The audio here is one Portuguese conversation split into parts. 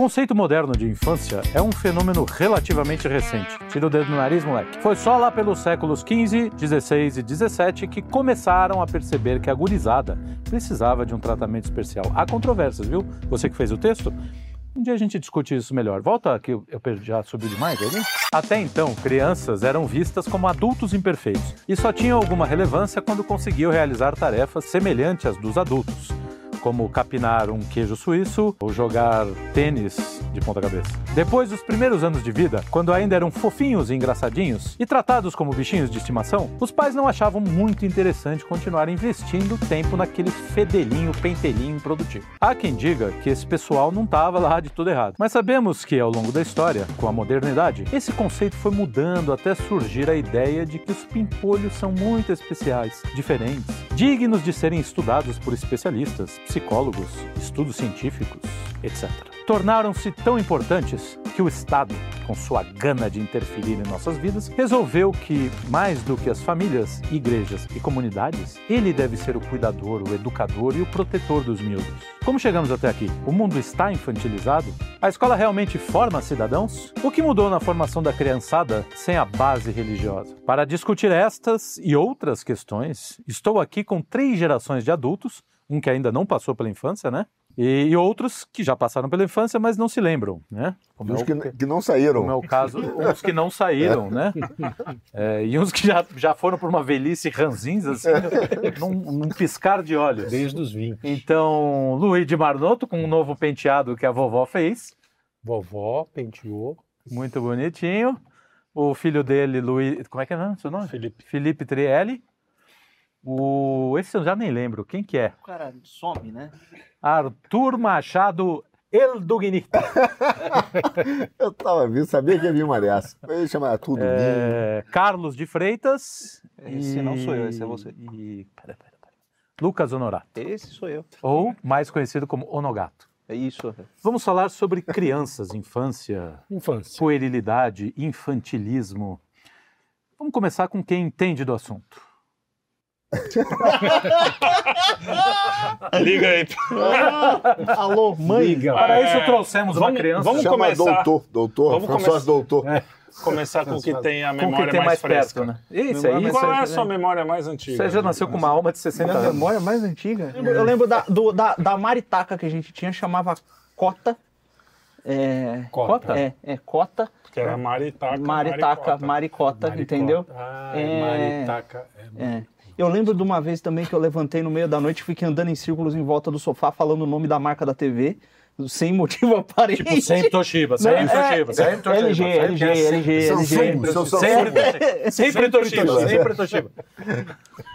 conceito moderno de infância é um fenômeno relativamente recente. Tira o dedo no nariz, moleque. Foi só lá pelos séculos XV, XVI e XVII que começaram a perceber que a gurizada precisava de um tratamento especial. Há controvérsias, viu? Você que fez o texto? Um dia a gente discute isso melhor. Volta que eu já subi demais ali. Até então, crianças eram vistas como adultos imperfeitos e só tinham alguma relevância quando conseguiam realizar tarefas semelhantes às dos adultos como capinar um queijo suíço ou jogar tênis de ponta cabeça. Depois dos primeiros anos de vida, quando ainda eram fofinhos e engraçadinhos e tratados como bichinhos de estimação, os pais não achavam muito interessante continuar investindo tempo naquele fedelinho, pentelinho improdutivo. Há quem diga que esse pessoal não estava lá de tudo errado, mas sabemos que ao longo da história, com a modernidade, esse conceito foi mudando até surgir a ideia de que os pimpolhos são muito especiais, diferentes, dignos de serem estudados por especialistas, psicólogos, estudos científicos, etc. Tornaram-se tão importantes que o Estado, com sua gana de interferir em nossas vidas, resolveu que, mais do que as famílias, igrejas e comunidades, ele deve ser o cuidador, o educador e o protetor dos miúdos. Como chegamos até aqui? O mundo está infantilizado? A escola realmente forma cidadãos? O que mudou na formação da criançada sem a base religiosa? Para discutir estas e outras questões, estou aqui com três gerações de adultos um que ainda não passou pela infância, né? E, e, outros que já passaram pela infância, mas não se lembram, né? Como uns é o, que, que, não saíram. Como é o caso, uns que não saíram, é. né? É, e uns que já, já foram por uma velhice ranzinza, assim, num, num, piscar de olhos. Desde os 20. Então, Luiz de Marnoto, com um novo penteado que a vovó fez. Vovó penteou. Muito bonitinho. O filho dele, Luiz... Como é que é o seu nome? Felipe. Felipe Trielli. O, esse eu já nem lembro. Quem que é? O cara some, né? Arthur Machado Eldugnit. eu tava vindo, sabia que ia vir uma dessa. Ele chama tudo. É, Carlos de Freitas. Esse e... não sou eu, esse é você. E... Pera, pera, pera. Lucas Honorato. Esse sou eu. Ou mais conhecido como Onogato. É isso. Vamos falar sobre crianças, infância, infância, puerilidade, infantilismo. Vamos começar com quem entende do assunto. Liga aí. Alô, mãe. Liga. Para isso trouxemos uma vamos, criança. Vamos Chama começar. doutor, doutor, vamos começar, doutor. É. Começar com o que tem a memória que tem mais, mais fresca. Perto, né? Isso aí. Qual é a sua memória mais antiga? Você já nasceu com uma alma de 60 anos. memória mais antiga? Eu lembro da, do, da, da maritaca que a gente tinha, chamava Cota. É, cota? É, é Cota. Que era maritaca, maritaca, maricota, maricota entendeu? Ah, é, maritaca. É, é. Eu lembro de uma vez também que eu levantei no meio da noite e fiquei andando em círculos em volta do sofá falando o nome da marca da TV sem motivo aparente. Tipo, sempre Toshiba, sempre Toshiba, sempre Toshiba. LG, LG, LG, LG. Sempre, sempre Toshiba, sempre Toshiba.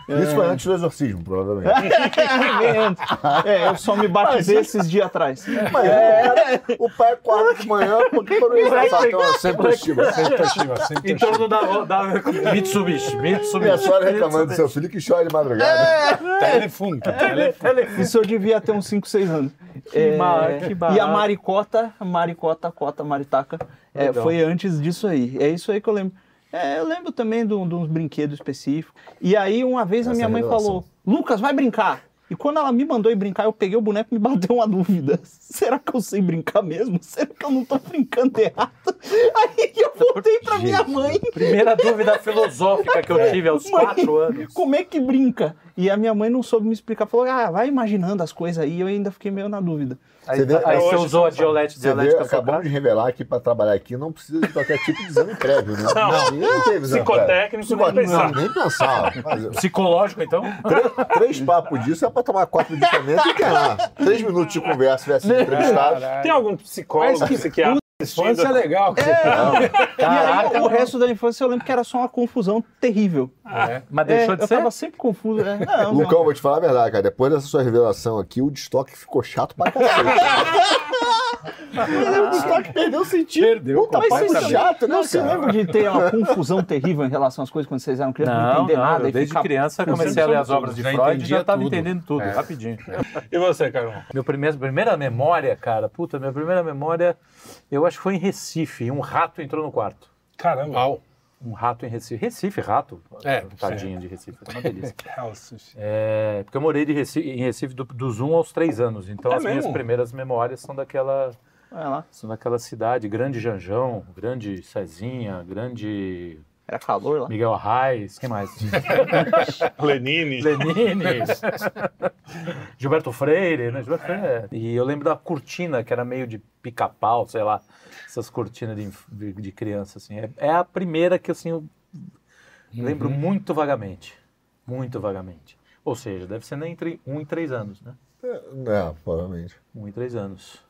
Isso foi antes do exorcismo, provavelmente. é, eu só me batizei esses dias atrás. Mas é, o pai é quatro de manhã, porque ele passar, então sempre Toshiba, sempre Toshiba, sempre Em torno da, da Mitsubishi, Mitsubishi. Minha sogra reclamando do seu filho que chora de madrugada. É. Telefone, telefone. Isso eu devia ter uns 5, 6 anos. Que, é, que e a maricota, maricota, cota, maritaca, é, foi antes disso aí. É isso aí que eu lembro. É, eu lembro também de, uns brinquedos específicos. E aí, uma vez, Essa a minha mãe falou: Lucas, vai brincar. E quando ela me mandou ir brincar, eu peguei o boneco e me bateu uma dúvida. Será que eu sei brincar mesmo? Será que eu não tô brincando errado? Aí eu voltei pra minha mãe. Primeira dúvida filosófica que eu tive aos mãe, quatro anos. Como é que brinca? E a minha mãe não soube me explicar. Falou, ah, vai imaginando as coisas aí. Eu ainda fiquei meio na dúvida. Aí você, vê, aí você usou a diolete dialética. Acabamos de revelar que para trabalhar aqui não precisa de qualquer tipo de exame prévio, né? Não, não, não psicotécnico, nem pensar. Nem pensar. Psicológico, então? Três, três papos disso é para tomar quatro medicamentos e internar. Três minutos de conversa, vai ser entrevistado. Tem algum psicólogo, psiquiatra? Infância é legal. É. Caraca, o resto da infância eu lembro que era só uma confusão terrível. É. Mas deixou é, de eu ser? Eu tava sempre confuso. É. Não, Lucão, não. vou te falar a verdade, cara. Depois dessa sua revelação aqui, o destoque ficou chato pra cacete. o destoque perdeu o sentido. Perdeu. Puta, mas isso chato, né? Você lembra de ter uma confusão terrível em relação às coisas quando vocês eram crianças? Não, não entender não, nada. Eu, desde ficar... criança comecei a ler as obras de Freud e já estava entendendo tudo, é. rapidinho. E você, Carol? Minha primeira memória, cara, puta, minha primeira memória, eu acho que foi em Recife. Um rato entrou no quarto. Caramba. Um rato em Recife. Recife, rato. É, tadinho de Recife. É uma delícia. é, porque eu morei Recife, em Recife do, dos 1 aos 3 anos. Então é as mesmo? minhas primeiras memórias são daquela. Isso naquela cidade, Grande Janjão, Grande Cezinha, Grande era calor lá. Miguel Arraes, quem mais? Lenine. Lenine. Gilberto Freire, né? Gilberto Freire. É. E eu lembro da cortina, que era meio de pica-pau, sei lá, essas cortinas de, de, de criança, assim. É, é, a primeira que, assim, eu lembro uhum. muito vagamente. Muito vagamente. Ou seja, deve ser entre um e três anos, né? É, é provavelmente. Um e três anos.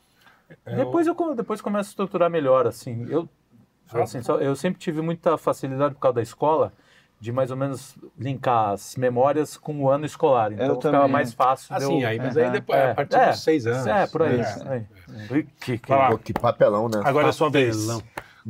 É, depois, eu, depois começo a estruturar melhor, assim. Eu Assim, só, eu sempre tive muita facilidade por causa da escola de mais ou menos linkar as memórias com o ano escolar. Então eu ficava também. mais fácil. Assim, aí, mas aí depois, é, a partir é, dos seis anos. É, por aí. É. É. Que, que, que, papelão, né? Agora é sua vez.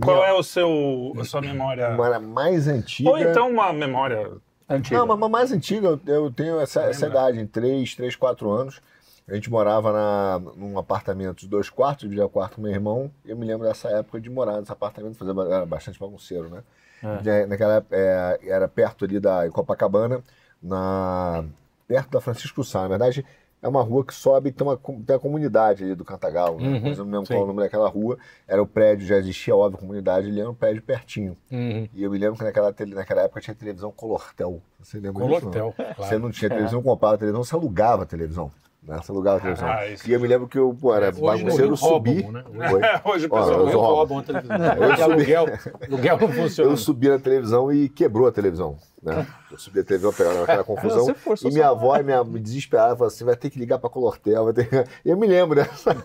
Qual é o seu, a sua memória? Memória mais antiga. Ou então uma memória antiga. Não, mas mais antiga, eu tenho essa, essa idade, em 3, 3, 4 anos. A gente morava na, num apartamento de dois quartos, dividia quarto com meu irmão, e eu me lembro dessa época de morar nesse apartamento, fazer, era bastante bagunceiro, né? É. Naquela é, era perto ali da Copacabana, na, perto da Francisco Sá. Na verdade, é uma rua que sobe, tem uma, tem a comunidade ali do Cantagalo, né? Uhum, mas eu não lembro qual é o nome daquela rua. Era o prédio, já existia, óbvio, comunidade, ali era um prédio pertinho. Uhum. E eu me lembro que naquela, naquela época tinha televisão Colortel. Você lembra Colortel, disso? Claro. Você não tinha televisão, é. comprava televisão, você alugava televisão nessa lugar da televisão. Ah, e eu me lembro que eu, pô, era bagunceiro, subi. Roubam, né? Hoje o pessoal roubam a televisão. Eu aluguel, aluguel não funciona. Eu subi na televisão e quebrou a televisão. Né? Eu subi a televisão, pegava aquela confusão. e minha avó minha, me desesperava, falava assim, vai ter que ligar pra Colortel. Vai ter que... Eu me lembro dessa,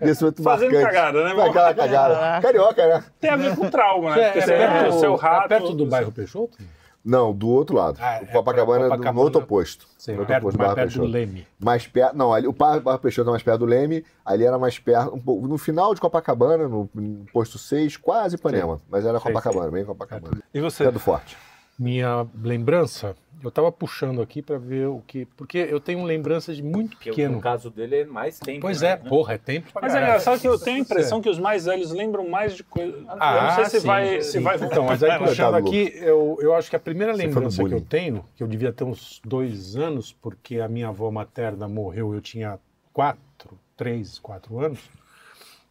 desse muito Fazendo marcante. cagada, né? Aquela cagada. Carioca, né? Tem a ver com trauma, né? Porque é, é, o seu rato... perto do bairro Peixoto? Não, do outro lado. Ah, o Copacabana, é, Copacabana no outro oposto. Sim, no outro perto, oposto mais perto do Leme. Mais perto, não, ali, o Barra Peixoto é mais perto do Leme, ali era mais perto, um pouco, no final de Copacabana, no, no posto 6, quase Ipanema, sim. mas era Copacabana, sim. bem Copacabana. E você? É do Forte. Minha lembrança, eu estava puxando aqui para ver o que. Porque eu tenho lembranças de muito pequeno. No caso dele é mais tempo. Pois né? é, porra, é tempo pra Mas é engraçado que eu tenho a impressão que os mais velhos lembram mais de coisas. Ah, eu não sei se sim, vai. Sim. Se vai... Então, mas aí puxando aqui, eu, eu acho que a primeira lembrança que eu tenho, que eu devia ter uns dois anos, porque a minha avó materna morreu, eu tinha quatro, três, quatro anos.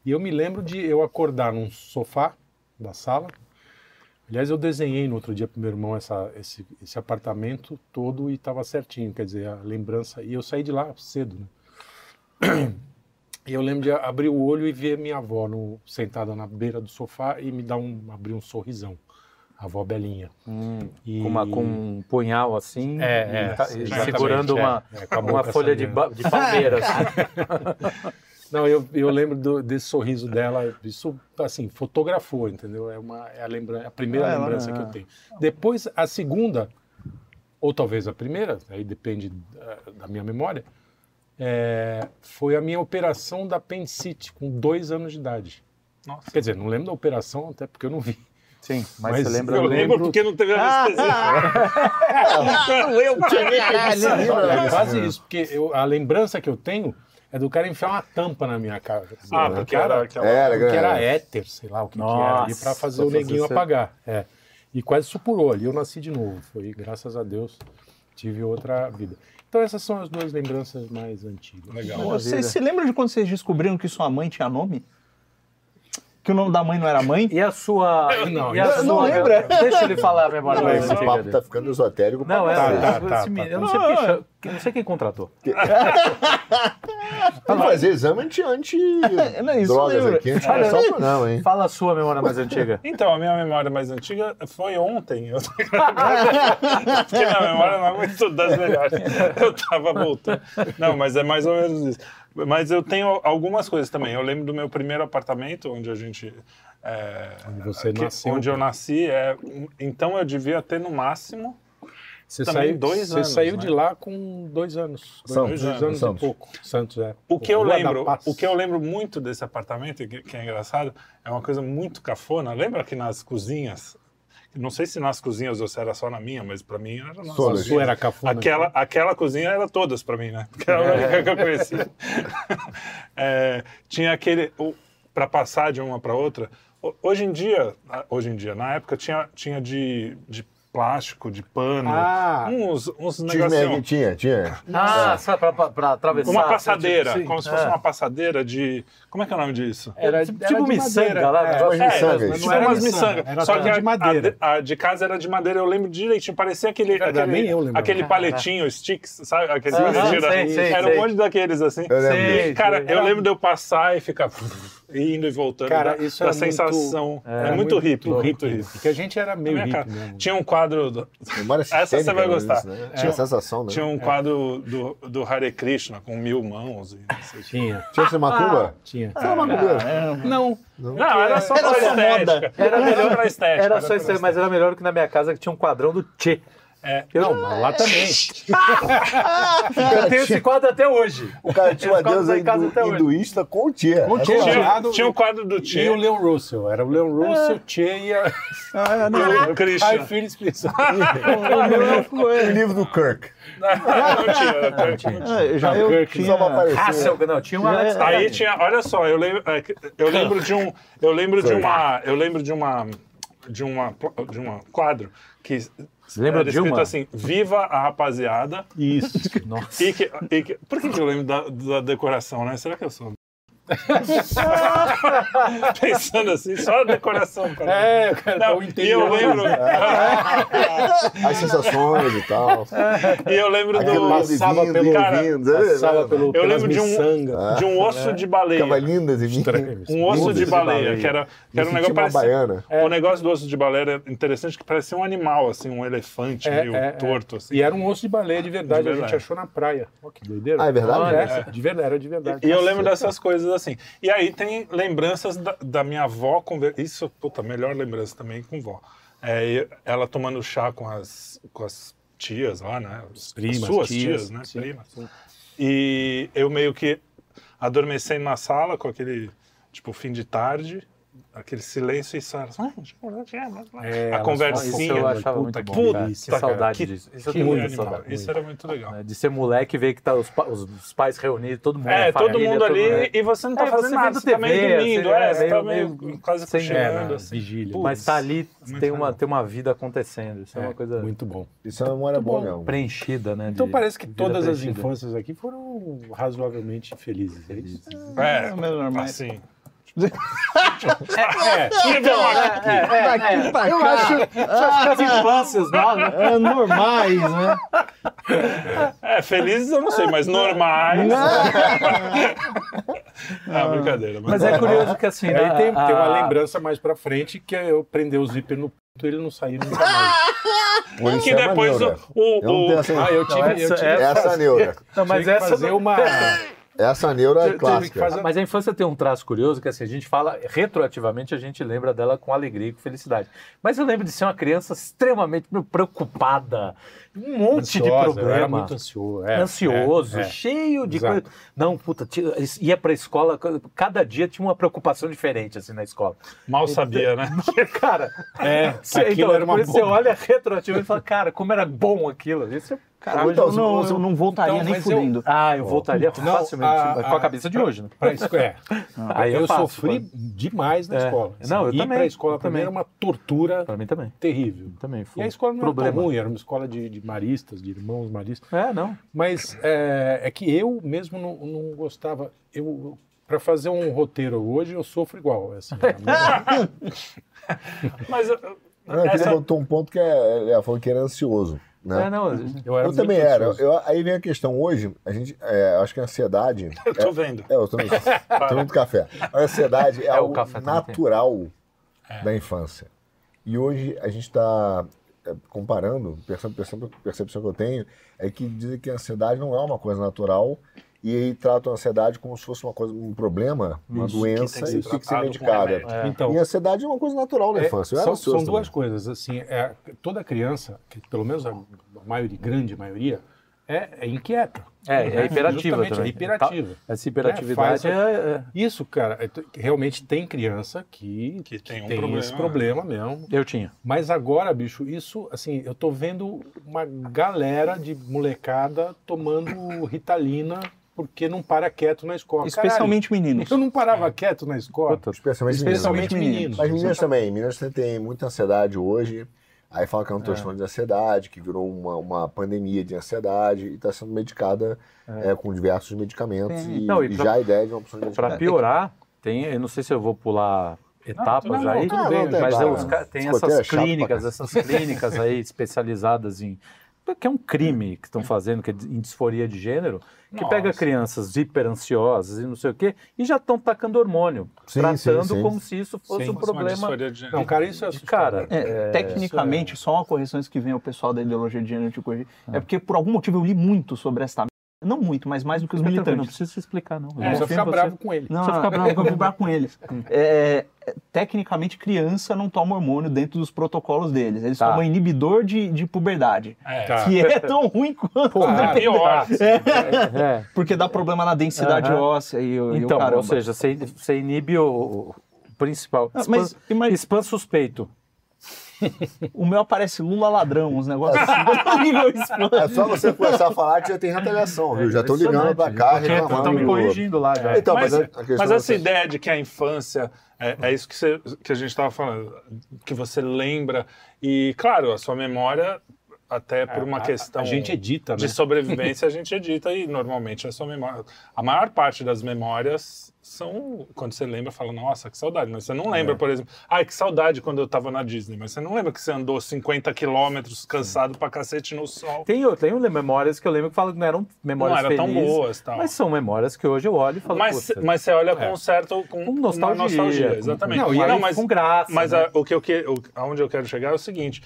E eu me lembro de eu acordar num sofá da sala Aliás, eu desenhei no outro dia para meu irmão essa, esse, esse apartamento todo e estava certinho, quer dizer, a lembrança. E eu saí de lá cedo, né? E eu lembro de abrir o olho e ver minha avó no, sentada na beira do sofá e me dar um, abrir um sorrisão. A avó Belinha. Hum, e... com, uma, com um punhal assim, é, é, e, segurando uma, é, é, uma folha de, de palmeira. assim. Não, eu, eu lembro do, desse sorriso dela, isso, assim, fotografou, entendeu? É, uma, é a, lembra, a primeira ah, lembrança que eu tenho. Depois, a segunda, ou talvez a primeira, aí depende da, da minha memória, é, foi a minha operação da apendicite, com dois anos de idade. Nossa. Quer dizer, não lembro da operação, até porque eu não vi. Sim, mas, mas você lembra? Eu lembro porque não teve anestesia. Ah, eu tinha nem É quase isso, porque eu, a lembrança que eu tenho é do cara enfiar uma tampa na minha cara. Ah, porque era, aquela... era, porque era éter, sei lá o que, Nossa, que era ali, pra fazer o neguinho fazer apagar. É. E quase supurou ali, eu nasci de novo. Foi, graças a Deus, tive outra vida. Então essas são as duas lembranças mais antigas. Legal. Você se lembra de quando vocês descobriram que sua mãe tinha nome? Que o nome da mãe não era mãe? E a sua. Eu não, e a sua, não lembra. Deixa ele falar a memória mais Esse papo tá ficando esotérico. Não, é. Tá, tá, tá, eu não sei, quem, eu não sei quem contratou. Tem que fazer exame anti, anti não, drogas aqui. Anti é. só não, hein? Fala a sua memória mais antiga. Então, a minha memória mais antiga foi ontem. Eu... Porque minha memória não é muito das melhores. Eu tava voltando. Não, mas é mais ou menos isso. Mas eu tenho algumas coisas também. Eu lembro do meu primeiro apartamento, onde a gente. É, onde você aqui, nasceu. Onde eu nasci. É, então eu devia ter no máximo. Você também saiu, dois você anos. Você saiu né? de lá com dois anos. Santos, dois anos Santos. e pouco. Santos, é. O que, eu lembro, o que eu lembro muito desse apartamento, que, que é engraçado, é uma coisa muito cafona. Lembra que nas cozinhas não sei se nas cozinhas ou se era só na minha, mas para mim era na sua. A sua era cafona. Aquela, aquela cozinha era todas para mim, né? Porque era a única que eu conhecia. é, tinha aquele. Para passar de uma para outra. Hoje em dia, hoje em dia, na época tinha, tinha de, de plástico, de pano. Ah, uns, uns negocinhos. Tinha, tinha. Ah, é. pra, pra, pra, atravessar. Uma passadeira, tipo, como se fosse é. uma passadeira de. Como é que é o nome disso? Era, tipo, tipo miçanga lá. É, é, é, tipo umas miçangas. Só que a, de madeira. A, a, de casa era de madeira, eu lembro direitinho. Parecia aquele. aquele, eu aquele paletinho, sticks, sabe? Aquele ah, paletinho. Era um monte daqueles assim. Cara, eu lembro de eu passar e ficar indo e voltando. Cara, da, isso da é sensação. Muito, é, é, muito, muito hippie, muito, muito hippie. Porque a gente era meio hippie mesmo. Tinha um quadro. Do... Essa você vai gostar. Isso, né? Tinha, é. sensação, né? Tinha um quadro do, do Hare Krishna com mil mãos. E tinha. Tinha esse macumba? Ah, tinha. Você era macumbeiro? Não. Não, não era só era pra estética. Era melhor pra estética. Era só estética, mas era melhor que na minha casa que tinha um quadrão do Tchê. É, não, mas lá também. eu tenho esse quadro até hoje. O cara tinha uma deusa hindu, hinduísta com o Tia. Com o Tia. Tinha, tinha um quadro do Tia. E o Leon Russell. Era o Leon Russell, é. Tia e a... Ah, não. o Christian. Ai, filho, explica. o livro do Kirk. Não, não tinha. Não tinha. Ah, já eu Kirk tinha... Hassel, não, tinha uma Alex Aí tinha, olha só, eu lembro, é, eu lembro de um, eu lembro de uma, eu lembro de uma, de uma, de uma quadro que lembra de uma? assim, viva a rapaziada. Isso. Nossa. E que, e que, por que, que eu lembro da, da decoração, né? Será que eu sou Pensando assim, só a decoração. Cara. É, cara, não, e eu lembro. As sensações e tal. E eu lembro do. Passava vindo, pelo cara, vindo, passava pelo, eu lembro de um, de um osso é. de baleia. Ficava lindas e Um osso de baleia, que era, que era um negócio parecido. É. O negócio do osso de baleia era interessante, que parecia um animal, assim, um elefante é, meio é, é. torto. Assim. E era um osso de baleia de verdade, de verdade. a gente achou na praia. Olha que doideira. Ah, é verdade? É, de verdade, era de verdade. E eu lembro dessas coisas assim. E aí tem lembranças da, da minha avó, isso, puta, melhor lembrança também com vó. É, ela tomando chá com as, com as tias lá, né? As, primas, as suas tias, tias né? Sim, primas. Sim. E eu meio que adormecendo na sala com aquele, tipo, fim de tarde, aquele silêncio e só é, a conversinha. eu achava muito bom, puta, que saudade que, disso. Isso, que muito saudade. Isso era muito legal. É, de ser moleque e ver que tá os, os, pais reunidos, todo mundo É, todo mundo ali todo e você não tá é, fazendo nada, você, TV, tá meio dormindo, assim, é, você tá meio, quase sem cochilando, assim. vigília. Mas tá ali, tem uma, tem uma vida acontecendo, isso é, uma coisa... Muito bom. Isso é uma memória boa mesmo. Preenchida, né? Então parece que todas as infâncias aqui foram razoavelmente felizes, é isso? É, assim é, então, é, é, é, eu acho, acho que as infâncias né, normais, né? É, felizes eu não sei, mas normais. Não, ah, brincadeira. Mas, mas é curioso que assim. Aí tem, a... tem uma lembrança mais pra frente que é eu prender o zíper no puto e ele não sair nunca mais. que depois o, o, o... Ah, eu tive, eu tive essa, essa neura. Não, mas essa fazer uma essa neura é clássica. Fazer... Mas a infância tem um traço curioso que assim, a gente fala, retroativamente, a gente lembra dela com alegria e com felicidade. Mas eu lembro de ser uma criança extremamente preocupada, um monte Ansiosa, de problema. Era muito ansioso. É, ansioso, é, é. cheio de coisa. Não, puta, ia pra escola, cada dia tinha uma preocupação diferente, assim, na escola. Mal sabia, né? Cara, é, aquilo então, era uma por isso você olha retroativamente e fala, cara, como era bom aquilo. Isso é Cara, hoje eu não, eu não voltaria então, nem fudendo. Eu... Ah, eu voltaria não, facilmente. A, com a cabeça de hoje, né? Pra, é. Aí eu, eu faço, sofri quando... demais na é. escola. Assim, não, eu ir também. pra escola pra mim era uma tortura pra mim também. terrível. Também foi. E a escola não Problema. era tão ruim, era uma escola de, de maristas, de irmãos maristas. É, não. Mas é, é que eu mesmo não, não gostava. Eu, para fazer um roteiro hoje, eu sofro igual. Assim, Mas eu, não, essa... ele botou um ponto que é, ela falou que era ansioso. Né? É, não, eu, eu também era. Eu, aí vem a questão hoje, a gente, é, acho que a ansiedade. eu tô é, vendo. É, eu tô tomando café. A ansiedade é, é algo natural é. da infância. E hoje a gente está comparando, percepção, percepção que eu tenho, é que dizem que a ansiedade não é uma coisa natural e aí tratam a ansiedade como se fosse uma coisa, um problema, uma Isso, doença que e tem que ser medicada. É. Então, e a ansiedade é uma coisa natural na é, infância. São, são duas coisas. Assim, é, toda criança, que pelo menos a maioria, grande maioria, é, é inquieta. É, é hiperativa também. É hiperativa. Essa hiperatividade é, é, Isso, cara, é, realmente tem criança que, que tem, um tem problema. esse problema mesmo. Eu tinha. Mas agora, bicho, isso, assim, eu tô vendo uma galera de molecada tomando Ritalina porque não para quieto na escola. Especialmente Caralho, meninos. Eu não parava é. quieto na escola. Especialmente, Especialmente meninos. meninos. Mas meninas também. Meninas têm muita ansiedade hoje. Aí fala que é um transtorno é. de ansiedade, que virou uma, uma pandemia de ansiedade e está sendo medicada é. É, com diversos medicamentos. E, não, e, pra, já a ideia de uma opção de medicamento. Para piorar, tem, eu não sei se eu vou pular etapas não, não, aí, tudo bem, mas tem essas clínicas, essas clínicas aí especializadas em que é um crime que estão fazendo, que é em disforia de gênero, que Nossa. pega crianças hiperansiosas e não sei o quê, e já estão tacando hormônio, sim, tratando sim, sim. como se isso fosse um problema. Não, cara, isso é, cara, é, é, tecnicamente, é... só uma correção que vem o pessoal da ideologia de gênero te corrigir, é. é porque por algum motivo eu li muito sobre essa não muito, mas mais do que os Fica militantes. Não precisa se explicar, não. É, você ficar bravo com ele. Não, você ficar bravo, eu vou bravo com ele. É, é, tecnicamente, criança não toma hormônio dentro dos protocolos deles. Eles tá. tomam inibidor de, de puberdade. É. Tá. Que é tão ruim quanto... Pô, é pior. É. é. Porque dá problema na densidade óssea e, então, e o ou seja, você, você inibe o, o principal. Ah, mas, spam, spam suspeito o meu aparece Lula ladrão, uns negócios assim. é só você começar a falar que já tem retaliação, viu? Já estão ligando pra cá, reclamando. Estão me corrigindo lá já. Então, mas, mas, mas essa ideia de que a infância é, é isso que, você, que a gente estava falando, que você lembra. E, claro, a sua memória até por é, uma questão a, gente edita, de né? sobrevivência, a gente edita e normalmente a sua memória. A maior parte das memórias são quando você lembra, fala, nossa, que saudade. Mas você não lembra, é. por exemplo, ai, que saudade quando eu tava na Disney. Mas você não lembra que você andou 50 quilômetros cansado pra cacete no sol. Tem, eu tenho memórias que eu lembro que falam que não eram memórias não era felizes, tão boas, tal. Mas são memórias que hoje eu olho e falo. Mas, mas você olha com é. um certo. Com, com nostalgia. nostalgia exatamente. Com, não, não, mas, com graça. Mas né? a, o que eu, o, aonde eu quero chegar é o seguinte: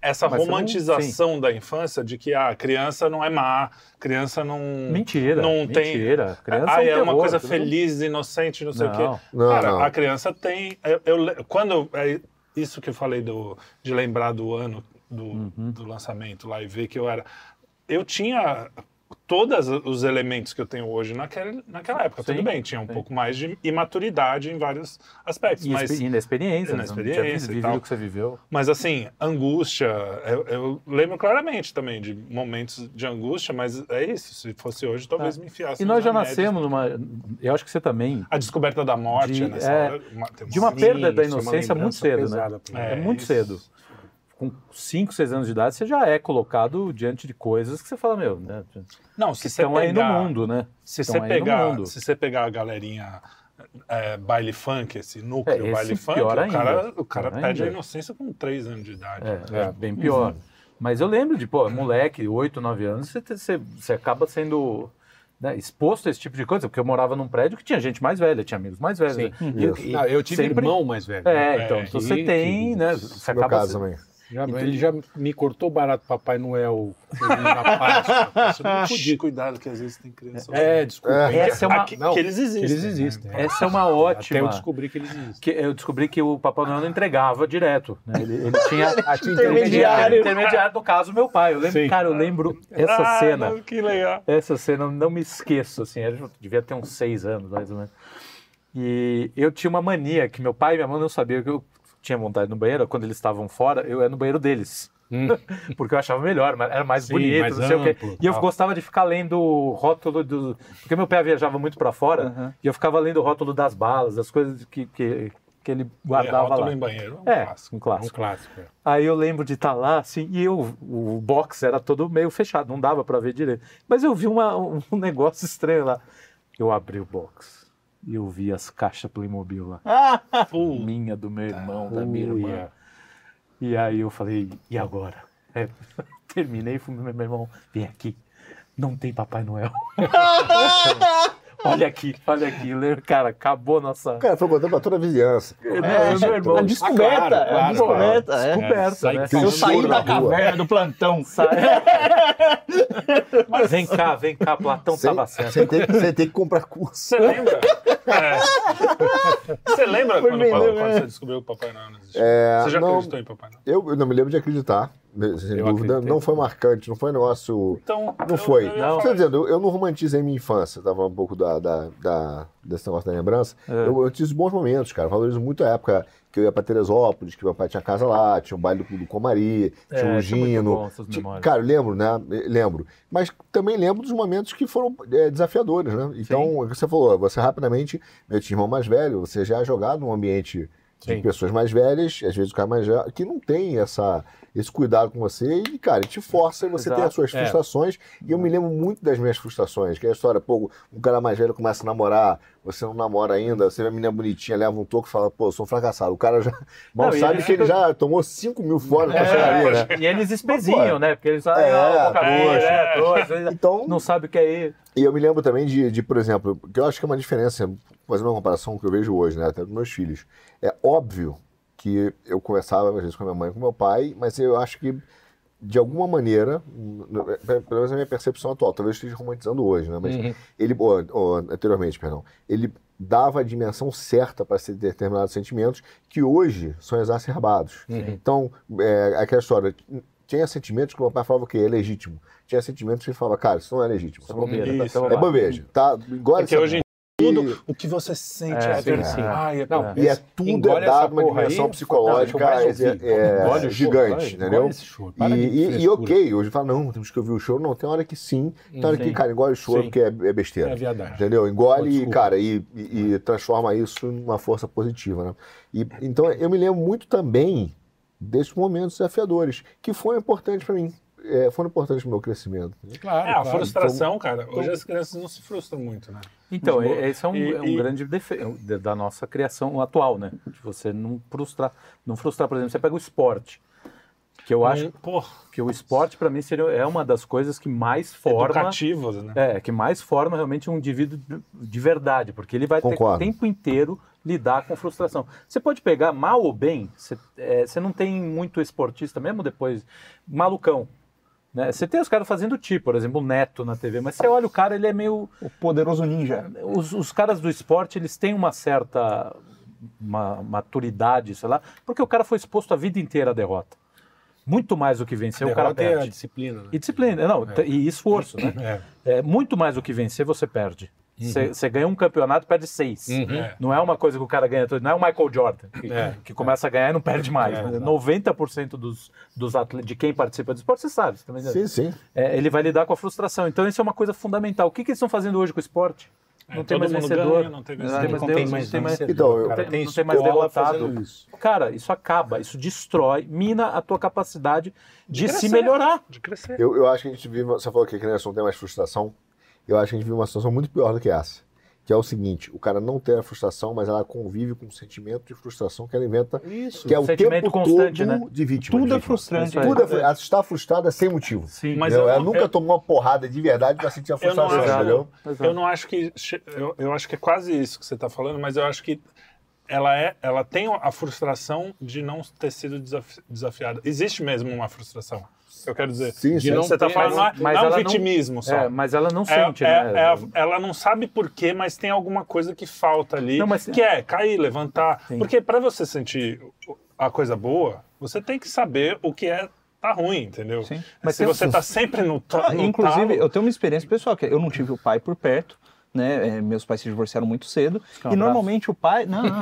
essa Mas romantização não, da infância de que a ah, criança não é má, criança não mentira, não mentira. tem Criança ah, é, é uma coisa feliz, inocente, não sei não. o quê. Não, Cara, não. a criança tem eu, eu, quando é isso que eu falei do de lembrar do ano do, uhum. do lançamento lá e ver que eu era eu tinha todos os elementos que eu tenho hoje naquela, naquela época. Sim, Tudo bem, tinha um sim. pouco mais de imaturidade em vários aspectos. E mas, inexperiência. Inexperiência. Vivido o que você viveu. Mas assim, angústia, eu, eu, lembro claramente também de momentos de angústia, mas é isso. Se fosse hoje, talvez é. me enfiasse. E nós já nascemos numa. Eu acho que você também. A descoberta da morte de, nessa é, hora, uma, de uma perda da inocência muito cedo, né? É, é muito isso. cedo com 5, 6 anos de idade, você já é colocado diante de coisas que você fala, meu, né? Não, se estão pegar, aí no mundo, né? Se você, pegar, se você pegar a galerinha é, baile funk, esse núcleo é, esse baile funk, o cara, o cara perde ainda. a inocência com 3 anos de idade. É, é bem pior. Uhum. Mas eu lembro de, pô, moleque, 8, 9 anos, você, você, você acaba sendo né, exposto a esse tipo de coisa, porque eu morava num prédio que tinha gente mais velha, tinha amigos mais velhos. Sim. Né? Eu, eu, eu tive sempre... irmão mais velho. É, então, então você tem, né? Você acaba. Caso também. Já, então, ele já me cortou barato Papai Noel na Páscoa. Isso Cuidado, que às vezes tem criança. É, desculpa. É. Essa é uma... que, não, que eles existem. Eles existem. Né? Essa é uma ótima. Até eu descobri que eles existem. Que eu descobri que o Papai Noel não entregava direto. Né? Ele, ele tinha intermediário. intermediário, no caso, meu pai. Eu lembro, cara, eu lembro essa ah, cena. Não, que legal. Essa cena, não me esqueço, assim. Eu devia ter uns seis anos, mais ou menos. E eu tinha uma mania que meu pai e minha mãe não sabiam que eu tinha vontade no banheiro. Quando eles estavam fora, eu ia no banheiro deles. Hum. porque eu achava melhor, era mais Sim, bonito, mais não sei amplo, o quê. E eu gostava de ficar lendo o rótulo do. Porque meu pé viajava muito para fora, uhum. e eu ficava lendo o rótulo das balas, das coisas que, que, que ele guardava é, lá. em banheiro, um é, clássico. Um clássico. Um clássico é. Aí eu lembro de estar tá lá, assim, e eu, o box era todo meio fechado, não dava para ver direito. Mas eu vi uma, um negócio estranho lá. Eu abri o box. E eu vi as caixas Playmobil lá. Ah, minha, do meu irmão, da minha irmã. E aí eu falei, e agora? É, terminei, fui meu irmão, vem aqui, não tem Papai Noel. olha aqui, olha aqui, cara, acabou nossa. Cara, foi contando pra toda a vizinhança. É, é, meu irmão. A descoberta, ah, claro, é a descoberta. É. Descoberta, né? Eu saí da caverna do plantão. Mas vem cá, vem cá, Platão sem, tava certo. Você tem, você tem que comprar curso. Você lembra? É. Você lembra quando, quando, quando, você descobriu que o Papai Noel não existia? É, você já não, acreditou em Papai Noel? Eu, eu não me lembro de acreditar sem eu dúvida. Acreditei. Não foi marcante, não foi negócio. Então, não eu, foi. Eu, não. Quer dizer, eu, eu não romantizei minha infância, tava um pouco da, da, da desse negócio da lembrança. É. Eu, eu tive bons momentos, cara. valorizo muito a época que eu ia pra Teresópolis, que meu pai tinha casa lá, tinha o baile do, do Comari, é, tinha o Gino. Tinha, cara, lembro, né? Lembro. Mas também lembro dos momentos que foram é, desafiadores, né? Então, Sim. você falou, você rapidamente, meu tinha irmão mais velho, você já é jogado num ambiente de Sim. pessoas mais velhas, às vezes o cara mais velho, que não tem essa, esse cuidado com você e, cara, te força e você Exato. tem as suas é. frustrações. É. E eu me lembro muito das minhas frustrações, que é a história, pô, um cara mais velho começa a namorar, você não namora ainda, você vê a menina bonitinha, leva um toque e fala, pô, sou um fracassado. O cara já mal não, sabe que ele já tomou 5 mil fora é, chegaria, né? E eles espezinham, né? Porque eles sabem, é, ah, é, é, então, não sabe o que é ir. E eu me lembro também de, de, por exemplo, que eu acho que é uma diferença, fazendo uma comparação que eu vejo hoje, né, até dos meus filhos. É óbvio que eu conversava às vezes com a minha mãe com meu pai, mas eu acho que de alguma maneira, pelo menos a minha percepção atual, talvez eu esteja romantizando hoje, né? Mas uhum. ele, ou, ou, anteriormente, perdão, ele dava a dimensão certa para determinados sentimentos que hoje são exacerbados. Uhum. Então, é, aquela história, tinha sentimentos que o meu pai falava que é legítimo. Tinha sentimentos que ele falava, cara, isso não é legítimo. Isso é bobeira. Isso, tá, é bobeja. Tá, igual é hoje tudo o que você sente é, é verdade. É. Não, e é tudo é dado uma dimensão aí, psicológica é, é gigante, entendeu? E, e, e, ok, hoje fala, não, temos que ouvir o show. Não, tem hora que sim, tem hora que, cara, engole o choro porque é, é besteira. É verdade. Entendeu? Engole, oh, cara, e, e, transforma isso numa força positiva, né? E, então, eu me lembro muito também desses momentos desafiadores, que foram importantes para mim é, foram importantes no meu crescimento. Claro, é, a claro. frustração, então, cara. Hoje então, as crianças não se frustram muito, né? Então, tipo, esse é um, e, é um grande defeito da nossa criação atual, né? De você não frustrar, não frustrar, por exemplo, você pega o esporte. Que eu acho hum, que o esporte, para mim, seria, é uma das coisas que mais forma. Educativas, né? É, que mais forma realmente um indivíduo de verdade, porque ele vai Concordo. ter o tempo inteiro lidar com frustração. Você pode pegar mal ou bem, você, é, você não tem muito esportista, mesmo depois, malucão. Né? Você tem os caras fazendo tipo, por exemplo, o Neto na TV, mas você olha o cara, ele é meio. O poderoso ninja. Os, os caras do esporte, eles têm uma certa uma maturidade, sei lá, porque o cara foi exposto a vida inteira à derrota. Muito mais do que vencer, o cara perde. É a disciplina. Né? E disciplina, não, é. e esforço, né? É. é. Muito mais do que vencer, você perde. Você uhum. ganha um campeonato perde seis. Uhum. É. Não é uma coisa que o cara ganha todo. Não é o Michael Jordan, que, é. que começa a ganhar e não perde mais. É, 90% dos, dos atletas, de quem participa do esporte, você sabe. Você também sim, sim. É, ele vai lidar com a frustração. Então, isso é uma coisa fundamental. O que, que eles estão fazendo hoje com o esporte? É, não tem mais vencedor. Ganha, não tem vencedor. Não, tem mais, não tem mais, então, eu, cara, tem, não tem mais derrotado. Isso. Cara, isso acaba, isso destrói, mina a tua capacidade de, de se melhorar. De crescer. Eu, eu acho que a gente vive, você falou que a criança não tem mais frustração. Eu acho que a gente vive uma situação muito pior do que essa que é o seguinte, o cara não tem a frustração, mas ela convive com o sentimento de frustração que ela inventa, Isso, que é o tempo constante, todo né? de vítima. Tudo é frustrante. Tudo é, ela está frustrada sem motivo. Sim, mas eu, ela nunca eu, tomou uma porrada de verdade para sentir a frustração, eu não entendeu? Eu não acho que eu, eu acho que é quase isso que você está falando, mas eu acho que ela é, ela tem a frustração de não ter sido desafiada. Existe mesmo uma frustração eu quero dizer. Sim, sim. Você está falando, mas, não é, não é um vitimismo não, só. É, mas ela não é, sente, é, né? É, ela não sabe por quê, mas tem alguma coisa que falta ali, não, mas, que é cair, levantar. Sim. Porque para você sentir a coisa boa, você tem que saber o que é tá ruim, entendeu? Sim. Mas se você está sempre no, no Inclusive, talo... eu tenho uma experiência pessoal, que eu não tive o pai por perto, né? É, meus pais se divorciaram muito cedo. e normalmente o pai. Não, não,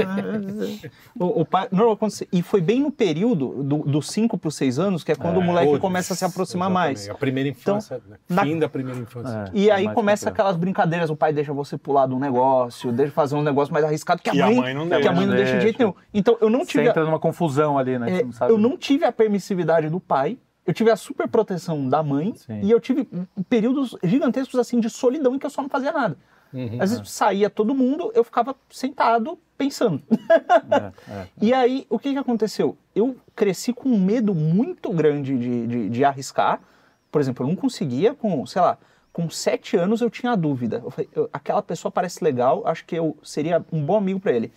não, o, o, pai. Normalmente, e foi bem no período dos 5 para os 6 anos, que é quando é, o moleque começa a se aproximar exatamente. mais. A primeira então, infância, então, né? fim na... da primeira infância. É, e aí começa aquelas brincadeiras, o pai deixa você pular de um negócio, deixa fazer um negócio mais arriscado que a, mãe, a mãe, não, que a mãe não deixa de jeito nenhum. Então eu não tive. Você entra numa confusão ali, né? É, eu não tive a permissividade do pai. Eu tive a super proteção da mãe Sim. e eu tive períodos gigantescos assim de solidão em que eu só não fazia nada. Uhum, Às vezes é. saía todo mundo, eu ficava sentado pensando. É, é. e aí, o que, que aconteceu? Eu cresci com um medo muito grande de, de, de, arriscar. Por exemplo, eu não conseguia, com, sei lá, com sete anos eu tinha dúvida. Eu falei, eu, aquela pessoa parece legal, acho que eu seria um bom amigo para ele.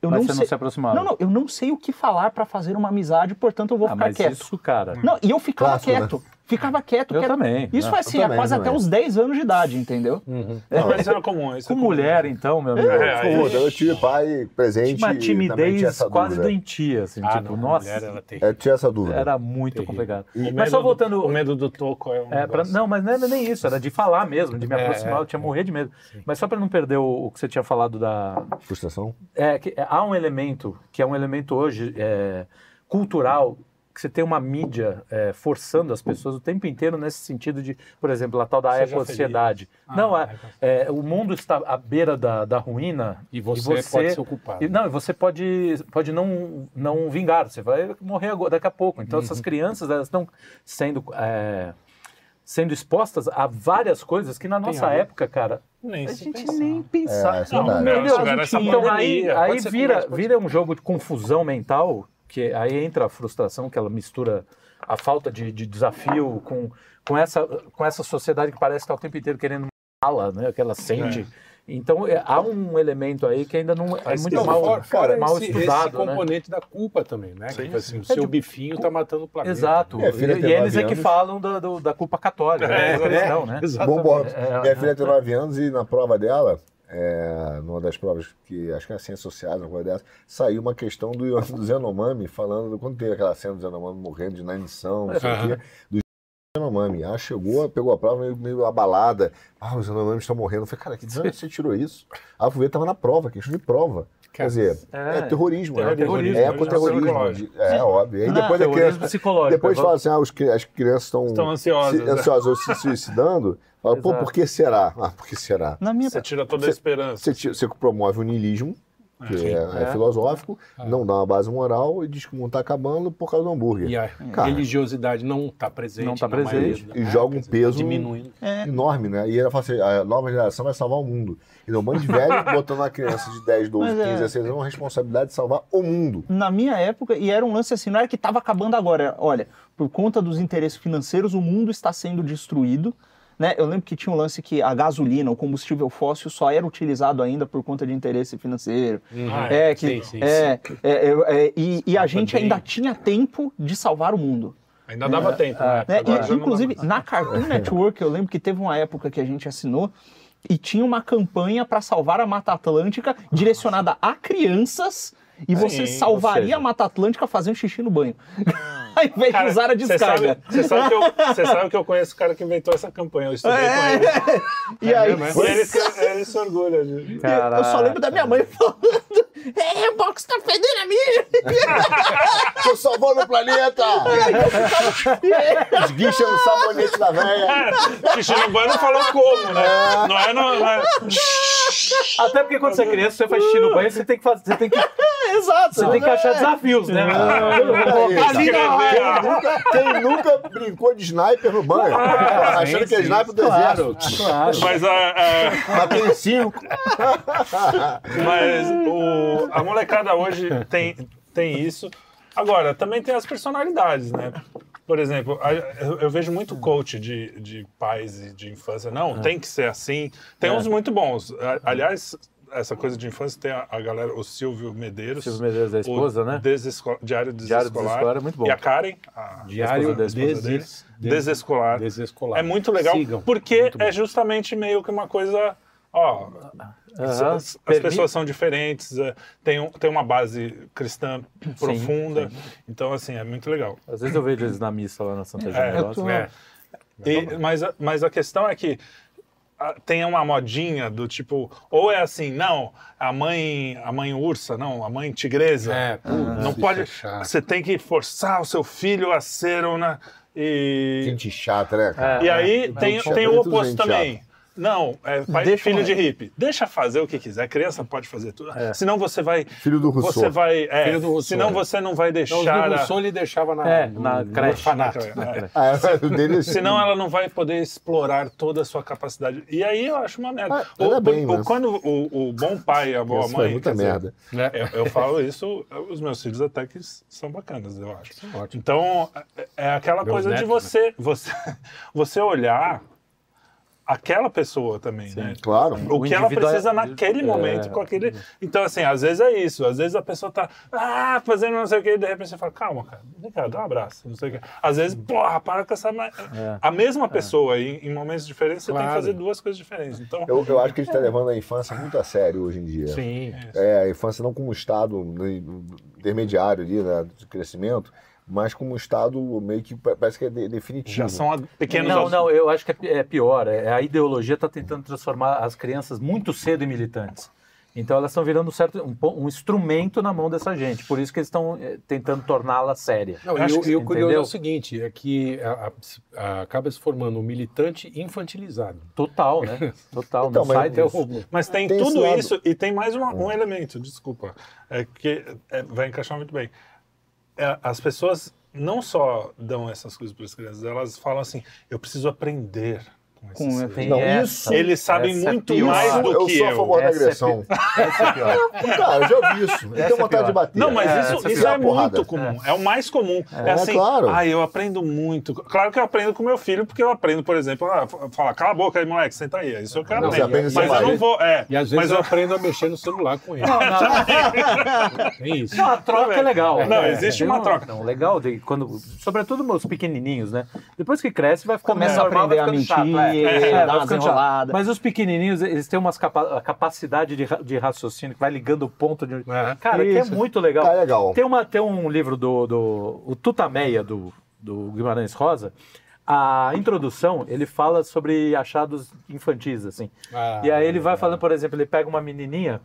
Eu mas não você sei... não se aproximava? Não, não, eu não sei o que falar para fazer uma amizade, portanto eu vou ah, ficar mas quieto. isso, cara. Não, e eu ficava Clássico, né? quieto. Né? Ficava quieto. Eu quieto. também. Isso foi assim, há quase até os 10 anos de idade, entendeu? Uhum. É. Não, mas era comum. Isso Com é comum. mulher, então, meu amigo. É, é, eu tive pai presente. Tinha uma timidez quase doentia, assim, ah, tipo, não, nossa. Mulher, ela tem... é, tinha essa dúvida. Era muito terrível. complicado. E mas só voltando. Do, o medo do toco é um. É, pra, não, mas não era nem isso, era de falar mesmo, de me é, aproximar, eu tinha morrer de medo. Sim. Mas só para não perder o, o, que você tinha falado da. Frustração? É, que há um elemento, que é um elemento hoje cultural que você tem uma mídia é, forçando as pessoas o tempo inteiro nesse sentido de, por exemplo, a tal da ecociedade. Ah, não, é, é, o mundo está à beira da, da ruína e você, e você pode ser ocupado. E, não, você pode, pode não, não vingar, você vai morrer agora, daqui a pouco. Então, uhum. essas crianças elas estão sendo é, sendo expostas a várias coisas que na nossa época, cara, nem a gente pensar. nem pensar. É, é não, não, não, então aí, aí vira, vira um jogo de confusão mental, que aí entra a frustração, que ela mistura a falta de, de desafio com, com, essa, com essa sociedade que parece estar o tempo inteiro querendo mala, né? Que ela sente. É então é, há um elemento aí que ainda não é muito mal, fora, fora mal esse, estudado. Esse né? componente né? da culpa também, né? Sim. Que, assim, o seu bifinho está matando o planeta. Exato. e, e eles é que falam do, do, da culpa católica. É, né? Não, né? Bom, é, minha filha tem 9 anos e na prova dela, é, numa das provas que acho que é ciência social, uma coisa dessa, saiu uma questão do, do Zenomami, falando do, quando teve aquela cena do Zenomami morrendo de inanição, não sei o quê, do Yanomami. Ah, chegou, pegou a prova meio, meio abalada. Ah, os Yanomamis estão morrendo. Eu falei, cara, que onde você tirou isso? Ah, fui ver, tava na prova, questão de prova. Quer dizer, é, é terrorismo, né? Terrorismo, é ecoterrorismo. É, é, óbvio. Aí depois não, criança, psicológico. Depois fala assim, ah, os, as crianças estão, estão ansiosas, se, né? ansiosas ou se suicidando. Fala, pô, por que será? Ah, por que será? Na minha... Você tira toda a esperança. Você, você promove o niilismo, que é, é, é, filosófico, é. não dá uma base moral e diz que o mundo está acabando por causa do hambúrguer. E a Cara, religiosidade não está presente. Não está presente. E joga um peso enorme, né? E ela fala assim, a nova geração vai salvar o mundo. E um monte de velho botando uma criança de 10, 12, Mas 15, 16 anos uma responsabilidade de salvar o mundo. Na minha época, e era um lance assim, não era que estava acabando agora. Olha, por conta dos interesses financeiros, o mundo está sendo destruído né? Eu lembro que tinha um lance que a gasolina, o combustível fóssil, só era utilizado ainda por conta de interesse financeiro. Uhum. é, que, sim, sim, é, sim. É, é, é, e, e a gente ainda tinha tempo de salvar o mundo. Ainda dava tempo, né? né? E, inclusive, na Cartoon Network, eu lembro que teve uma época que a gente assinou e tinha uma campanha para salvar a Mata Atlântica direcionada a crianças e você Sim, salvaria seja... a Mata Atlântica fazendo xixi no banho. Ao invés cara, de usar a descarga. Você sabe, sabe, que eu, sabe que eu conheço o cara que inventou essa campanha. Eu estudei é, com ele. E é, aí? E ele, ele se orgulha. De... Eu só lembro da minha mãe falando: É, o box tá fedendo a minha. Tô salvando o planeta! Esguicha no sabonete da velha. Xixi no banho não falou como, né? É. Não é, não, não é... Até porque quando você é criança, você faz xixi no banho, você tem que fazer. Você tem que Exato. Você tem que achar desafios, né? É, quem, nunca, quem nunca brincou de sniper no banho? Ah, achando que é sniper do claro, exército. Claro. Mas a. Mas tem cinco. Mas o, a molecada hoje tem, tem isso. Agora, também tem as personalidades, né? Por exemplo, eu vejo muito coach de, de pais e de infância. Não, é. tem que ser assim. Tem é. uns muito bons. Aliás, essa coisa de infância tem a, a, galera, o Silvio Medeiros. Silvio Medeiros da esposa, né? Desesco, Diário Desescolar. Diário Desescolar é muito bom. E a Karen, a Diário da esposa Deses, dele. Desescolar. Desescolar. É muito legal, Sigam. porque muito é justamente meio que uma coisa... Ó, uhum. as, as pessoas são diferentes, é, tem, um, tem uma base cristã profunda, sim, então assim, é muito legal. Às vezes eu vejo eles na missa lá na Santa Generosa. É, é. E, mas, mas a questão é que tem uma modinha do tipo, ou é assim, não, a mãe, a mãe ursa, não, a mãe tigresa. É, não pode. É você tem que forçar o seu filho a ser uma. E... Gente chata, né? Cara? E aí é, tem, tem o oposto também. Não, é pai, Deixa filho de hippie. Deixa fazer o que quiser. A criança pode fazer tudo. É. Senão você vai. Filho do Rousseau. Você vai. É, filho do Rousseau. Senão você não vai deixar. Não, o Rousseau ele deixava na, é, na no, creche. Orfanato. É. Ah, é. Senão ela não vai poder explorar toda a sua capacidade. E aí eu acho uma merda. Ah, o, bem, o, mas... Quando o, o, bom pai e a boa mãe. muita merda. Dizer, eu, eu, falo isso, os meus filhos até que são bacanas, eu acho. Então, é, é aquela Meus coisa netos, de você, né? você, você olhar aquela pessoa também, Sim, né? Claro. O, o que ela precisa naquele é... momento com aquele. Então, assim, às vezes é isso. Às vezes a pessoa tá ah, fazendo não sei o que, e de repente você fala, calma, cara, vem cá, dá um abraço, não sei o que. Às vezes, porra, para com essa. É. A mesma é. pessoa, em, em, momentos diferentes, você claro. tem que fazer duas coisas diferentes. Então... Eu, eu acho que a gente está levando a infância muito a sério hoje em dia. Sim. É, a infância não como estado né, intermediário ali, né, de crescimento mas como um estado meio que parece que é definitivo. Já são pequenos... Não, não, eu acho que é, é pior. É, a ideologia está tentando transformar as crianças muito cedo em militantes. Então elas estão virando certo, um, um, instrumento na mão dessa gente. Por isso que eles estão é, tentando torná-la séria. Não, e, o curioso é o seguinte, é que a, a, acaba se formando um militante infantilizado. Total, né? Total. então, mas, mas, tem, tem tudo isso e tem mais uma, um elemento, desculpa, é que é, vai encaixar muito bem. É, as pessoas não só dão essas coisas para as crianças, elas falam assim, eu preciso aprender com, não, isso, Eles sabem muito é mais do eu que eu. Eu sou a favor da agressão. É, é pior. Cara, eu já ouvi isso. Eu tenho vontade de bater. Não, mas isso, é, isso é muito comum. É. o mais comum. É, assim, claro. ah, eu aprendo muito. Claro que eu aprendo com meu filho, porque eu aprendo, por exemplo, ah, falar, cala a boca aí, moleque, senta aí. Isso eu quero aprender. Mas eu não vou. É, e às vezes mas eu aprendo a mexer no celular com ele. Não, não. é isso. Não, a troca é legal. Não, existe uma troca. Não, legal, de, quando, sobretudo meus pequenininhos, né? Depois que cresce, vai ficar Começa a aprender a mentir, umas Mas os pequenininhos, eles têm uma capa capacidade de, de raciocínio que vai ligando o ponto de. É, cara, isso. que é muito legal. Tá legal. Tem, uma, tem um livro do, do o Tutameia, do, do Guimarães Rosa. A introdução, ele fala sobre achados infantis, assim. Ah, e aí ele vai falando, por exemplo, ele pega uma menininha,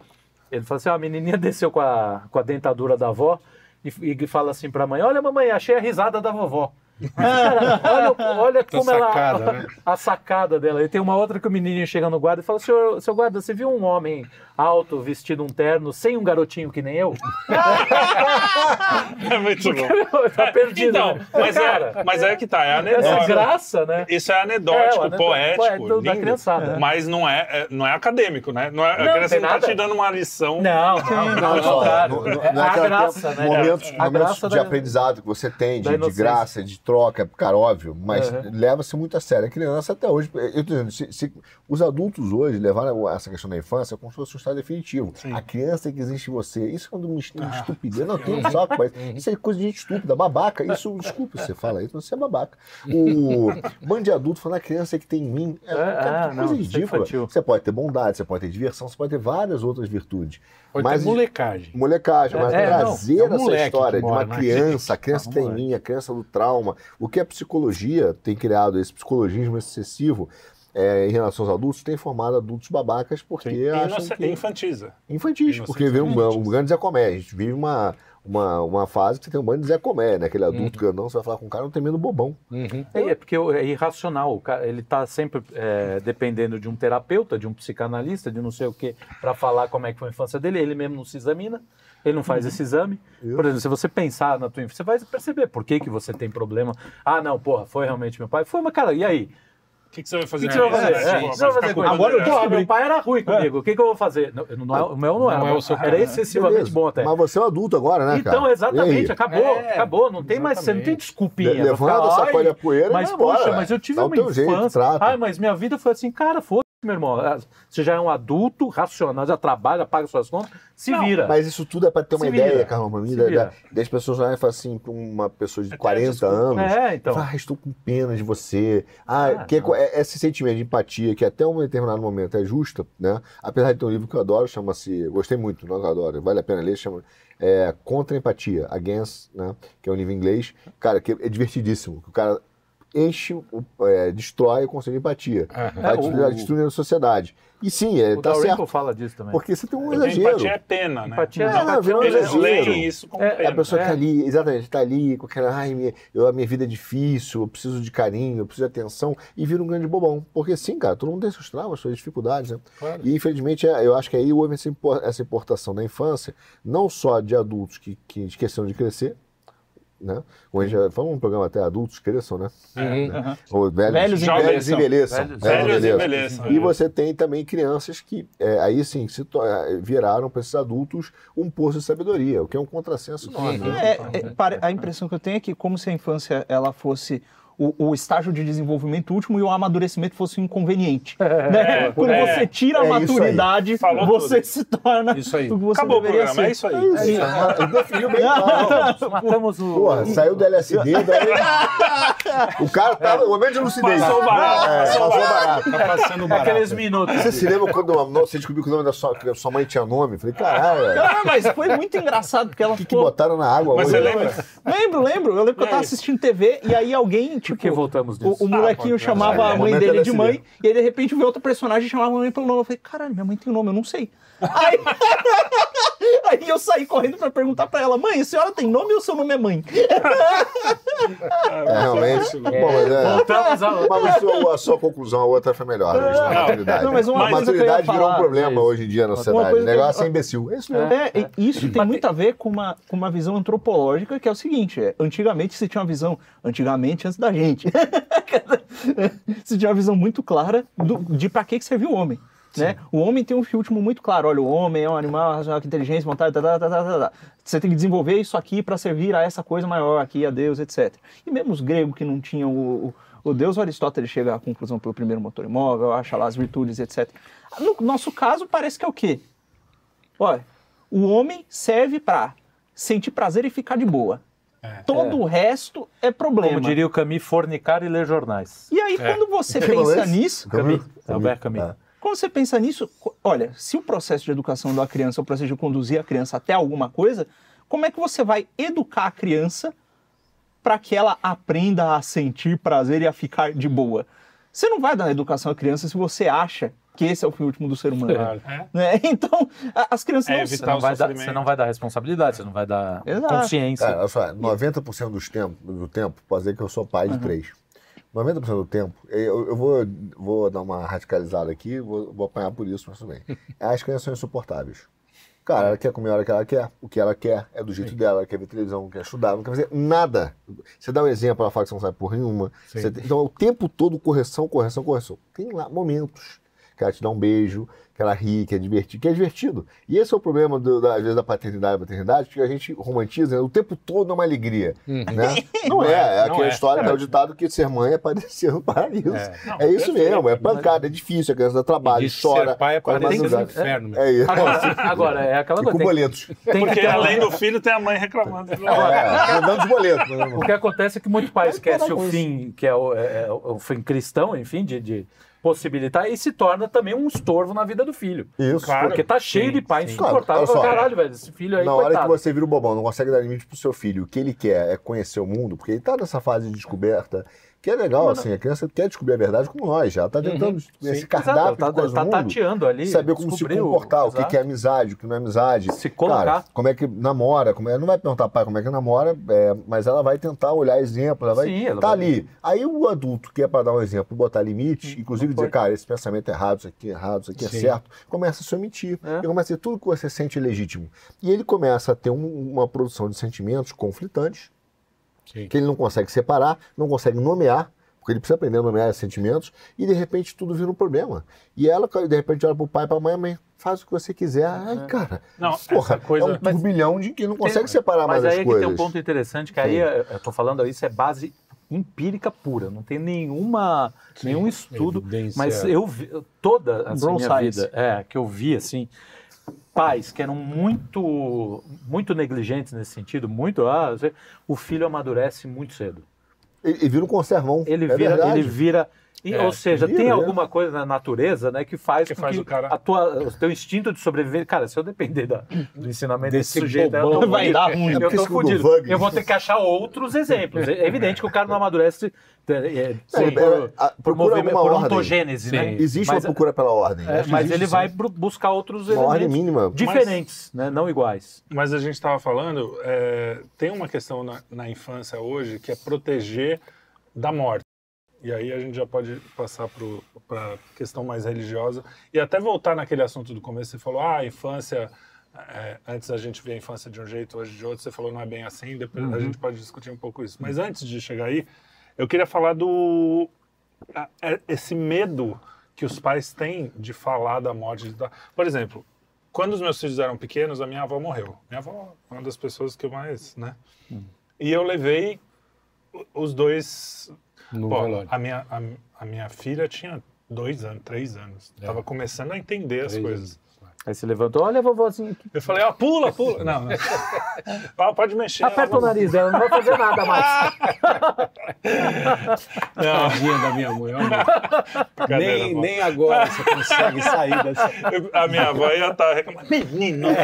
ele fala assim, ah, a menininha desceu com a, com a dentadura da avó e, e fala assim pra mãe, olha mamãe, achei a risada da vovó. Cara, olha, olha como sacada, ela. Né? A sacada dela. E tem uma outra que o menininho chega no guarda e fala: Senhor, seu guarda, você viu um homem alto, vestido um terno, sem um garotinho que nem eu? é muito bom. tá perdido. Então, né? mas, é, mas é que tá, é anedótico. Essa graça, né? Isso é anedótico, é, poético, lindo, da criançada. Mas não é, é, não é acadêmico, né? Não é, não, a criança não tá te dando uma lição. Não, não, não, não, não, não, não é a graça, né? Momentos, momentos de aprendizado que você tem, de, de graça, de troca, cara, óbvio, mas uhum. leva-se muito a sério. A criança até hoje, eu tô dizendo, se, se, os adultos hoje levaram essa questão da infância como se fosse um estado definitivo. Sim. A criança que existe em você, isso é uma ah. estupidez, não tem um saco, mas isso é coisa de gente estúpida, babaca, isso, desculpa você fala isso, você é babaca. O bando de adulto falando a criança que tem em mim, é, é, é coisa não, é ridícula. Você pode ter bondade, você pode ter diversão, você pode ter várias outras virtudes. Pode mas, ter molecagem. Molecagem, mas é, trazer não, é um essa história de uma criança, a criança que tem em mim, a criança do trauma, o que a psicologia tem criado, esse psicologismo excessivo, é, em relação aos adultos, tem formado adultos babacas porque Sim. acham que... Infantiliza. Infantis, porque vê um, um grande Zé Comé. A gente vive uma, uma, uma fase que você tem um bando de Zé Comé, né? Aquele adulto uhum. grandão, você vai falar com um cara, não tem medo bobão. Uhum. É, é, porque é irracional. ele está sempre é, dependendo de um terapeuta, de um psicanalista, de não sei o quê, para falar como é que foi a infância dele. Ele mesmo não se examina. Ele não faz uhum. esse exame. Isso. Por exemplo, se você pensar na tua infância, você vai perceber por que, que você tem problema. Ah, não, porra, foi realmente meu pai. Foi, mas cara, e aí? O que, que, você vai fazer? O que, que, você vai fazer? É, é, você vai fazer com Agora eu descobri. Meu pai era ruim é. comigo. O que, que eu vou fazer? Não, não é, o meu não, não é. O seu era excessivamente Beleza. bom até. Mas você é um adulto agora, né, Então, exatamente. Acabou. É, acabou. Não tem exatamente. mais... Você não tem desculpinha. Levanta, sacolha a poeira Mas, poxa, mas eu tive uma infância... Ai, mas minha vida foi assim, cara, foda meu irmão. É, você já é um adulto, racional, já trabalha, paga suas contas, se não, vira. Mas isso tudo é para ter uma se ideia. Carlos Mamim, da, das pessoas lá falam assim, para uma pessoa de 40 anos. É, então. Fala, ah, estou com pena de você. Ah, ah que é, é, esse sentimento de empatia, que até um determinado momento é justa, né? Apesar de ter um livro que eu adoro, chama-se. Gostei muito, não eu adoro, vale a pena ler, chama. É, Contra a Empatia, Against, né? Que é um livro em inglês. Cara, que é divertidíssimo. Que o cara enche, é, destrói o conceito de empatia. Uhum. Vai é, destruindo a sociedade. E sim, é, o tá certo. fala disso também. Porque você tem um exagero. Empatia é pena, né? Empatia é, não, não, um Eles leem isso como é, pena. A pessoa é. que tá ali, exatamente, tá ali com aquela, ai, minha, eu, a minha vida é difícil, eu preciso de carinho, eu preciso de atenção, e vira um grande bobão. Porque sim, cara, todo mundo tem seus traumas, suas dificuldades, né? Claro. E infelizmente, é, eu acho que aí houve essa importação da infância, não só de adultos que, que esqueceram de crescer, né? Como a gente já falou um programa até adultos cresçam, né? Uhum. né? Ou velhos, velhos, velhos envelheçam. Velhos, velhos envelheçam. E você tem também crianças que é, aí sim se é, viraram para esses adultos um poço de sabedoria, o que é um contrassenso enorme. Né? É, é, a impressão que eu tenho é que como se a infância ela fosse o, o, estágio de desenvolvimento último e o amadurecimento fosse um inconveniente. É, né? Quando é, você tira a é maturidade, você tudo. se torna isso aí. o que você Acabou o programa, ser. é isso aí. É isso. É definiu bem claro. Matamos o... Porra, saiu do LSD, daí... o cara tá no momento de lucidez. Passou barato. É, passou barato. Tá passando barato. Aqueles minutos. Você se lembra quando você descobriu que o nome da sua, sua mãe tinha nome? Eu falei, caralho. Não, mas foi muito engraçado, porque ela O que, que botaram na água Mas hoje? você lembra? Lembro, lembro. Eu lembro que eu tava assistindo TV e aí alguém tipo. Por que voltamos disso? O, o molequinho ah, chamava a mãe dele de mãe, e aí de repente veio outro personagem e chamava a mãe pelo nome. Eu falei, caralho, minha mãe tem um nome, eu não sei. Aí, aí eu saí correndo pra perguntar pra ela, mãe, a senhora tem nome ou seu nome é mãe? É, realmente. É. Bom, mas é, Voltamos a... Mas a sua, a sua conclusão, a outra foi melhor. Né? Não, maturidade. Não, mas uma a maturidade virou um problema é hoje em dia na sociedade. O negócio é imbecil. É isso mesmo. É, é, isso tem muito a ver com uma, com uma visão antropológica, que é o seguinte: é, antigamente se tinha uma visão, antigamente antes da gente, se tinha uma visão muito clara do, de para que, que serviu o homem. Né? O homem tem um fio último muito claro. Olha, o homem é um animal racional com inteligência, vontade, tá, tá, tá, tá, tá. você tem que desenvolver isso aqui para servir a essa coisa maior aqui, a Deus, etc. E mesmo os gregos que não tinham o, o, o Deus, Aristóteles chega à conclusão pelo primeiro motor imóvel, acha lá as virtudes, etc. No nosso caso, parece que é o quê? Olha, o homem serve para sentir prazer e ficar de boa. É. Todo é. o resto é problema. Como diria o Camus, fornicar e ler jornais. E aí, é. quando você pensa nisso. Camus, Albert Camus. É. Quando você pensa nisso, olha, se o processo de educação da criança é o processo de conduzir a criança até alguma coisa, como é que você vai educar a criança para que ela aprenda a sentir prazer e a ficar de boa? Você não vai dar educação à criança se você acha que esse é o fim último do ser humano. É. Né? Então, as crianças é, não, você não, vai dar, você não vai dar responsabilidade, você não vai dar Exato. consciência. Cara, só, 90% dos tempo, do tempo, pode dizer que eu sou pai de uhum. três. 90% do tempo, eu, eu, vou, vou dar uma radicalizada aqui, vou, vou apanhar por isso, mas tudo bem. As crianças são insuportáveis. Cara, ela quer comer a hora que ela quer, o que ela quer é do jeito Sim. dela, ela quer ver televisão, quer estudar, não quer fazer nada. Você dá um exemplo, ela fala que você não sabe por nenhuma. Você, então, o tempo todo, correção, correção, correção. Tem lá momentos que ela te dá um beijo, que ela ri, que é divertido, que é divertido. E esse é o problema, do, da, às vezes, da paternidade e maternidade, que a gente romantiza né? o tempo todo é uma alegria. Uhum. Né? Não é, é aquela é. história, é. é o ditado que ser mãe é parecer no paraíso. É, não, é isso mesmo, é pancada, é difícil, a criança dá trabalho, chora. Ser pai é parecer no inferno. É, isso. Agora, agora, é aquela coisa. com boletos. Tem Porque além do filho tem a mãe reclamando. É, mandando os boletos. O que acontece é que muitos pais esquecem o fim, que é o, é, o fim cristão, enfim, de, de possibilitar e se torna também um estorvo na vida do filho. Isso. Claro. Porque tá cheio sim, de pai insuportável. Claro. Caralho, velho, esse filho aí, Na coitado. hora que você vira o bobão, não consegue dar limite pro seu filho, o que ele quer é conhecer o mundo, porque ele tá nessa fase de descoberta, que é legal, assim, a criança quer descobrir a verdade como nós, já tá uhum. tentando uhum, esse cardápio Exato, tá, tá tateando ali, saber como se comportar, o que, que é amizade, o que não é amizade. Se colocar. Cara, como é que namora, como é, não vai perguntar pai como é que namora, é, mas ela vai tentar olhar exemplos, ela vai Sim, ela tá vai... ali. Aí o adulto que é para dar um exemplo, botar limite, hum, inclusive dizer, cara, esse pensamento é errado, isso aqui é errado, isso aqui é Sim. é certo, começa a se omitir. É. E começa a ter tudo que você sente legítimo. E ele começa a ter um, uma produção de sentimentos conflitantes, Sim. que ele não consegue separar, não consegue nomear, porque ele precisa aprender a nomear esses sentimentos, e de repente tudo vira um problema. E ela, de repente, olha pro pai e pra mãe, mãe, faz o que você quiser. Ai, é. cara, não, porra, coisa... é um turbilhão de que não consegue tem... separar mais as coisas. Mas aí que tem um ponto interessante, que Sim. aí eu tô falando, isso é base empírica pura, não tem nenhuma, Sim, nenhum estudo, evidência. mas eu vi, toda a minha science. vida, é, que eu vi, assim, pais que eram muito, muito negligentes nesse sentido, muito, ah, o filho amadurece muito cedo. Ele, vira um conservão. Ele é vira, ele vira. E, é, ou seja, vira, tem alguma coisa na natureza né, que faz que, faz que o, cara... a tua, o teu instinto de sobreviver. Cara, se eu depender da, do ensinamento desse, desse sujeito, eu tô vai dar ruim. Eu, tô fudido. eu vou ter que achar outros exemplos. É evidente que o cara não amadurece é, é, por, é, por, movimento, por ontogênese, né? Existe mas, uma procura pela ordem. É, mas ele vai buscar outros uma elementos mínima. diferentes, mas, né? não iguais. Mas a gente estava falando, é, tem uma questão na, na infância hoje que é proteger da morte. E aí a gente já pode passar para a questão mais religiosa e até voltar naquele assunto do começo. Você falou, ah, a infância, é, antes a gente via a infância de um jeito, hoje de outro. Você falou, não é bem assim, depois uhum. a gente pode discutir um pouco isso. Mas antes de chegar aí, eu queria falar do é, esse medo que os pais têm de falar da morte. De... Por exemplo, quando os meus filhos eram pequenos, a minha avó morreu. Minha avó é uma das pessoas que eu mais, né? Uhum. E eu levei os dois. No Pô, a minha, a, a, minha filha tinha dois anos, três anos. É. Tava começando a entender três as coisas. Anos. Aí você levantou, olha aqui. Eu falei, ó, oh, pula, pula. Não, não. Ah, pode mexer. Aperta o nariz dela, não vai fazer nada mais. não. Tadinha da minha mãe, nem, nem agora você consegue sair dessa. A minha avó ia estar tá reclamando, menino.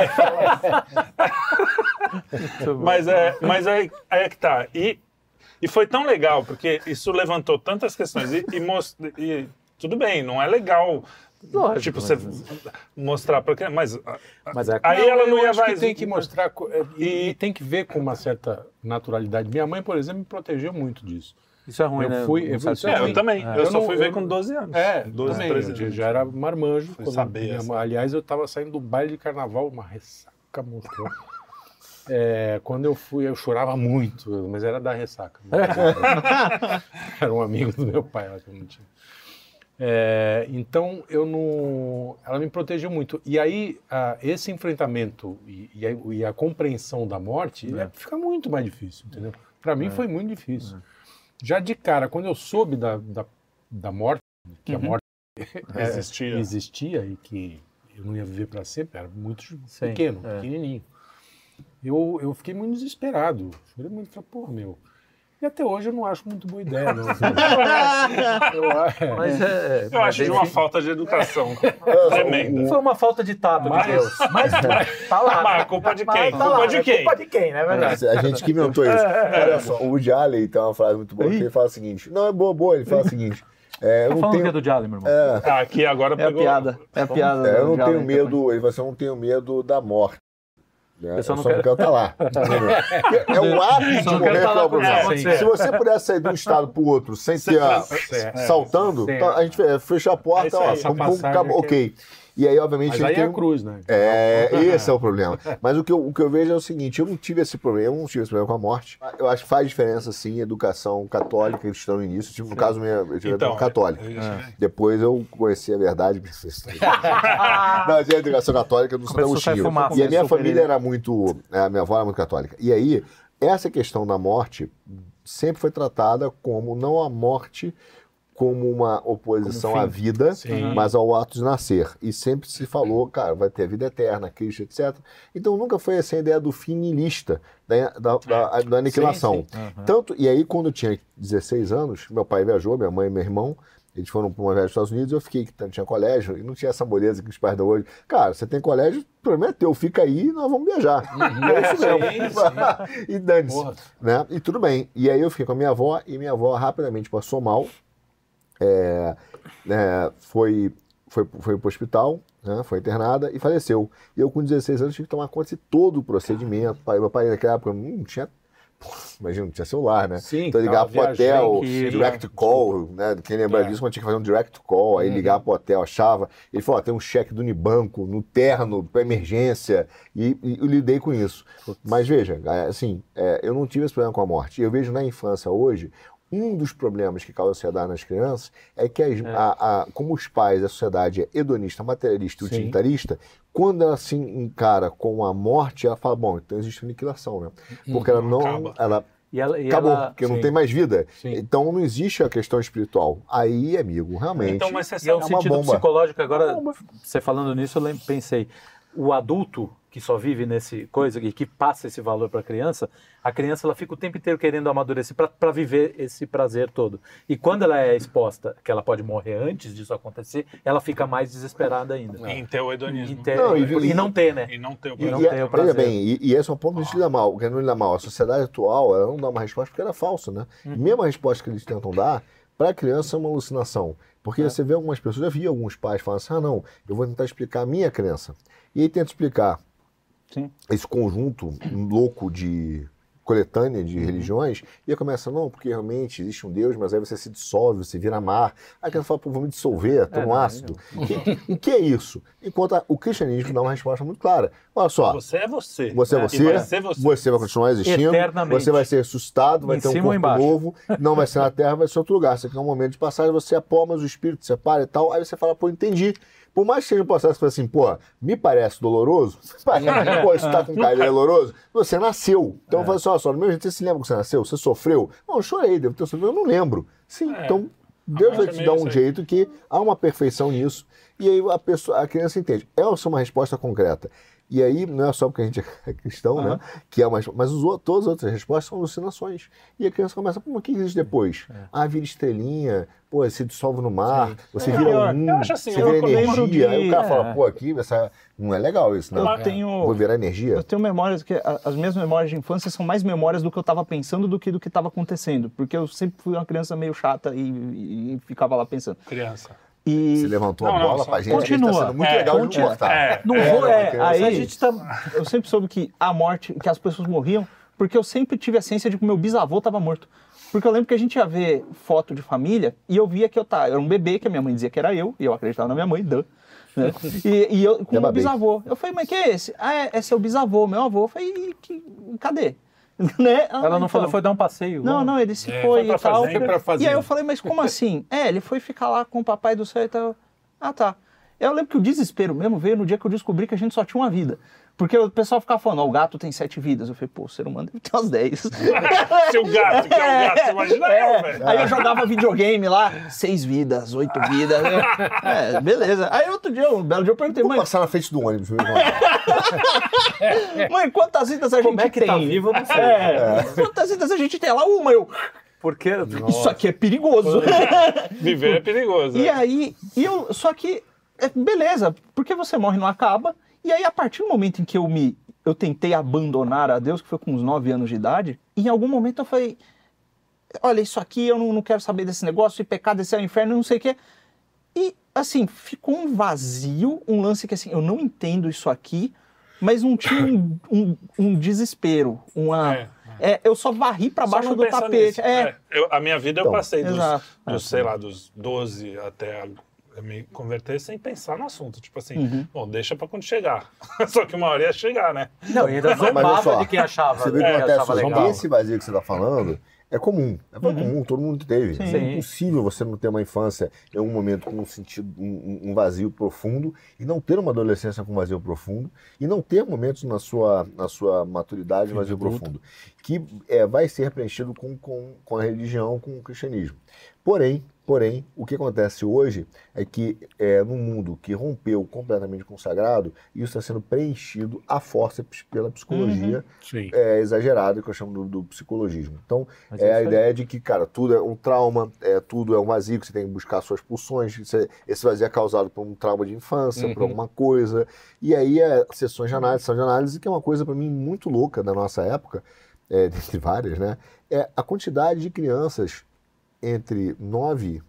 mas é, mas aí é que tá. E E foi tão legal, porque isso levantou tantas questões. E, e, most... e tudo bem, não é legal Lógico, tipo, você mostrar para quem, mas, mas é, aí não, ela não ia mais. tem que mostrar é, e, e, tem que ver com uma certa naturalidade. Minha mãe, por exemplo, me protegeu muito disso. Isso é ruim, eu né? Fui, eu, fui, é, eu também. É. Eu, eu, só não, fui ver com 12 anos. É, 12, também, 13 anos. Eu já era marmanjo. Saber, minha, aliás, eu estava saindo do baile de carnaval, uma ressaca monstruosa. É, quando eu fui, eu chorava muito, mas era da ressaca. era um amigo do meu pai, que eu não tinha. É, então eu não, ela me protegeu muito. E aí a, esse enfrentamento e, e, a, e, a, compreensão da morte é. fica muito mais difícil, entendeu? Para mim é. foi muito difícil. É. Já de cara, quando eu soube da, da, da morte, que uhum. a morte existia. existia e que eu não ia viver para sempre, era muito Sim, pequeno, é. pequenininho. Eu, eu fiquei muito desesperado. Chorei muito, falei, pô, meu, e até hoje eu não acho muito boa ideia, não. eu, mas é, eu acho de uma falta de educação tremenda. Foi uma falta de tato mas, de Deus. Mas, tá lá. Mas culpa de quem? Tá culpa de quem? Culpa de quem, né? Verdade? A gente que inventou isso. Olha só, o Allen tem uma frase muito boa que ele fala o seguinte. Não, é boa, boa. Ele fala o seguinte. É, eu tá não tenho... que é do Jalen, meu irmão. É... Ah, aqui agora é pegou... a piada. É a piada. É, eu não tenho medo, ele fala assim, eu não tenho medo da morte. Né? Eu só não, quero estar tá lá. é o ápice de morrer que é o problema. Se você pudesse sair de um estado para o outro sem ter a, saltando, tá, a gente fecha a porta, ó, acabou, ok. E aí, obviamente. Mas aí tem... é a cruz, né? É, esse é o problema. Mas o que, eu, o que eu vejo é o seguinte: eu não tive esse problema, eu não tive esse problema com a morte. Eu acho que faz diferença, sim, educação católica, cristã no início. Tipo, no caso, minha, eu tive então, católica. É. Depois eu conheci a verdade. não, a educação católica no Santa Agostinho. E a minha família era muito. É, a minha avó era muito católica. E aí, essa questão da morte sempre foi tratada como não a morte como uma oposição como à vida, Sim. mas ao ato de nascer. E sempre se falou, cara, vai ter a vida eterna, Cristo, etc. Então nunca foi essa a ideia do fim nihilista, da, da, da, da aniquilação. Sim, sim. Uhum. Tanto, e aí, quando eu tinha 16 anos, meu pai viajou, minha mãe e meu irmão, eles foram para uma viagem dos Estados Unidos, eu fiquei, que tinha colégio, e não tinha essa moleza que os pais dão hoje. Cara, você tem colégio, o problema é teu, fica aí e nós vamos viajar. Uhum. É isso mesmo. e dane-se. Né? E tudo bem. E aí eu fiquei com a minha avó, e minha avó rapidamente passou mal, é, é, foi, foi, foi para o hospital, né, foi internada e faleceu. E eu, com 16 anos, tive que tomar conta de todo o procedimento. Pai, meu pai, naquela época, não tinha. Imagina, não tinha celular, né? Sim, então ligava pro hotel, direct call, né? Quem lembra é. disso, quando tinha que fazer um direct call, aí uhum. ligava pro hotel, achava. Ele falou: ó, tem um cheque do Unibanco no terno para emergência, e, e, eu lidei com isso. Mas veja, assim, é, eu não tive esse problema com a morte. Eu vejo na infância hoje um dos problemas que causa ansiedade nas crianças é que, as, é. A, a, como os pais, a sociedade é hedonista, materialista e utilitarista, quando ela se encara com a morte, ela fala, bom, então existe aniquilação, né? Uhum. Porque ela não... Acaba. Ela, e ela, e acabou, ela... porque Sim. não tem mais vida. Sim. Então não existe a questão espiritual. Aí, amigo, realmente então, mas você é, é um sentido bomba. psicológico. Agora, você falando nisso, eu pensei, o adulto que só vive nesse coisa e que passa esse valor para a criança, a criança ela fica o tempo inteiro querendo amadurecer para viver esse prazer todo. E quando ela é exposta, que ela pode morrer antes disso acontecer, ela fica mais desesperada ainda. É. Em ter o hedonismo. Ter, não, e, e, não ter, né? E não ter o prazer. E, e, o prazer. bem, e, e esse é um ponto que a gente lida mal, que não lida mal. A sociedade atual, ela não dá uma resposta porque ela é falsa, né? Uhum. Mesmo a resposta que eles tentam dar, para a criança é uma alucinação. Porque é. você vê algumas pessoas, eu vi alguns pais falando assim, ah não, eu vou tentar explicar a minha crença. E aí tenta explicar Sim. esse conjunto louco de coletânea de uhum. religiões, e aí começa, não, porque realmente existe um Deus, mas aí você se dissolve, você vira mar. Aí você fala, pô, vou me dissolver, tô é, no ácido. O que, é isso? Enquanto a, o cristianismo dá uma resposta muito clara. Olha só. Você é você. Você é você. Vai você. você. vai continuar existindo. Você vai ser ressuscitado, vai em ter um corpo novo. Não vai ser na terra, vai ser outro lugar. Você quer um momento de passagem, você é pó, mas o espírito separa e tal. Aí você fala, pô, entendi. Por mais que seja um processo que assim, pô, me parece doloroso, parece, pô, isso tá com cara é doloroso, você nasceu. Então, é. eu falo assim, ó, só, no mesmo jeito, você se lembra que você nasceu? Você sofreu? Não, eu chorei, devo ter sofrido, eu não lembro. Sim, é. então Deus vai te dar um jeito que há uma perfeição nisso, e aí a, pessoa, a criança entende. Essa é uma resposta concreta. E aí, não é só porque a gente é cristão, uhum. né? Que é uma, mas os, todas as outras respostas são alucinações. E a criança começa, pô, o que existe depois? É. Ah, vira estrelinha, pô, se dissolve no mar, Sim. você é, vira eu, um, eu acho assim, você vira energia. De... Aí o cara é. fala, pô, aqui essa, não é legal isso, né? Eu tenho, Vou virar energia. Eu tenho memórias, que as minhas memórias de infância são mais memórias do que eu estava pensando do que do que estava acontecendo. Porque eu sempre fui uma criança meio chata e, e, e ficava lá pensando. Criança. E... Você levantou não, a bola para pra gente, continua. Tá sendo muito é, legal continua. de cortar. É, não é, vou, é, aí a gente tá, eu sempre soube que a morte, que as pessoas morriam, porque eu sempre tive a ciência de que meu bisavô estava morto. Porque eu lembro que a gente ia ver foto de família e eu via que eu tava, era um bebê, que a minha mãe dizia que era eu, e eu acreditava na minha mãe, Dan. Né? E, e, eu com o meu bisavô. Eu falei, mas que é esse? Ah, é, é seu bisavô, meu avô. Eu falei, que, cadê? né? Ah, Ela não então. falou, foi dar um passeio. Não, não, ele se é, foi, foi e tal. Fazer, e aí eu falei, mas como assim? é, ele foi ficar lá com o papai do céu e tal. Ah, tá. Eu lembro que o desespero mesmo veio no dia que eu descobri que a gente só tinha uma vida. Porque o pessoal ficava falando, oh, o gato tem sete vidas. Eu falei, pô, o ser humano deve ter umas dez. Seu gato, que é um gato, imagina é, eu, velho. Aí eu jogava videogame lá, seis vidas, oito vidas. Né? É, beleza. Aí outro dia, um belo dia, eu perguntei, Vou mãe... passar na frente do ônibus. mãe, quantas vidas a gente Como é que tá tem? Tá vivo, não sei. É, é. Quantas vidas a gente tem? Ela, uma, eu... Porque isso aqui é perigoso. Viver é perigoso. E é. aí, eu, só que, é, beleza, porque você morre não acaba, e aí, a partir do momento em que eu me eu tentei abandonar a Deus, que foi com uns 9 anos de idade, em algum momento eu falei: olha, isso aqui eu não, não quero saber desse negócio, e pecado, desse é o inferno, não sei o quê. E, assim, ficou um vazio, um lance que, assim, eu não entendo isso aqui, mas não tinha um, um, um desespero, uma. É. É, eu só varri para baixo do tapete. É. é. Eu, a minha vida então, eu passei dos, dos, sei lá, dos 12 até me converter sem pensar no assunto. Tipo assim, uhum. bom, deixa pra quando chegar. só que uma hora ia chegar, né? Não, e ainda zombava de quem achava. Você viu que é, achava legal. Esse vazio que você tá falando é comum. É uhum. comum, todo mundo teve. Sim. É impossível você não ter uma infância em algum momento com um sentido, um, um, vazio profundo e não ter uma adolescência com vazio profundo e não ter momentos na sua, na sua maturidade vazio profundo que é, vai ser preenchido com, com, com a religião, com o cristianismo. Porém, Porém, o que acontece hoje é que é, no mundo que rompeu completamente com o sagrado, isso está sendo preenchido à força pela psicologia uhum. é, exagerada, que eu chamo do, do psicologismo. Então, Mas é a ideia de que, cara, tudo é um trauma, é, tudo é um vazio, que você tem que buscar suas pulsões, você, esse vazio é causado por um trauma de infância, uhum. por alguma coisa. E aí, é, sessões de análise, sessões de análise, que é uma coisa para mim muito louca da nossa época, é, dentre várias, né? É a quantidade de crianças entre 9,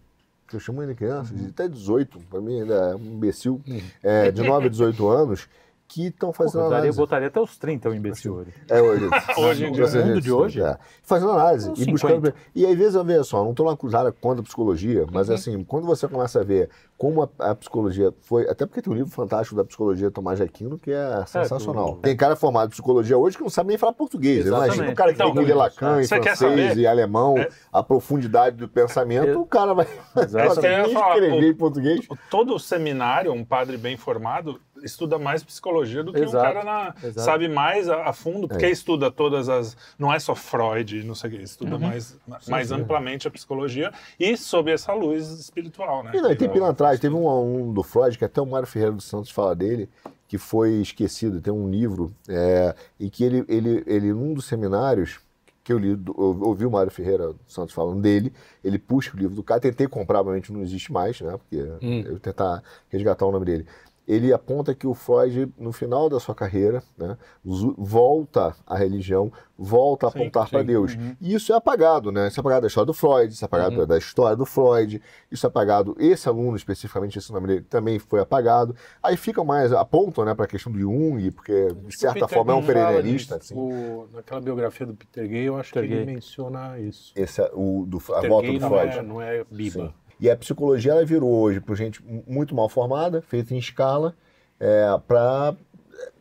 que eu chamo ainda criança, uhum. até 18, para mim ainda é um imbecil, uhum. é, de 9 a 18 anos, que estão fazendo Pô, análise. Eu botaria até os 30 o imbecil hoje. É hoje. hoje em dia. No mundo de hoje? É. Fazendo análise. E, buscando, e às vezes, veja só, não estou lá acusada contra a psicologia, mas uhum. assim, quando você começa a ver como a, a, psicologia foi. Até porque tem um livro fantástico da psicologia Tomás de Aquino que é sensacional. É, tem cara formado em psicologia hoje que não sabe nem falar português. Imagina um cara que então, tem que ler Lacan em francês e alemão, é. a profundidade do pensamento, é. o cara vai. Exatamente. escrever em português. Todo seminário, um padre bem formado, estuda mais psicologia do que Exato. um cara na, sabe mais a, a fundo, porque é. estuda todas as. Não é só Freud, não sei o que, estuda uhum. mais, sim, mais sim. amplamente a psicologia e sob essa luz espiritual, né? E, não, e tem pilantragem, teve um, um, do Freud, que até o Mário Ferreira dos Santos fala dele, que foi esquecido, tem um livro, é, em que ele, ele, ele, num dos seminários que eu li, eu ouvi o Mário Ferreira dos Santos falando dele, ele puxa o livro do cara, tentei comprar, obviamente não existe mais, né? Porque hum. eu tentar resgatar o nome dele ele aponta que o Freud, no final da sua carreira, né, volta à religião, volta a apontar para Deus. Uhum. E isso é apagado, né? Isso é apagado da história do Freud, isso é apagado uhum. da história do Freud, isso é apagado, esse aluno especificamente, esse nome dele também foi apagado. Aí fica mais, apontam né, para a questão do Jung, porque de certa forma é um perennialista. Assim. O, naquela biografia do Peter Gay, eu acho Peter que ele menciona isso. Esse é o, do, a volta Gay do Freud. Não é, não é Biba. Sim. E a psicologia ela virou hoje por gente muito mal formada, feita em escala, é, para é,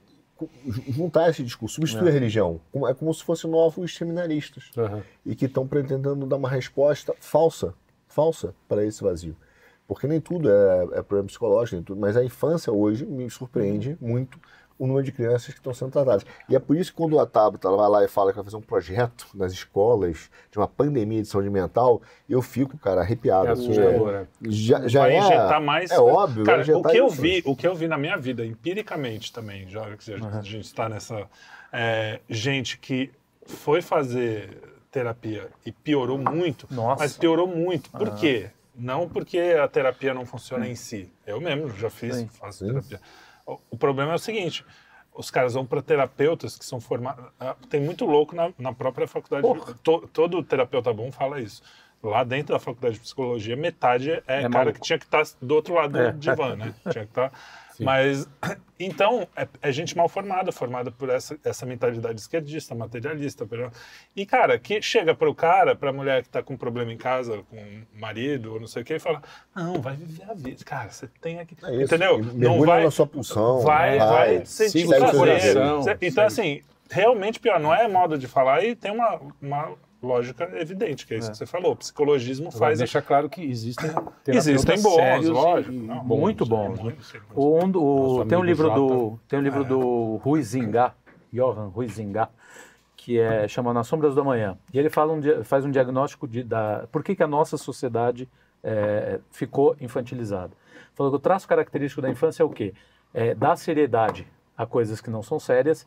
juntar esse discurso, substituir é. a religião. É como se fossem novos seminaristas uhum. e que estão pretendendo dar uma resposta falsa, falsa para esse vazio. Porque nem tudo é, é problema psicológico, nem tudo, mas a infância hoje me surpreende uhum. muito o número de crianças que estão sendo tratadas. E é por isso que quando a Tabata vai lá e fala que vai fazer um projeto nas escolas de uma pandemia de saúde mental, eu fico, cara, arrepiado. É assustador, é. Já, já vai é, injetar mais. É óbvio. Cara, o que, eu vi, o que eu vi na minha vida, empiricamente também, já que a gente uhum. está nessa. É, gente que foi fazer terapia e piorou muito, Nossa. mas piorou muito. Por uhum. quê? Não porque a terapia não funciona em si. Eu mesmo já fiz, Sim. faço terapia. O, problema é o seguinte: os caras vão para terapeutas que são formados. Ah, tem muito louco na, na própria faculdade. To, todo terapeuta bom fala isso. Lá dentro da faculdade de psicologia, metade é, é cara maluco. que tinha que estar tá do outro lado é. do divã, né? Tinha que estar. Mas, então, é, é, gente mal formada, formada por essa, essa mentalidade esquerdista, materialista. E, cara, que chega para o cara, para a mulher que está com problema em casa, com o marido, ou não sei o que, e fala: Não, vai viver a vida. Cara, você tem aqui. É Entendeu? Não vai. na sua pulsão. Vai, vai, vai sentir prazer. Então, assim, realmente pior. Não é modo de falar e tem uma, uma lógica evidente, que é isso é. que você falou. O psicologismo Agora, faz. Deixa claro que existem Existem bons, lógico. Não, muito bons. Né? O, o, tem um livro do tem um livro é. do Rui Zingá, Johan Rui Zingá, que é chama Nas Sombras da Manhã. E ele fala um, faz um diagnóstico de da por que, que a nossa sociedade é, ficou infantilizada. Falou que o traço característico da infância é o quê? É dar seriedade a coisas que não são sérias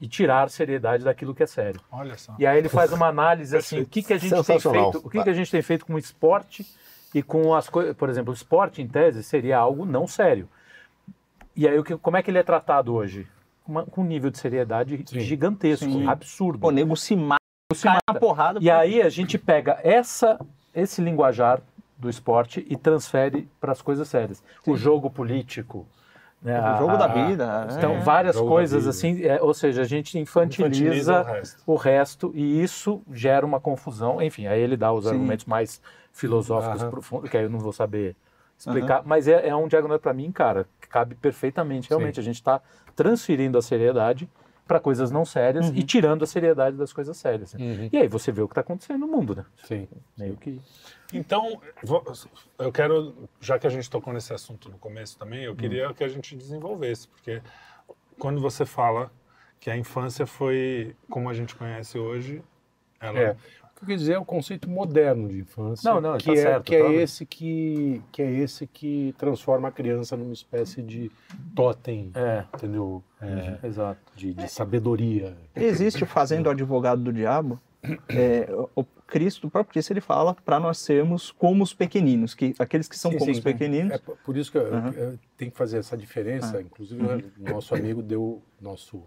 e tirar seriedade daquilo que é sério. Olha só. E aí ele faz uma análise assim, o que, que a gente tem feito, o que, que a gente tem feito com o esporte e com as coisas, por exemplo, o esporte em tese seria algo não sério. E aí como é que ele é tratado hoje? Uma, com um nível de seriedade Sim. gigantesco, Sim. absurdo. O nego se mata, se mata. porrada. E aí a gente pega essa esse linguajar do esporte e transfere para as coisas sérias. Sim. O jogo político, né, o jogo a, da vida. Então, é. várias coisas assim, é, ou seja, a gente infantiliza, infantiliza o, resto. o, resto. e isso gera uma confusão. Enfim, aí ele dá os Sim. argumentos mais filosóficos uhum. profundos, que aí eu não vou saber explicar, uhum. mas é, é, um diagnóstico para mim, cara, que cabe perfeitamente. Realmente, Sim. a gente está transferindo a seriedade para coisas não sérias uhum. e tirando a seriedade das coisas sérias. Uhum. E aí você vê o que está acontecendo no mundo, né? Sim. Meio que. Então, eu quero, já que a gente tocou nesse assunto no começo também, eu queria hum. que a gente desenvolvesse, porque quando você fala que a infância foi como a gente conhece hoje, ela... É. O que eu quero dizer é o conceito moderno de infância, não, não, que, tá é, certo, que, é esse que, que é esse que transforma a criança numa espécie de totem, é. entendeu? É, uhum. Exato. De, de sabedoria. Existe Fazendo o Advogado do Diabo, é, o Cristo, o próprio Cristo, ele fala para nós sermos como os pequeninos, que aqueles que são sim, como sim, os pequeninos. É por isso que uhum. eu, eu tenho que fazer essa diferença. Inclusive, uhum. nosso amigo deu nosso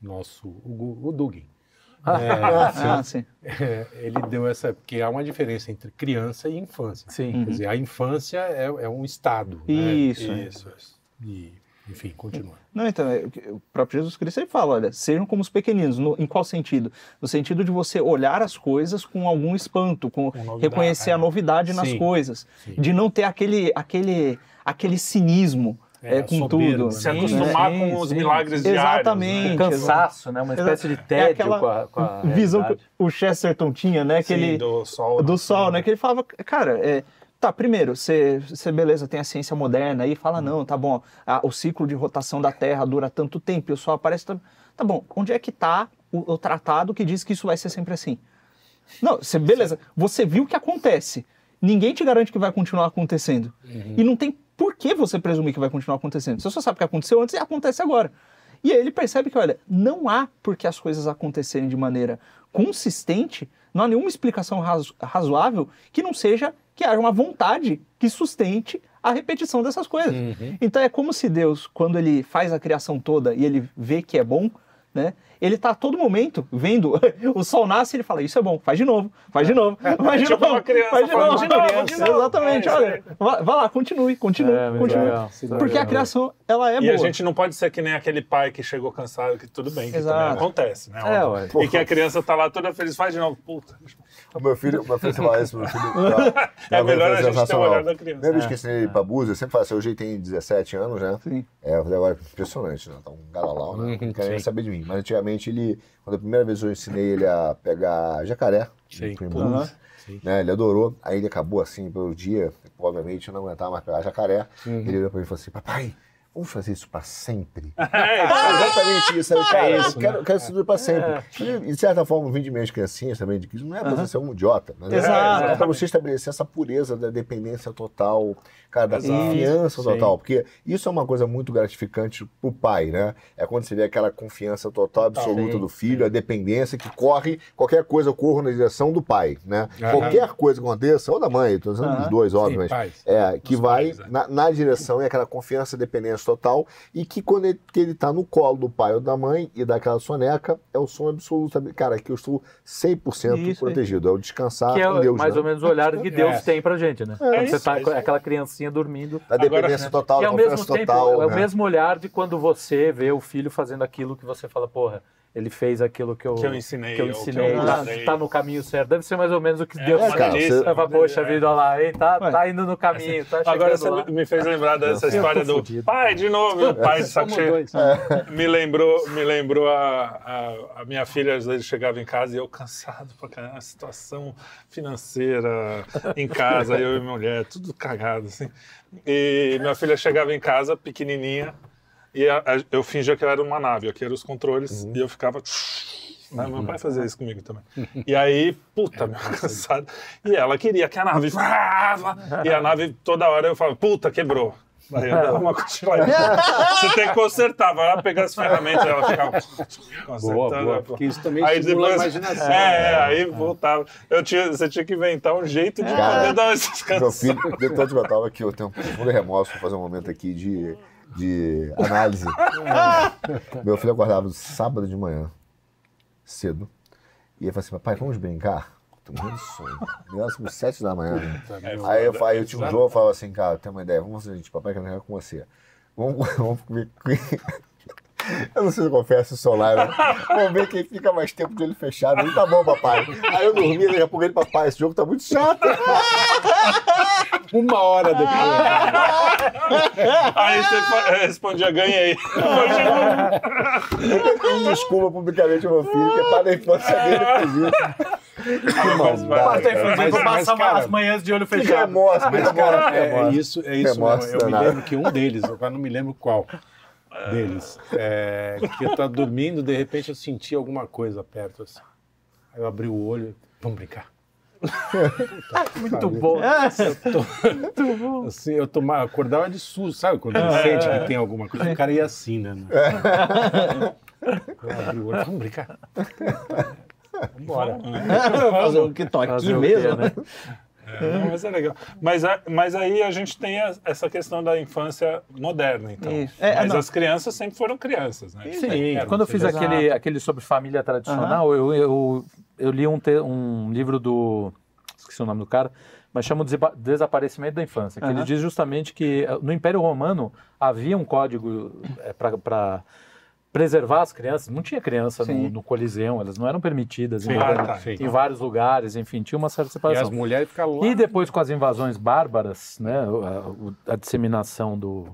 nosso o, o Dugin. É, ah, sim. É, ele deu essa porque há uma diferença entre criança e infância. Sim. Quer dizer, a infância é, é um estado. Isso. Né? Isso. isso. E enfim, continua. Não, então, é, o próprio Jesus Cristo ele fala, olha, sejam como os pequeninos. No, em qual sentido? No sentido de você olhar as coisas com algum espanto, com, com reconhecer a novidade nas Sim. coisas, Sim. de não ter aquele, aquele, aquele cinismo. É, é com soberbo, tudo. Né? Se acostumar sim, com os sim. milagres diários. Exatamente. Né? O cansaço, né? Uma espécie de tédio é aquela com a, com a visão realidade. que o Chesterton tinha, né? Que sim, ele, do sol. Do sol, né? Que ele falava, cara, é, Tá, primeiro, você, beleza, tem a ciência moderna aí, fala, não, tá bom, a, o ciclo de rotação da Terra dura tanto tempo e o Sol aparece. Tá, tá bom, onde é que tá o, o, tratado que diz que isso vai ser sempre assim? Não, você, beleza, você viu o que acontece. Ninguém te garante que vai continuar acontecendo. Uhum. E não tem por que você presumir que vai continuar acontecendo. Você só sabe o que aconteceu antes e acontece agora. E aí ele percebe que, olha, não há por que as coisas acontecerem de maneira consistente, não há nenhuma explicação razo razoável que não seja que haja uma vontade que sustente a repetição dessas coisas. Uhum. Então é como se Deus, quando ele faz a criação toda e ele vê que é bom, né? Ele está a todo momento vendo o sol nasce e ele fala: Isso é bom, faz de novo, faz de novo, é, faz de tipo novo, faz de novo, de novo, de novo. Exatamente, é, olha, vai, vai, lá, continue, continue, é, continue. Legal, porque a criação, ela é e boa. E a gente não pode ser que nem aquele pai que chegou cansado, que tudo bem, que também acontece, né? É, ué. E que a criança está lá toda feliz, faz de novo, puta. O meu filho, meu filho fala isso, meu filho. é melhor a gente ter o olhar da criança. Lembra que ensinei ele pra Búzia? Eu sempre falo assim, hoje ele tem 17 anos, né? Sim. É, agora impressionante, né? Tá um galalau, né? Não quer nem saber de mim. Mas antigamente ele, quando a primeira vez eu ensinei ele a pegar jacaré, Sim. Uhum. Né? Ele adorou. Aí ele acabou assim pelo dia, obviamente eu não aguentava mais pegar jacaré. Uhum. Ele olhou pra mim e falou assim: Papai, vamos fazer isso para sempre? É, exatamente isso. Aí, cara, é isso, eu quero, né? quero isso para sempre. É. De certa forma, vim de minhas criancinhas também de que não é para você ser um idiota, mas Exato. é, é para você estabelecer essa pureza da dependência total, cara, da confiança Sim. total. Porque isso é uma coisa muito gratificante pro pai, né? É quando você vê aquela confiança total, absoluta Sim. do filho, a dependência que corre, qualquer coisa corre na direção do pai, né? Uhum. Qualquer coisa que aconteça, ou da mãe, tô dizendo uhum. dos dois, óbvio, mas é, que vai pais, é. na, na, direção e aquela confiança, dependência total, e que quando ele, que ele tá no colo do pai ou da mãe e daquela soneca, é o som absoluto. Cara, que eu estou 100% Isso, protegido. É o descansar que é Deus. Mais né? ou menos o olhar que Deus é. tem pra gente, né? É, você tá com aquela criancinha dormindo. Da dependência Agora, total, da confiança total. Tempo, né? É o né? mesmo olhar de quando você vê o filho fazendo aquilo que você fala, porra ele fez aquilo que eu, que eu ensinei. Que eu ensinei, que eu tá, tá, no caminho certo. Deve ser mais ou menos o que é, Deus é, cara, você... Poxa é. vida, lá, hein, tá, tá indo no caminho, tá Agora você lá. me fez lembrar dessa história do fudido. pai, de novo, o pai de saco cheio. Me lembrou, me lembrou a, a, a, minha filha, às vezes chegava em casa e eu cansado pra caramba, situação financeira em casa, eu e minha mulher, tudo cagado, assim. E minha filha chegava em casa, pequenininha, e a, a, eu fingia que ela era uma nave, aqui eram os controles, uhum. e eu ficava. Né? Meu pai fazia isso comigo também. E aí, puta, é, meu, cansado. E ela queria que a nave. E a nave, toda hora eu falava, puta, quebrou. Aí eu dava uma continuada. Você tem que consertar, vai lá pegar as ferramentas, ela ficava consertando. Boa, boa, porque isso também aí depois, a imaginação. É, é, aí voltava. Eu tinha, você tinha que inventar um jeito de Cara, poder dar esses canções. Meu filho, de tanto que eu tava aqui, eu tenho um profundo remorso, vou fazer um momento aqui de de análise. Meu filho acordava sábado de manhã, cedo, e ele falou assim: Papai, vamos brincar? Tô morrendo de sono. Negócio sete da manhã. É, aí, eu, aí eu tinha um jogo e falava assim: Cara, tem uma ideia, vamos fazer, gente, papai quer brincar com você. Vamos, vamos comer. Eu não sei se eu confesso isso online. Vamos ver quem fica mais tempo de olho fechado. Ele tá bom, papai. Aí eu dormi, daqui a pouco ele, papai, esse jogo tá muito chato. Uma hora depois. Aí você respondia, ganhei. Desculpa publicamente ao meu filho, que é para a infância dele fez Que maldade. Mas, mas, cara, as manhãs de olho fechado. Que remorso, mas, cara, é, é isso, é isso remorso, Eu me lembro que um deles, agora não me lembro qual, deles. É, que eu tava dormindo, de repente eu senti alguma coisa perto. Assim. Aí eu abri o olho, vamos brincar. Muito bom. Eu tô, Muito bom. Assim, eu tomava, acordava de susto, sabe? Quando ele é, sente que tem alguma coisa, o cara ia assim, né? Eu abri o olho, vamos brincar. Vambora. Fazer o que tô aqui mesmo, né? É, mas é legal. Mas, mas aí a gente tem a, essa questão da infância moderna, então. É, mas não. as crianças sempre foram crianças, né? Sim, quando eu fiz aquele, aquele sobre família tradicional, uhum. eu, eu, eu, li um, te, um livro do. Esqueci o nome do cara mas chama de desaparecimento da infância, que uhum. ele diz justamente que eh, no Império Romano havia um código é, para preservar as crianças. Não tinha criança no, no, Coliseu, elas não eram permitidas sim, em, ah, tá, em vários lugares, enfim, tinha uma certa separação. E as mulheres ficavam lá. E depois com as invasões bárbaras, né, a, a disseminação do,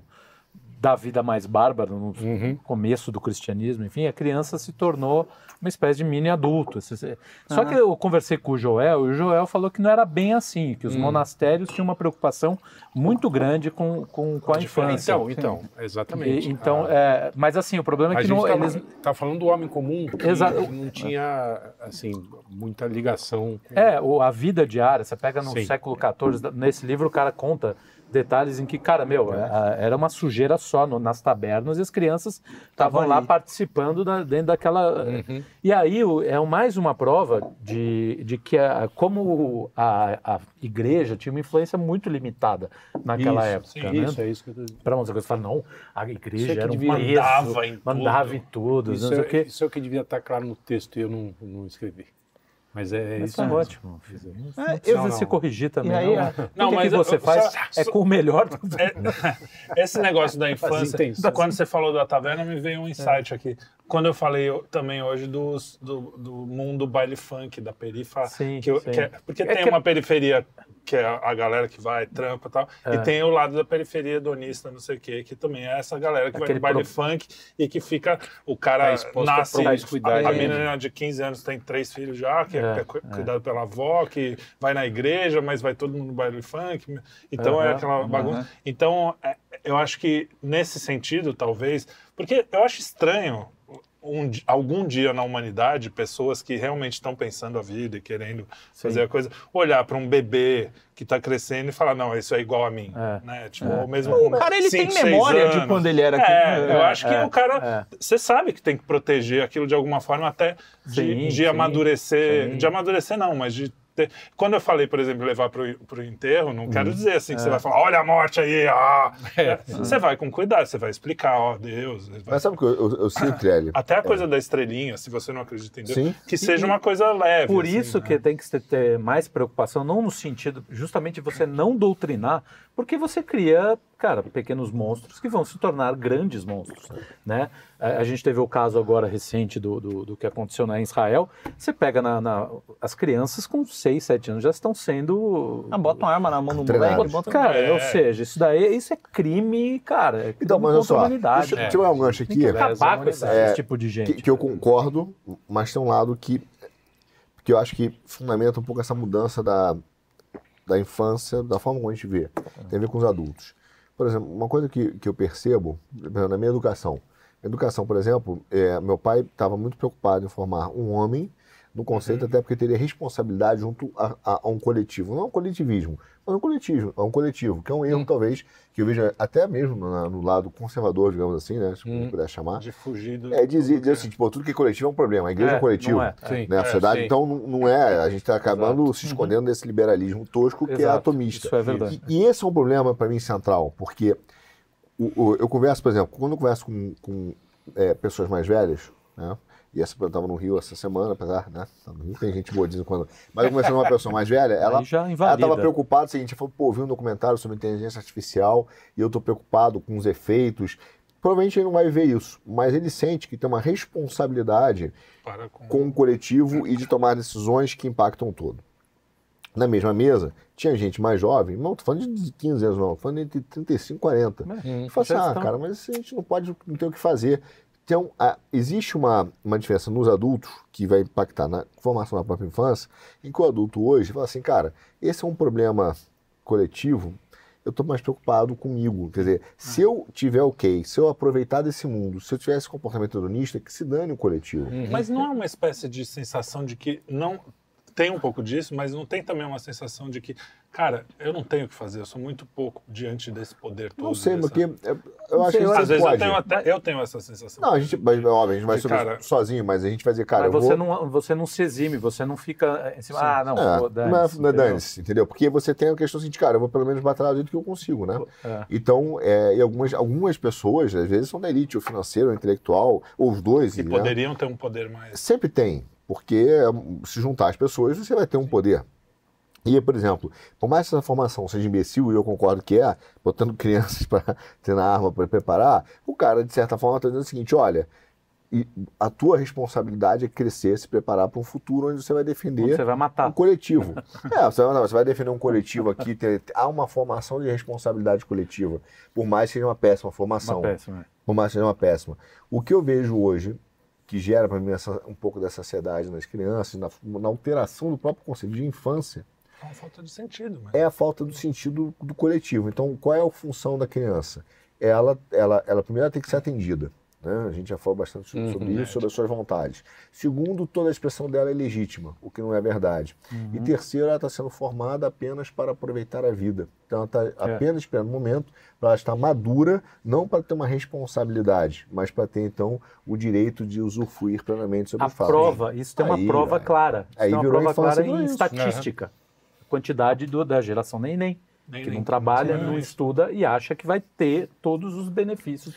da vida mais bárbara no uhum. começo do cristianismo, enfim, a criança se tornou uma espécie de mini adulto. Só uhum. que eu conversei com o Joel e o Joel falou que não era bem assim, que os uhum. monastérios tinham uma preocupação muito grande com, com, com a infância. Então, então, exatamente. E, então, ah. é, mas assim, o problema é que não, tá, eles tá falando do homem comum que Exato. não tinha assim muita ligação. Com... É, a vida diária. Você pega no Sim. século XIV, nesse livro o cara conta detalhes em que, cara, meu, é. era uma sujeira só no, nas tabernas e as crianças estavam lá participando da, dentro daquela. Uhum. E aí é mais uma prova de, de que, a, como a, a igreja tinha uma influência muito limitada naquela isso, época. Sim, né? Isso, é isso que eu tô dizendo. Para você fala, não, a igreja era um mandava em mandava em tudo. Isso, é, isso é o que devia estar claro no texto e eu não, não escrevi. Mas é mas isso. Tá ótimo. É, eu vou se corrigir também. Aí, não, não mas que você eu, faz só, é com o melhor. É, esse negócio da infância, quando você falou da taverna, me veio um insight é. aqui. Quando eu falei também hoje dos, do, do mundo baile funk, da perifa. Sim, que, sim. Que é, porque é tem uma periferia que é a galera que vai, trampa e tal. É. E tem o lado da periferia hedonista, não sei o quê, que também é essa galera que Aquele vai no baile pro... funk e que fica. O cara tá nasce. A, a menina de 15 anos tem três filhos já, que é, é, é cuidado pela avó, que vai na igreja, mas vai todo mundo no baile funk. Então uhum, é aquela bagunça. Uhum. Então, é, eu acho que nesse sentido, talvez, porque eu acho estranho um, algum dia na humanidade, pessoas que realmente estão pensando a vida e querendo Sim. fazer a coisa, olhar para um bebê que está crescendo e falar, não, isso é igual a mim. É. Né? Tipo, é. mesmo o cara, ele cinco, tem memória de quando ele era... É, eu acho que é, o cara... É. Você sabe que tem que proteger aquilo de alguma forma até de, sim, de amadurecer... Sim. De amadurecer não, mas de ter... Quando eu falei, por exemplo, levar para o enterro, não quero uhum. dizer assim que é. você vai falar, olha a morte aí, ah! É. Você vai com cuidado, você vai explicar, ó, oh, Deus. Vai... Mas sabe o que eu, eu, eu sinto, Trelli? Até a coisa é. da estrelinha, se você não acredita em Deus, Sim. que seja uma coisa leve. Por assim, isso né? que tem que ter mais preocupação, não no sentido justamente de você não doutrinar, porque você cria, cara, pequenos monstros que vão se tornar grandes monstros, né? A, gente teve o caso agora recente do, do, do que aconteceu na Israel. Você pega na, na, as crianças com 6, 7 anos já estão sendo. Ah, bota uma arma na mão do moleque. Bota... Cara, é. ou seja, isso daí isso é crime, cara. É crime então, mas olha só, deixa, deixa eu dar um gancho aqui. Tem que acabar com esse, é, esse tipo de gente. Que, que, eu concordo, mas tem um lado que, que eu acho que fundamenta um pouco essa mudança da, da infância, da forma como a gente vê. Tem a ver com os adultos. Por exemplo, uma coisa que, que eu percebo na minha educação. Educação, por exemplo, é, meu pai estava muito preocupado em formar um homem no conceito, uhum. até porque teria responsabilidade junto a, a, a, um coletivo. Não é um coletivismo, mas um coletivo, é um coletivo, que é um erro, uhum. talvez, que eu vejo até mesmo no, no lado conservador, digamos assim, né? Se uhum. puder chamar. De fugir do. É dizer, dizer assim, tipo, tudo que é coletivo é um problema. A igreja é, é um coletivo. É. Sim. Né? A sociedade, é, então, não é. A gente está acabando Exato. se uhum. escondendo desse liberalismo tosco que é Exato. é atomista. Isso é verdade. E, e esse é um problema, para mim, central, porque o, o, eu converso, por exemplo, quando eu converso com, com é, pessoas mais velhas, né? E essa eu estava no Rio essa semana, apesar, né? No Rio tem gente boa dizendo quando. Mas eu conversando com uma pessoa mais velha, ela estava preocupada, o seguinte, falou, pô, vi um documentário sobre inteligência artificial e eu estou preocupado com os efeitos. Provavelmente ele não vai ver isso, mas ele sente que tem uma responsabilidade com... com o coletivo e de tomar decisões que impactam todo. Na mesma mesa, tinha gente mais jovem, não tô falando de 15 anos, não, tô falando entre 35 e 40. Hum, e falou assim, ah, cara, mas a gente não pode, não tem o que fazer. Então, a, existe uma, uma diferença nos adultos que vai impactar na formação da própria infância, em que o adulto hoje fala assim, cara, esse é um problema coletivo, eu estou mais preocupado comigo. Quer dizer, se eu tiver ok, se eu aproveitar desse mundo, se eu tiver esse comportamento hedonista, que se dane o coletivo. Uhum. Mas não é uma espécie de sensação de que não tem um pouco disso, mas não tem também uma sensação de que Cara, eu não tenho o que fazer, eu sou muito pouco diante desse poder todo. Não sei, dessa... porque eu acho que às vezes eu tenho, até, eu tenho essa sensação. Não, a gente, mas, óbvio, a gente vai cara, sozinho, mas a gente vai dizer, cara. Mas você, vou... não, você não se exime, você não fica em cima, Sim. ah, não, é, pô, dane não é dane-se, entendeu? Porque você tem a questão assim de, cara, eu vou pelo menos batalhar do jeito que eu consigo, né? É. Então, é, e algumas, algumas pessoas, às vezes, são da elite, ou financeiro, ou intelectual, ou os dois. E né? poderiam ter um poder mais. Sempre tem, porque se juntar as pessoas, você vai ter um poder. E, por exemplo, por mais que essa formação seja imbecil, e eu concordo que é, botando crianças para ter na arma para preparar, o cara, de certa forma, está dizendo o seguinte: olha, a tua responsabilidade é crescer, se preparar para um futuro onde você vai defender você vai matar. um coletivo. é, você vai, você vai, defender um coletivo aqui, ter, há uma formação de responsabilidade coletiva, por mais que seja uma péssima formação. Uma péssima. É. Por mais que seja uma péssima. O que eu vejo hoje, que gera para mim essa, um pouco dessa ansiedade nas crianças, na, na alteração do próprio conceito de infância, é a falta de sentido. Mas... É a falta do sentido do coletivo. Então, qual é a função da criança? Ela, ela, ela primeiro tem que ser atendida. Né? A gente já falou bastante uhum, sobre isso, sobre as suas vontades. Segundo, toda a expressão dela é legítima, o que não é verdade. Uhum. E terceiro, ela está sendo formada apenas para aproveitar a vida. Então, ela está é. apenas esperando o momento para ela estar madura, não para ter uma responsabilidade, mas para ter, então, o direito de usufruir plenamente sobre a o fato. prova, isso tem uma aí, prova clara. Isso aí tem uma prova clara em estatística. Uhum quantidade do, da geração neném. Nem, que não trabalha, não estuda e acha que vai ter todos os benefícios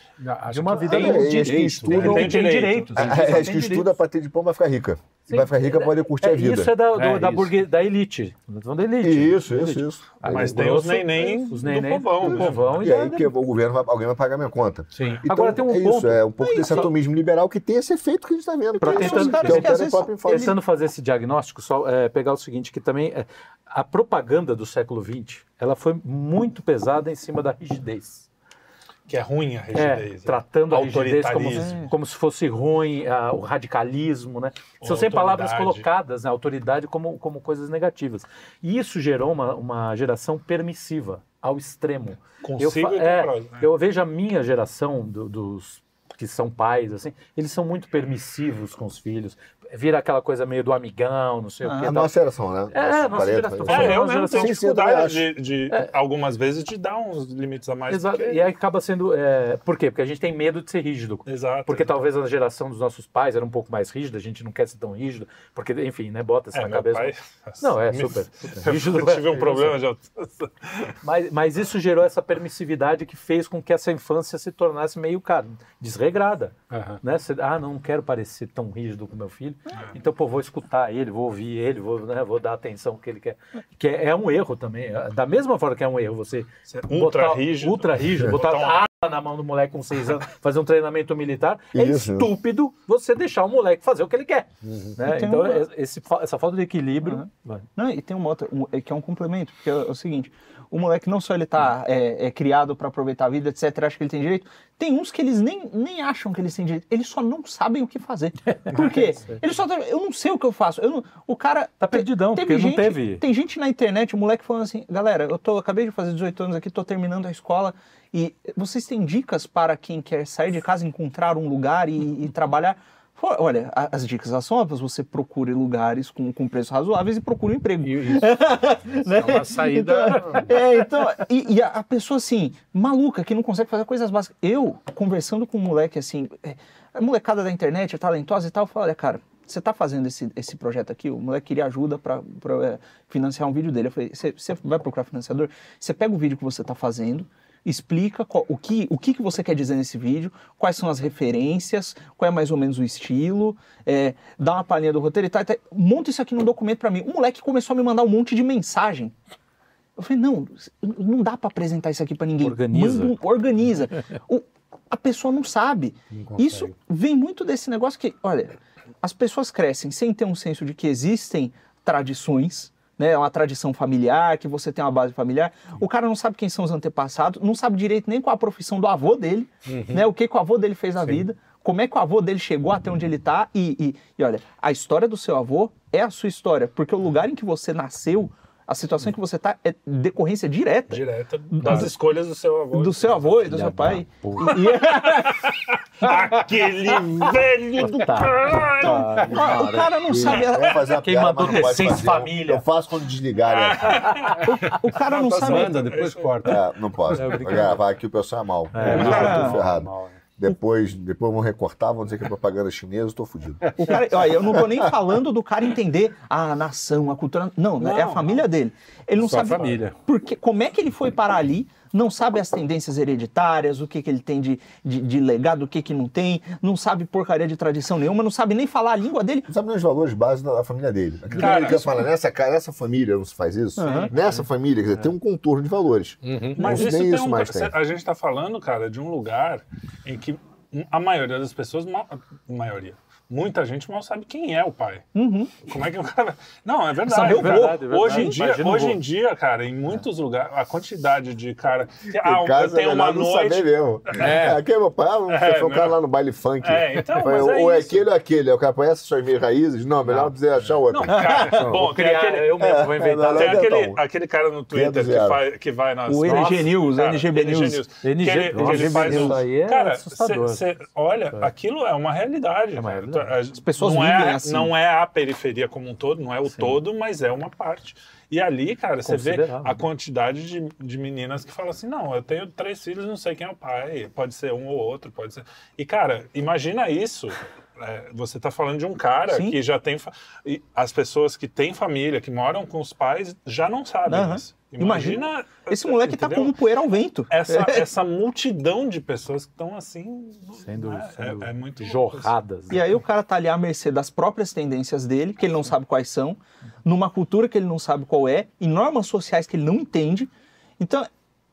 de uma vida tem direitos, que estuda, tem, tem direitos. É, é, que estuda para ter diploma vai ficar rica. Sim, vai ficar rica para poder curtir é, a vida. Isso é da, do, é da, burguês, da elite. da elite. Isso, isso, isso. Mas tem os neném, os neném do povão. Do né? povão e, e aí que o governo, vai, alguém vai pagar minha conta. Sim. Então, Agora tem um é ponto. Isso, é um pouco desse atomismo liberal que tem esse efeito que a gente está vendo. Para tentando, tentando fazer esse diagnóstico, só é, pegar o seguinte, que também é, a propaganda do século XX, ela foi muito pesada em cima da rigidez. Que é ruim a rigidez. É, tratando a rigidez como, como se fosse ruim, uh, o radicalismo, né? São sempre palavras colocadas, né? Autoridade como, como coisas negativas. E isso gerou uma, uma geração permissiva ao extremo. Consigo eu, é, né? eu vejo a minha geração do, dos que são pais, assim, eles são muito permissivos com os filhos vira aquela coisa meio do amigão, não sei ah, o quê. A nossa geração, né? É, nossa, nossa geração. É, eu mesmo tenho dificuldade de, de é. algumas vezes, de dar uns limites a mais. Exato. Porque... E aí acaba sendo... É... Por quê? Porque a gente tem medo de ser rígido. Exato. Porque exato. talvez a geração dos nossos pais era um pouco mais rígida, a gente não quer ser tão rígido, porque, enfim, né, bota isso é, na cabeça. Pai... Não, é super, super rígido. Eu tive um problema já. mas, mas isso gerou essa permissividade que fez com que essa infância se tornasse meio, cara, desregrada. Uhum. Né? ah, não quero parecer tão rígido com meu filho. Então, pô, vou escutar ele, vou ouvir ele, vou, né, vou dar atenção que ele quer. Que é, é, um erro também. Da mesma forma que é um erro você, você ultra botar, rígido, ultra rígido, botar, botar arma na mão do moleque com seis anos, fazer um treinamento militar, é Isso. estúpido você deixar o moleque fazer o que ele quer. Uhum. Né? Então, uma... esse, essa falta de equilíbrio. Uhum. Não, e tem uma outra, um, é que é um complemento, porque é, é o seguinte o moleque não só ele tá é, é criado para aproveitar a vida, etc, acha que ele tem direito, tem uns que eles nem, nem acham que eles têm direito, eles só não sabem o que fazer. Por quê? Eles só eu não sei o que eu faço. Eu não, o cara tá perdidão, teve porque gente, não teve. Tem gente na internet, o moleque falando assim: "Galera, eu tô acabei de fazer 18 anos aqui, tô terminando a escola e vocês têm dicas para quem quer sair de casa, encontrar um lugar e, e trabalhar?" Olha, as dicas são óbvias. Você procure lugares com, com preços razoáveis e procure um emprego. Isso. né? É uma saída. Então, é, então, e, e a, pessoa assim, maluca, que não consegue fazer coisas básicas. Eu, conversando com um moleque assim, é, a molecada da internet é talentosa e tal, eu falo, olha, cara, você está fazendo esse, esse projeto aqui, o moleque queria ajuda para é, financiar um vídeo dele. Eu falei, você vai procurar financiador? Você pega o vídeo que você está fazendo, explica qual, o, que, o que, que você quer dizer nesse vídeo, quais são as referências, qual é mais ou menos o estilo, é, dá uma palhinha do roteiro e tal, tal. Monta isso aqui num documento para mim. O moleque começou a me mandar um monte de mensagem. Eu falei, não, não dá para apresentar isso aqui para ninguém. Organiza. Manda, organiza. o, a pessoa não sabe. Não isso vem muito desse negócio que, olha, as pessoas crescem sem ter um senso de que existem tradições, né, é uma tradição familiar, que você tem uma base familiar. O cara não sabe quem são os antepassados, não sabe direito nem qual a profissão do avô dele, uhum. né, o que, que o avô dele fez na Sim. vida, como é que o avô dele chegou até onde ele está. E, e, e olha, a história do seu avô é a sua história, porque o lugar em que você nasceu, a situação em que você está é decorrência direta. Direta das do, escolhas do seu avô. Do seu avô e do seu pai. E, Aquele velho do caralho! o cara não sabe. fazer Quem mandou ter seis família. Eu faço quando desligar. o, o, cara não sabe. Manda, depois corta. É, não posso. É, gravar aqui o pessoal é mal. É, ferrado. Mal, é. Depois, depois vão recortar, vão dizer que é propaganda chinesa, estou fodido. O cara, olha, eu não estou nem falando do cara entender a nação, a cultura. Não, não é a família dele. Ele não sabe. família. Porque, como é que ele foi parar ali? Não sabe as tendências hereditárias, o que, que ele tem de, de, de legado, o que, que não tem, não sabe porcaria de tradição nenhuma, não sabe nem falar a língua dele. Não sabe nem os valores básicos da família dele. Aquilo Cara, que ele fala, nessa, nessa família não se faz isso, uhum. nessa família, quer dizer, tem um contorno de valores. Uhum. Mas isso, tem isso um, mais tem. A gente está falando, cara, de um lugar em que a maioria das pessoas, a maioria, muita gente mal sabe quem é o pai. Uhum. Como é que o cara. Não, é verdade. É verdade, é verdade. Hoje em dia, hoje em dia, cara, em muitos é. lugares, a quantidade de cara. Ah, casa, eu tenho uma noite. Saber mesmo. É. é. Aquele meu pai, você é, foi um cara lá no baile funk. É, então, mas é ou é aquele ou aquele. O cara conhece suas minhas raízes? Não, melhor dizer achar outro. Não, cara, bom, tem aquele, eu mesmo vou inventar. Tem aquele, aquele cara no Twitter que, faz, que vai nas. O NG News, NGB News. NG o. Cara, olha, aquilo é uma realidade. As pessoas não é, assim. não é a periferia como um todo, não é o Sim. todo, mas é uma parte. E ali, cara, você vê a quantidade de, de meninas que falam assim: não, eu tenho três filhos, não sei quem é o pai, pode ser um ou outro, pode ser. E, cara, imagina isso. É, você está falando de um cara Sim. que já tem. E as pessoas que têm família, que moram com os pais, já não sabem uhum. isso. Imagina, Imagina esse moleque está como poeira ao vento. Essa, essa multidão de pessoas que estão assim. Sendo, né? sendo é, é, muito jorradas. E aí o cara tá ali à mercê das próprias tendências dele, que ele não sabe quais são, numa cultura que ele não sabe qual é, em normas sociais que ele não entende. Então,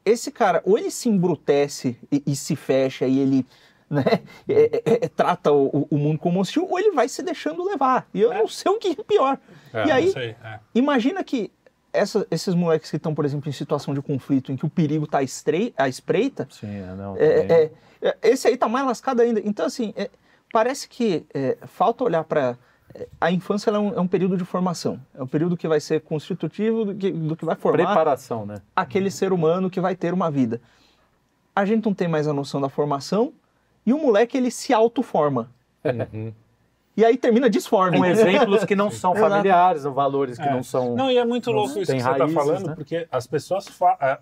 esse cara, ou ele se embrutece e, e se fecha e ele né, é, é, é, trata o, o, mundo como hostil, ou ele vai se deixando levar. E eu é. não sei o que é pior. e aí, sei, imagina que essa, esses moleques que estão, por exemplo, em situação de conflito, em que o perigo está à espreita, Sim, é, não, é, é, esse aí tá mais lascado ainda. Então, assim, é, parece que é, falta olhar para. É, a infância é um, é, um, período de formação. É um período que vai ser constitutivo do que, do que vai formar. Preparação, né? Aquele ser humano que vai ter uma vida. A gente não tem mais a noção da formação e o moleque ele se autoforma. Uhum. E aí termina disforme. Com exemplos que não são familiares, ou valores que é. não são. Não, e é muito louco isso que você está falando, né? porque as pessoas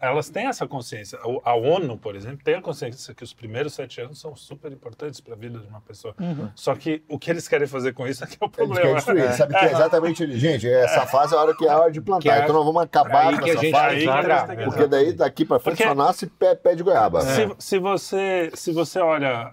elas têm essa consciência. A ONU, por exemplo, tem a consciência que os primeiros sete anos são super importantes para a vida de uma pessoa. Uhum. Só que o que eles querem fazer com isso é que é o problema. Eles querem destruir. É. Sabe que é exatamente, gente, essa fase é a hora que é a hora de plantar. É, então nós vamos acabar com essa fase. porque daí daqui para frente só nasce pé, pé de goiaba. Se, se, você, se você olha,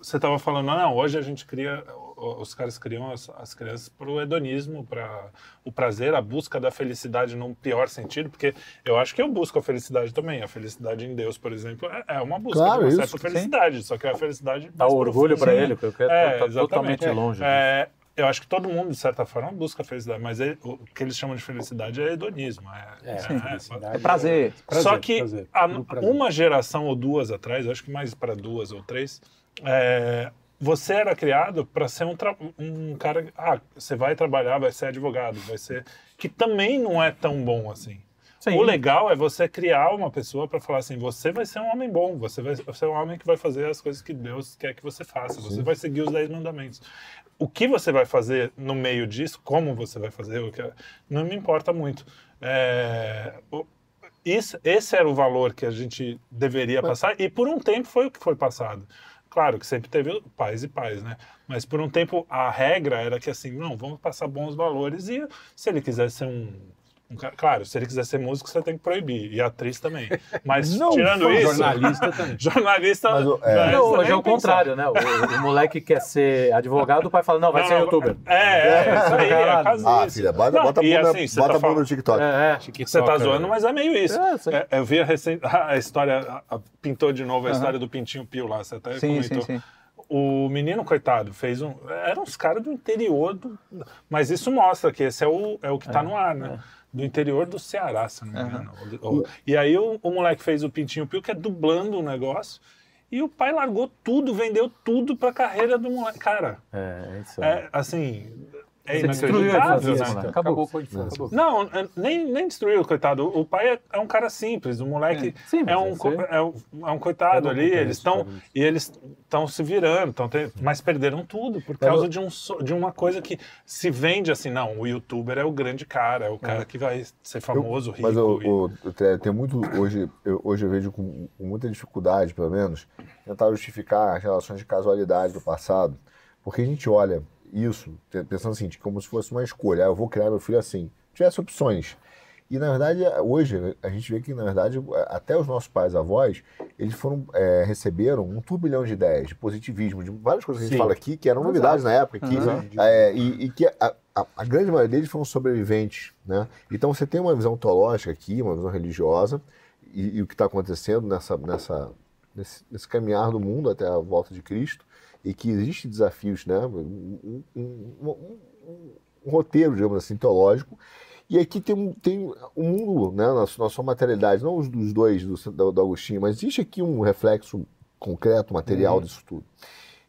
você estava falando, não, hoje a gente cria os caras criam as, as crianças para o hedonismo, para o prazer, a busca da felicidade num pior sentido, porque eu acho que eu busco a felicidade também. A felicidade em Deus, por exemplo, é, é uma busca claro, de uma certa felicidade, sim. só que é a felicidade. Dá orgulho para ele, porque é, tá, tá totalmente longe. É, eu acho que todo mundo, de certa forma, busca a felicidade, mas ele, o que eles chamam de felicidade é hedonismo. É, é, é, é prazer. Só que prazer, a, uma geração ou duas atrás, acho que mais para duas ou três, é, você era criado para ser um, um cara. Ah, você vai trabalhar, vai ser advogado, vai ser. Que também não é tão bom assim. Sim. O legal é você criar uma pessoa para falar assim: você vai ser um homem bom, você vai ser um homem que vai fazer as coisas que Deus quer que você faça, você vai seguir os dez mandamentos. O que você vai fazer no meio disso, como você vai fazer, não me importa muito. É, isso, esse era o valor que a gente deveria passar, e por um tempo foi o que foi passado. Claro que sempre teve pais e pais, né? Mas por um tempo a regra era que assim, não, vamos passar bons valores e se ele quiser ser um claro, se ele quiser ser músico, você tem que proibir. E atriz também. Mas não, tirando isso. Jornalista também. jornalista. Mas, é, não, hoje é o contrário, né? O, o, moleque quer ser advogado, o pai fala: não, vai não, ser youtuber. É, é, isso aí. É ah, isso. filha, bota, não, bota, a bunda, assim, bota tá a bunda no TikTok. É, é. Você tá zoando, mas é meio isso. É, é, eu vi a, recente, a história, a, pintou de novo a história do Pintinho Pio lá, você até sim, comentou. Sim, sim o menino, coitado, fez um. Eram uns caras do interior, do, mas isso mostra que esse é o, é o que está é, no ar, né? É do interior do Ceará, se não me engano. Uhum. E aí o, o, moleque fez o Pintinho Pio, que é dublando o negócio. E o pai largou tudo, vendeu tudo pra carreira do moleque. Cara, é, isso é, assim, é inacreditável, né? Acabou. Acabou, acabou, acabou. Não, é, nem, nem destruiu, coitado. O pai é, é um cara simples, o moleque é, Sim, é, um, é, um, é um coitado ali, eles estão e eles estão se virando, tão tem, mas perderam tudo por causa de, um, de uma coisa que se vende assim, não, o youtuber é o grande cara, é o cara que vai ser famoso, eu, rico. Mas eu, e... tem muito, hoje eu, hoje eu vejo com, com muita dificuldade, pelo menos, tentar justificar as relações de casualidade do passado, porque a gente olha isso, pensando assim, como se fosse uma escolha. Ah, eu vou criar meu filho assim. Tivesse opções. E, na verdade, hoje, a gente vê que, na verdade, até os nossos pais avós, eles foram, é, receberam um turbilhão de ideias, de positivismo, de várias coisas que a gente Sim. fala aqui, que eram novidades Exato. na época, que, uhum. é, e, e, que a, a, a, grande maioria deles foram sobreviventes, né? Então, você tem uma visão teológica aqui, uma visão religiosa, e, e o que está acontecendo nessa, nessa, nesse, nesse caminhar do mundo até a volta de Cristo, e que existem desafios, né? Um, um, um, um, roteiro, digamos assim, teológico. E aqui tem, tem um mundo, né, na, na sua materialidade, não os dos dois do, do, do, Agostinho, mas existe aqui um reflexo concreto, material uhum. disso tudo.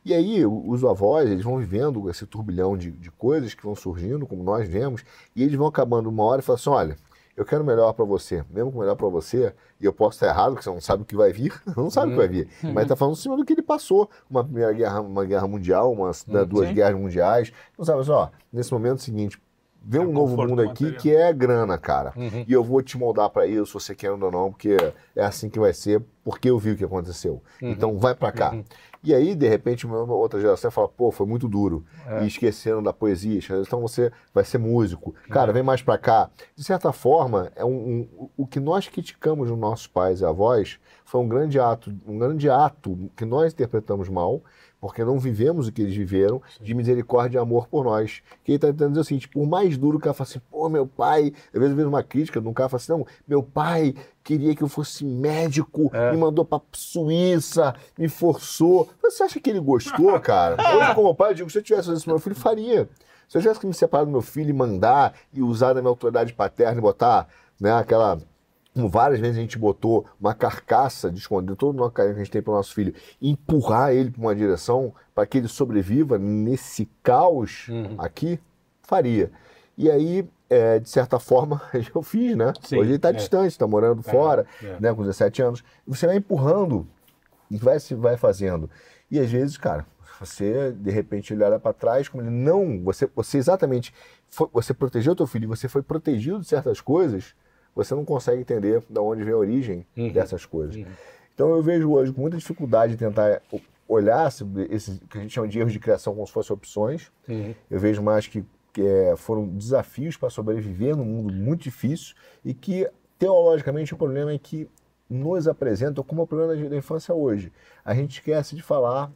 E aí os avós, eles vão vivendo esse turbilhão de, de coisas que vão surgindo, como nós vemos, e eles vão acabando uma hora e falam assim, olha, eu quero melhor para você, mesmo com melhor para você, e eu posso estar errado, porque você não sabe o que vai vir, não sabe o que vai vir, uhum. mas está falando em cima do que ele passou, uma primeira guerra, uma guerra mundial, uma, uhum. duas Sim. guerras mundiais, não sabe, só, nesse momento é seguinte, vê é um novo mundo aqui material. que é grana, cara, uhum. e eu vou te moldar para isso, você querendo ou não, porque é assim que vai ser, porque eu vi o que aconteceu, uhum. então vai para cá. Uhum. E aí, de repente, uma outra geração fala, pô, foi muito duro. É. E esqueceram da poesia. Então você vai ser músico. Cara, é. vem mais para cá. De certa forma, é um, um, o que nós criticamos nos nossos pais e avós foi um grande ato, um grande ato que nós interpretamos mal porque não vivemos o que eles viveram, Sim. de misericórdia e amor por nós. Que ele está tentando dizer assim, tipo, por mais duro que ela fala assim, pô, meu pai, às vezes eu vejo uma crítica de um cara fala assim, não, meu pai queria que eu fosse médico, é. me mandou pra Suíça, me forçou. Você acha que ele gostou, cara? Hoje, como pai, eu digo, se eu tivesse isso, meu filho faria. Se eu tivesse que me separar do meu filho e mandar e usar da minha autoridade paterna e botar né, aquela como várias vezes a gente botou uma carcaça de esconder todo o carinho que a gente tem para o nosso filho empurrar ele para uma direção para que ele sobreviva nesse caos uhum. aqui, faria. E aí, é, de certa forma, eu fiz, né? Sim, Hoje ele está é. distante, está morando é, fora, é. né, com 17 anos. Você vai empurrando e vai se vai fazendo. E às vezes, cara, você de repente ele olha para trás como ele não, você, você exatamente foi, você protegeu o teu filho, você foi protegido de certas coisas você não consegue entender de onde vem a origem uhum. dessas coisas. Uhum. Então eu vejo hoje com muita dificuldade de tentar olhar esses que a gente chama de erros de criação como se fossem opções. Uhum. Eu vejo mais que, que é, foram desafios para sobreviver num mundo muito difícil e que teologicamente o problema é que nos apresentam como o problema da infância hoje. A gente esquece de falar,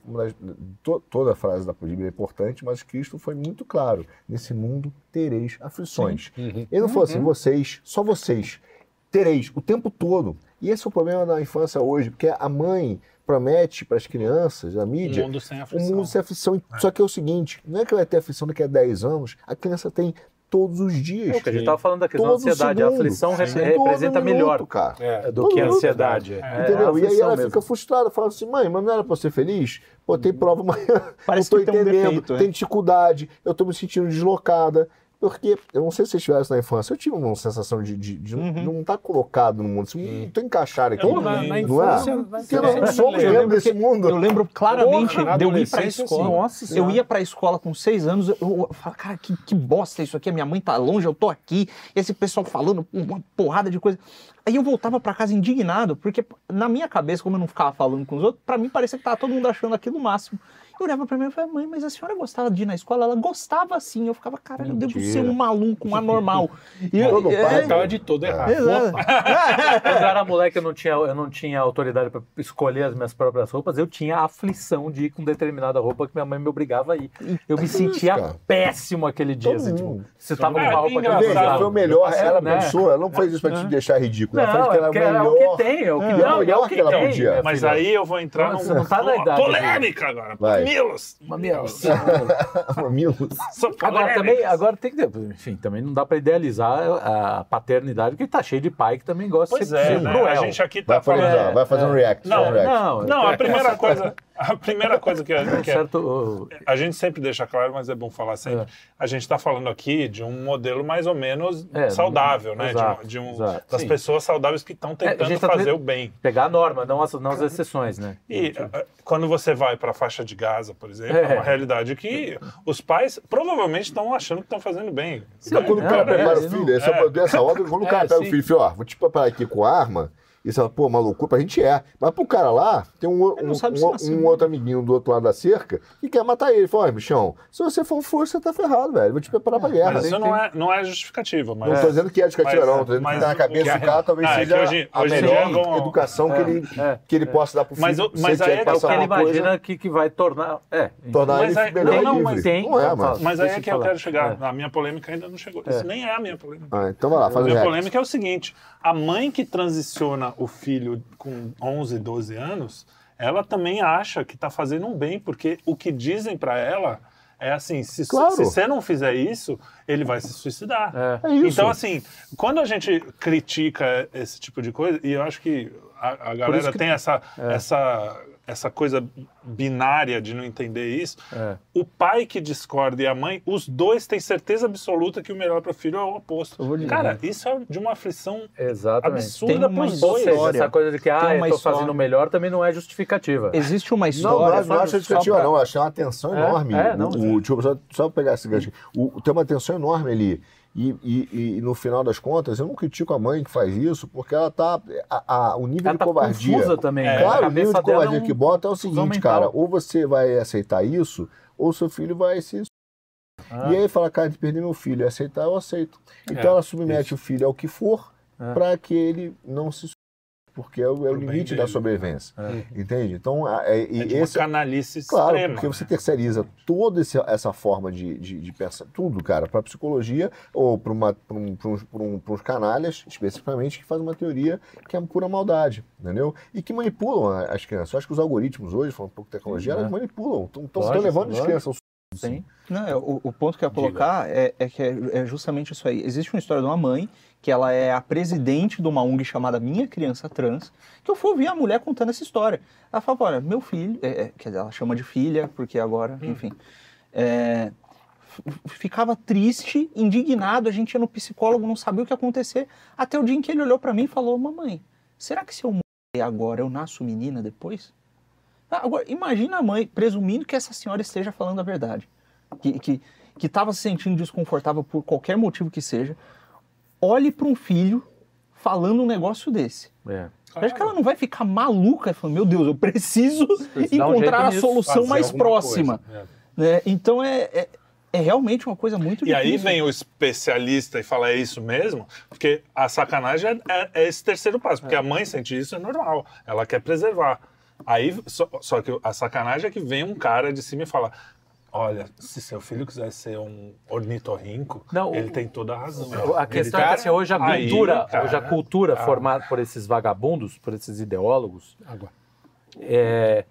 to, toda a frase da Bíblia é importante, mas Cristo foi muito claro: nesse mundo tereis aflições. Uhum. Ele não falou assim, uhum. vocês, só vocês, tereis o tempo todo. E esse é o problema da infância hoje, porque a mãe promete para as crianças, a mídia, um mundo sem aflição. Um mundo sem aflição. É. Só que é o seguinte, não é que vai ter aflição daqui a 10 anos, a criança tem todos os dias. É o que a gente estava falando da questão da ansiedade. Segundo. A aflição Sim. representa minuto, melhor cara. É, do que a ansiedade. É, Entendeu? e aí ela mesmo. fica frustrada, fala assim, mãe, mas não era para ser feliz? Pô, tem prova amanhã, Parece não estou entendendo, tem, um defeito, tem dificuldade, eu estou me sentindo deslocada. Porque, eu não sei se vocês tiveram isso na infância, eu tive uma sensação de, de, de uhum. não estar tá colocado no mundo, assim, não estou encaixado aqui. Eu, na, na não é? Porque nós não somos membros desse mundo. Eu lembro claramente Porra, de eu ir para a escola. Nossa, eu ia para a escola com seis anos, eu, eu, eu falava, cara, que, que bosta isso aqui, a minha mãe tá longe, eu tô aqui, esse pessoal falando uma porrada de coisa. Aí eu voltava para casa indignado, porque na minha cabeça, como eu não ficava falando com os outros, para mim parecia que tava todo mundo achando aquilo o máximo. Eu olhava pra mim e falava, mãe, mas a senhora gostava de ir na escola? Ela gostava sim. Eu ficava, cara, eu devo ser um maluco, um anormal. E eu, é, pai tava de todo errado. Quando eu era moleque, eu não tinha, eu não tinha autoridade para escolher as minhas próprias roupas. Eu tinha a aflição de ir com determinada roupa que minha mãe me obrigava a ir. Eu me sentia péssimo aquele dia. Assim, tipo, você tava com uma roupa que eu gostava. Foi o melhor, ela né? pensou, ela não fez isso pra te deixar ridículo. Ela fez que era o melhor. É o que tem, é o que, é o melhor que ela podia. Mas aí eu vou entrar numa polêmica agora. Mamilos! Mamilos. Mamilos. agora também, agora tem que enfim, também não dá para idealizar a paternidade, porque tá cheio de pai que também gosta pois de ser, é, né? cruel. A gente aqui tá vai falando... vai fazer um react. Não, um react. não, não, a primeira coisa, a primeira coisa que, a, que certo, a gente sempre deixa claro, mas é bom falar sempre, é. a gente está falando aqui de um modelo mais ou menos é, saudável, né? Exato, de, um, de um das Sim. pessoas saudáveis que estão é, tentando tá fazer o bem. Pegar a norma, não as, não as exceções, né? E quando você vai para a faixa de Gaza, por exemplo, é, uma realidade que os pais provavelmente estão achando que estão fazendo bem. Sim, quando o cara prepara o filho, essa, dessa ordem, quando o cara pega o filho e fala, ó, vou te preparar aqui com arma e você fala, pô, uma loucura, pra gente é. Mas pro cara lá, tem um, um, um, um outro amiguinho do outro lado da cerca que quer matar ele. Fala, bichão, se você for força, você tá ferrado, velho. Vou te preparar pra guerra. Mas isso não é, não é justificativa. Mas... Não tô dizendo que é justificativa, não. Tô dizendo mas, que tá na cabeça do cara talvez ah, é seja hoje, a hoje melhor jogam... educação é, que, ele, é, que ele possa dar pro filho. Mas, mas aí é que ele imagina que, que vai tornar... É, tornar ele melhor não, livre. Tem, não é, mano. Mas aí é que eu quero chegar. A minha polêmica ainda não chegou. Isso nem é a minha polêmica. Ah, então vai lá, faz A minha polêmica é o seguinte. A mãe que transiciona o filho com 11, 12 anos, ela também acha que está fazendo um bem, porque o que dizem para ela é assim, se, claro. se você não fizer isso, ele vai se suicidar. É. É então, assim, quando a gente critica esse tipo de coisa, e eu acho que a, a galera que... tem essa, é. essa essa coisa binária de não entender isso, é. o pai que discorda e a mãe, os dois têm certeza absoluta que o melhor para o filho é o oposto. Cara, isso é de uma aflição Exatamente. absurda para os dois. Seja, essa coisa de que, ah, eu estou fazendo o melhor também não é justificativa. Existe uma história... Não, não, não acho justificativa pra... não, acho uma tensão é, enorme. É, não, o, o, só, só pegar esse gancho. O, tem uma tensão enorme ali e, e, e, no final das contas, eu não critico a mãe que faz isso, porque ela tá. A, a o nível ela de tá covardia. Confusa também. É, claro, o nível de covardia é um... que bota é o seguinte, cara: ou você vai aceitar isso, ou seu filho vai se. Ah. E aí fala, cara, de perder meu filho, aceitar, eu aceito. Então é, ela submete isso. o filho ao que for é. para que ele não se porque é o, é o limite da sobrevivência. É. Entende? Então, é, é de esse, uma canalice Claro, extrema, porque você terceiriza toda esse, essa forma de, de, de pensar, tudo, cara, para psicologia ou para um, um, uns canalhas, especificamente, que fazem uma teoria que é pura maldade, entendeu? E que manipulam as crianças. Eu acho que os algoritmos hoje, falando um pouco de tecnologia, elas manipulam, estão levando as crianças Sim. Não, é, o, o, ponto que eu ia colocar é, é, que é, é, justamente isso aí. Existe uma história de uma mãe que ela é a presidente de uma ONG chamada Minha Criança Trans, que eu fui ouvir a mulher contando essa história. Ela fala, olha, meu filho, é, é quer dizer, ela chama de filha, porque agora, hum. enfim, é, ficava triste, indignado, a gente ia no psicólogo, não sabia o que ia acontecer, até o dia em que ele olhou para mim e falou, mamãe, será que se eu morrer agora eu nasço menina depois? Ah, agora, imagina a mãe, presumindo que essa senhora esteja falando a verdade, que estava que, que se sentindo desconfortável por qualquer motivo que seja, olhe para um filho falando um negócio desse. É. Acho que ela não vai ficar maluca e falar, meu Deus, eu preciso encontrar um a solução mais próxima. É. Então é, é, é, realmente uma coisa muito e difícil. E aí vem o especialista e fala, é isso mesmo? Porque a sacanagem é, é, é esse terceiro passo, porque é. a mãe sente isso, é normal, ela quer preservar. Aí, só, só, que a sacanagem é que vem um cara de cima e fala: Olha, se seu filho quiser ser um ornitorrinco, não, ele tem toda a razão. A questão ele, é que assim, hoje a cultura, aí, hoje a cultura ah, formada por esses vagabundos, por esses ideólogos, é,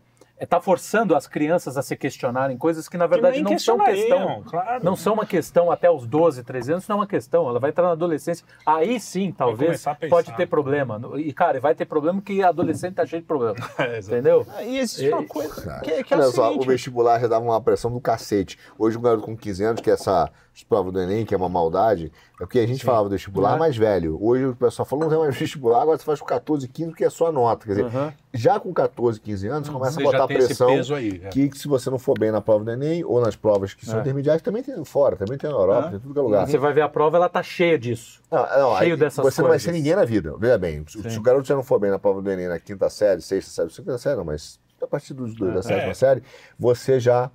está forçando as crianças a se questionarem coisas que na verdade que não são questão. Claro. Não são uma questão até os 12, 13 anos, não é uma questão. Ela vai entrar na adolescência. Aí sim, talvez, pode ter problema. E, cara, vai ter problema que adolescente tá cheio de problema. é, entendeu? E existe uma coisa que, que é Olha o, só, o vestibular já dava uma pressão do cacete. Hoje um garoto com 15 anos, que é essa prova do Enem, que é uma maldade, é porque a gente Sim. falava do vestibular uhum. mais velho. Hoje o pessoal falou, não tem mais vestibular, agora você faz com 14, 15, porque é só a nota. Quer dizer, uhum. já com 14, 15 anos, você começa você a botar pressão aí, é. que se você não for bem na prova do Enem ou nas provas que são é. intermediárias, também tem fora, também tem na Europa, tem tudo que é lugar. Você vai ver a prova, ela tá cheia disso. Não, não, Cheio aí, dessas Você coisas. não vai ser ninguém na vida, veja bem. Se, se o garoto já não for bem na prova do Enem na quinta série, sexta série, quinta série não, mas a partir dos dois, da é. sétima série, você já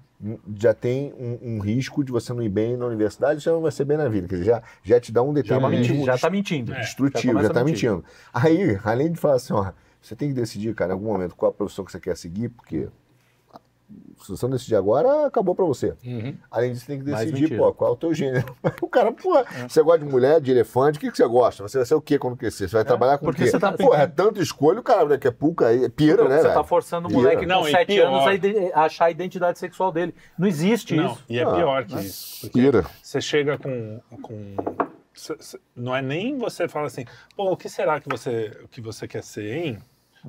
já tem um, um, risco de você não ir bem na universidade, já não vai ser bem na vida. Quer dizer, já, já te dá um determinismo. Já está mentindo. Destrutivo, já está mentindo. Aí, além de falar assim, ó, você tem que decidir, cara, em algum momento qual a profissão que você quer seguir, porque se você não decidir agora, acabou pra você. Uhum. Além disso, tem que decidir, pô, qual é o teu gênero. o cara, pô, é. você gosta de mulher, de elefante, o que, que você gosta? Você vai ser o quê quando crescer? Você vai é, trabalhar com porque o quê? Você tá pô, é tanto escolha, o cara daqui a pouco é pira, né? Você tá forçando o moleque não, com 7 anos a, achar a identidade sexual dele. Não existe não, isso. E é ah, pior que isso. Pira. Você chega com, com não é nem você fala assim, pô, o que será que você, que você quer ser, hein?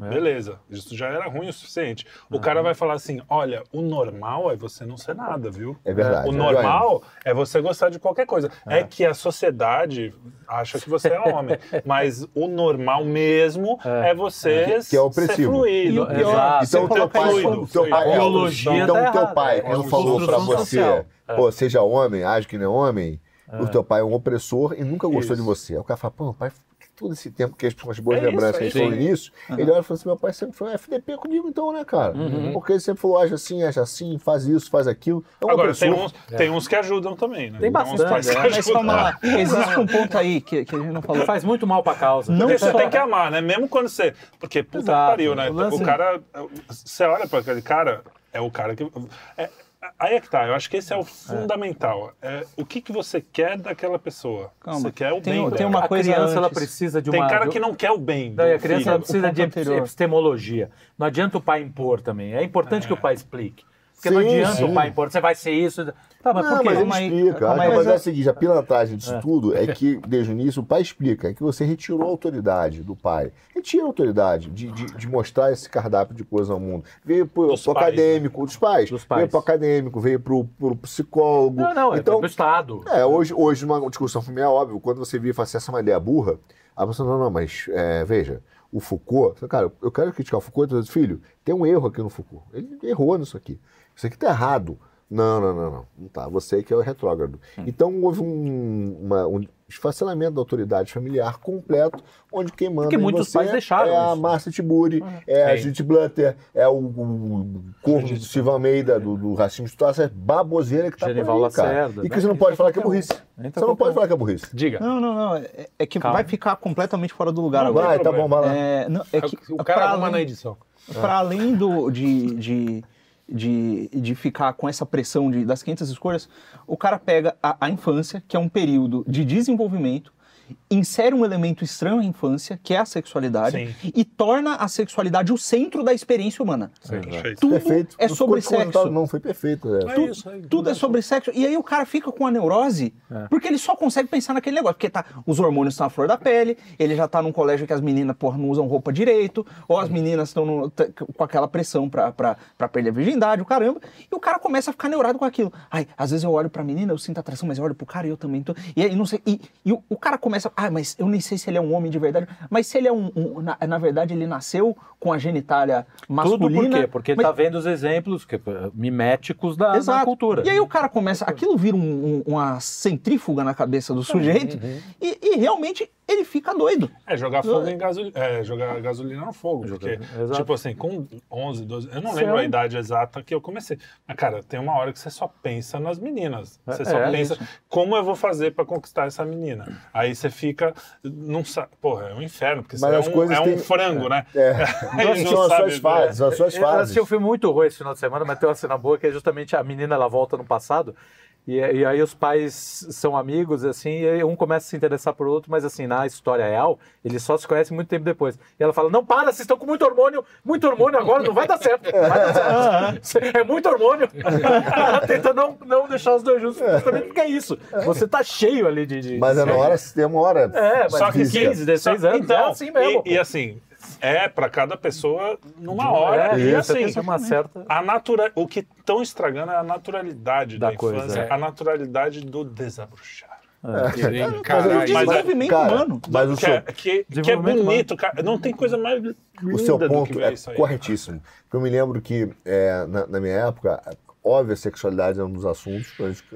É. Beleza, isso já era ruim o suficiente. O uhum. cara vai falar assim: olha, o normal é você não ser nada, viu? É verdade. O normal é, é você gostar de qualquer coisa. É. é. que a sociedade acha que você é homem, mas o normal mesmo é, é você que, que é opressivo. ser fluido. E, Exato. Então, o teu pai, fluido, teu pai, biologia então, tá teu pai, quando falou pra você, pô, seja homem, age que nem homem, o teu pai é um opressor e nunca gostou Isso. de você. Aí o cara fala, pô, pai todo esse tempo que as, as boas é lembranças gente falou no início, uhum. ele olha e fala assim: meu pai sempre foi FDP comigo, então, né, cara? Uhum. Porque ele sempre falou: age assim, age assim, faz isso, faz aquilo. É Agora, tem uns, é. tem uns que ajudam também, né? Tem bastante. Tem é. Mas calma lá, existe um ponto aí que, que a gente não falou. Faz muito mal pra causa. Não Porque só... você tem que amar, né? Mesmo quando você. Porque puta Exato. que pariu, né? O, o cara. Você olha pra aquele cara, é o cara que. É, Aí é que tá, eu acho que esse é o é. fundamental. É, o que, que você quer daquela pessoa? Calma, você quer o tem, bem Tem uma a coisa criança, ela precisa de uma... Tem cara que não quer o bem não, A criança ela precisa de epistemologia. Não adianta o pai impor também. É importante é. que o pai explique. Porque sim, não adianta sim. o pai impor, você vai ser isso. Tá, mas não, por quê? Mas ele explica. Mas, mas é o seguinte, a pilantragem disso é. tudo é que, desde o início, o pai explica é que você retirou a autoridade do pai. Retira a autoridade de, de, de mostrar esse cardápio de coisa ao mundo. Veio pro, pro pais, acadêmico, né? dos, pais. dos pais. Veio pro acadêmico, veio pro, pro psicólogo. Não, não, é então, é pro Estado. É, hoje, hoje uma discussão familiar, óbvio, quando você via e fala assim, essa é uma ideia burra, a pessoa, não, não, mas é, veja, o Foucault, cara, eu quero criticar o Foucault, eu filho, tem um erro aqui no Foucault. Ele errou nisso aqui. Isso aqui está errado. Não, não, não, não. Não tá. Você que é o retrógrado. Hum. Então houve um, uma, um esfacelamento da autoridade familiar completo, onde quem manda Porque muitos pais deixaram é a Márcia Tiburi, uhum. é a Judith Blutter, é o, o corpo do Silva Almeida, do, do Racismo de Situação, é baboseira que tá Genival por aí, cara. Lacerda, e que né? você não pode falar que é burrice. Você não pode falar que é burrice. Diga. Não, não, não. É, é que Calma. vai ficar completamente fora do lugar não, agora. Vai, tá bom, vai lá. É, não, é que, o cara arruma na edição. Para além do, de, de de, de ficar com essa pressão de, das 500 escolhas, o cara pega a, a infância, que é um período de desenvolvimento, insere um elemento estranho à infância, que é a sexualidade, Sim. e torna a sexualidade o centro da experiência humana. Sim, tudo perfeito. é sobre sexo. Não, foi perfeito. É. Tu, é isso, é, tudo é sobre sexo. E aí o cara fica com a neurose, é. porque ele só consegue pensar naquele negócio. Porque tá, os hormônios estão à flor da pele, ele já tá num colégio que as meninas, porra, não usam roupa direito, ou as meninas estão com aquela pressão pra, pra, pra perder a virgindade, o caramba. E o cara começa a ficar neurado com aquilo. Ai, às vezes eu olho pra menina, eu sinto atração, mas eu olho pro cara e eu também tô. E aí, não sei. E, e o, o cara começa ah, mas eu nem sei se ele é um homem de verdade. Mas se ele é um. um na, na, verdade, ele nasceu com a genitália masculina. Tudo por quê? Porque ele tá vendo os exemplos que, miméticos da, da, cultura. E aí o cara começa. Aquilo vira um, um, uma centrífuga na cabeça do sujeito. Uhum. E, e realmente ele fica doido. É, jogar fogo em gasolina. É, jogar gasolina no fogo. Porque, tipo assim, com 11, 12. Eu não lembro a idade exata que eu comecei. Mas, cara, tem uma hora que você só pensa nas meninas. Você é, só é, pensa como eu vou fazer para conquistar essa menina. Aí você fica. Não sabe. Porra, é um inferno, porque Mas é, um, é um frango, é, né? É. Aí são as suas fases, as suas fases. Eu assisti um filme muito ruim esse final de semana, mas tem uma cena boa que é justamente a menina ela volta no passado e, e, aí os pais são amigos, assim, e aí um começa a se interessar por outro, mas assim, na história real, eles só se conhecem muito tempo depois. E ela fala, não, para, vocês estão com muito hormônio, muito hormônio agora, não vai dar certo. Vai dar certo. é muito hormônio. ela tenta não, não deixar os dois juntos, justamente porque é isso. Você tá cheio ali de... de mas é na hora, tem uma hora... É, mas só que 15, 16 anos, então, é assim mesmo. E, e assim, é, para cada pessoa numa hora. É, e assim, uma certa... a natura... o que estão estragando é a naturalidade da, da infância, coisa, é. a naturalidade do desabrochar. É. É. Caralho, mas, desenvolvimento cara, humano. Mas o que, é, que, que é bonito, cara. Não tem coisa mais linda O seu ponto é aí, corretíssimo. Porque eu me lembro que, é, na, na, minha época, óbvio, a sexualidade era um dos assuntos.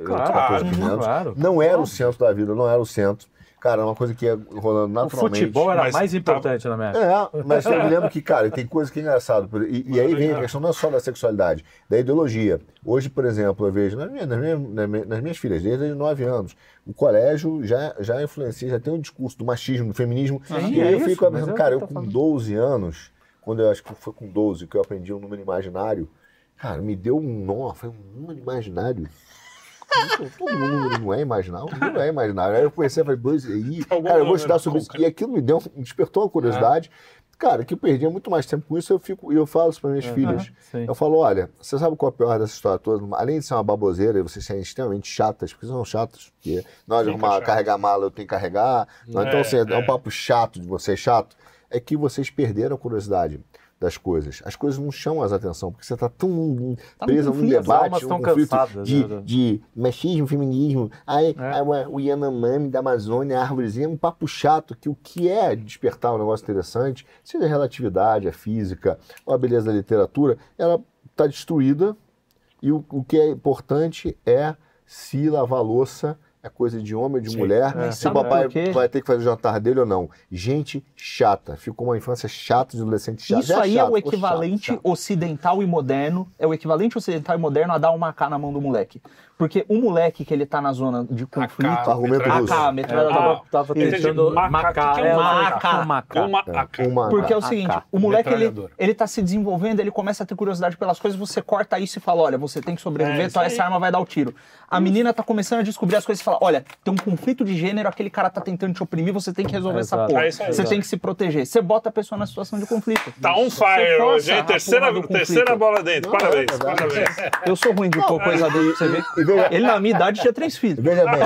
Claro, 14, claro, Não era o centro da vida, não era o centro. Cara, é uma coisa que ia rolando naturalmente. O futebol era mas, mais importante tá, na minha época. É, mas eu me lembro que, cara, tem coisa que é engraçado. E, e aí vem a questão não é só da sexualidade, da ideologia. Hoje, por exemplo, eu vejo nas minhas, nas minhas, nas minhas filhas, desde os 9 anos, o colégio já, já influencia, já tem um discurso do machismo, do feminismo. Sim, e aí é eu isso, fico pensando, cara, eu com 12 anos, quando eu acho que foi com 12 que eu aprendi um número imaginário, cara, me deu um nó, foi um número imaginário todo mundo não é imaginário, não é imaginário. Aí eu comecei a falar, aí, cara, eu vou estudar sobre isso. E aquilo me deu, me despertou uma curiosidade. Cara, que eu perdia muito mais tempo com isso, eu fico, eu falo isso para minhas filhas. Eu falo, olha, você sabe qual é o pior dessa história toda? Além de ser uma baboseira e vocês serem extremamente chatas, porque são chatas, porque nós arrumar, carregar mala, eu tenho que carregar. É, então, assim, é, é um papo chato de você, chato. É que vocês perderam a curiosidade das coisas. As coisas não chamam as atenção, porque você está tão tá preso num debate, um conflito cansadas, de, né? de machismo, feminismo, aí, é. aí o Yanomami da Amazônia, a árvorezinha, um papo chato, que o que é despertar um negócio interessante, seja a relatividade, a física, ou a beleza da literatura, ela está destruída e o, o que é importante é se lavar louça é coisa de homem ou de Sim. mulher, é. se o papai vai ter que fazer o jantar dele ou não. Gente chata, ficou uma infância chata, de adolescente chata. Isso aí é, chato, é o equivalente chato, chato. ocidental e moderno, é o equivalente ocidental e moderno a dar uma K na mão do moleque. Porque o moleque que ele tá na zona de conflito. AK, argumento russo. AK, metralhadora. É, tava, tava tentando. É, uma AK. Uma AK. Uma Porque é o seguinte, o moleque ele, ele tá se desenvolvendo, ele começa a ter curiosidade pelas coisas, você corta isso e fala: olha, você tem que sobreviver, é, então essa arma vai dar o tiro. A menina tá começando a descobrir as coisas e fala: olha, tem um conflito de gênero, aquele cara tá tentando te oprimir, você tem que resolver essa porra. É você tem que se proteger. Você bota a pessoa na situação de conflito. Tá on fire hoje, hein? Terceira, terceira bola dentro. Parabéns, parabéns. Eu sou ruim de pôr coisa dele, você vê. Ele na minha idade tinha três filhos. Veja bem.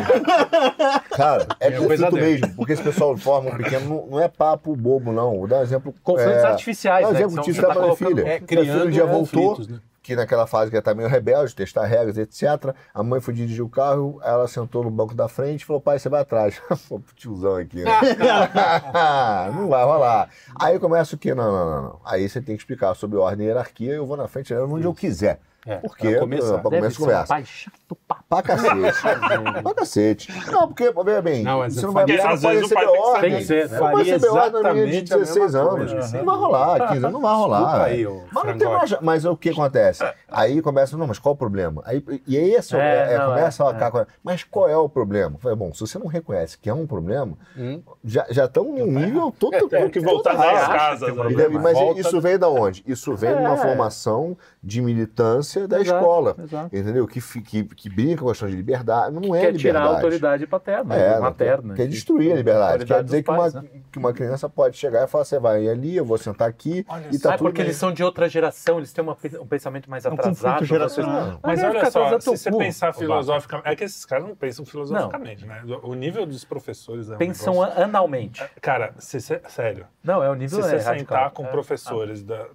Cara, é, é conflito mesmo, porque esse pessoal forma um pequeno, não, não, é papo bobo, não. Vou dar um exemplo. Conflitos é, artificiais, um né? exemplo disso da tá minha filha. É, criando filha um dia voltou. Né? Que naquela fase que ela tá meio rebelde, testar regras, etc. A mãe foi dirigir o carro, ela sentou no banco da frente e falou: pai, você vai atrás. Pô, tiozão aqui, né? não vai rolar. Aí começa o quê? Não, não, não, não. Aí você tem que explicar sobre ordem e hierarquia, eu vou na frente, eu onde eu quiser. É, porque pra começar, pra começar a conversa. Pai chato pra, pra cacete. pra cacete. Não, porque, veja bem, não, você não vai não pode receber ordem. Tem que ser, né? Não vai receber ordem de 16 anos. Não vai rolar, 15 não vai rolar. Aí, mas, não tem mais, mas o que acontece? Aí começa, não, mas qual o problema? Aí, e aí esse, é, é, não, começa é, a cá, é. mas qual é o problema? Falei, bom, se você não reconhece que é um problema, hum. já estão num nível todo... Tem que voltar das casas. Mas isso veio da onde? Isso veio de uma formação de militância da exato, escola. Exato. Entendeu? Que, que, que brinca com a questão de liberdade. Não é quer liberdade. tirar a autoridade paterna, é, materna. Quer, quer destruir a liberdade. A quer dizer que, pais, uma, né? que uma criança pode chegar e falar: você vai ali, eu vou sentar aqui Olha e tá tudo porque bem. eles são de outra geração, eles têm uma, um pensamento mais atrasado. Um geracional. Mas, mas olha só, se você pensar filosoficamente. É que esses caras não pensam filosoficamente, né? O nível dos professores é Pensam analmente. Cara, sério. Não, é o nível Se você sentar com professores da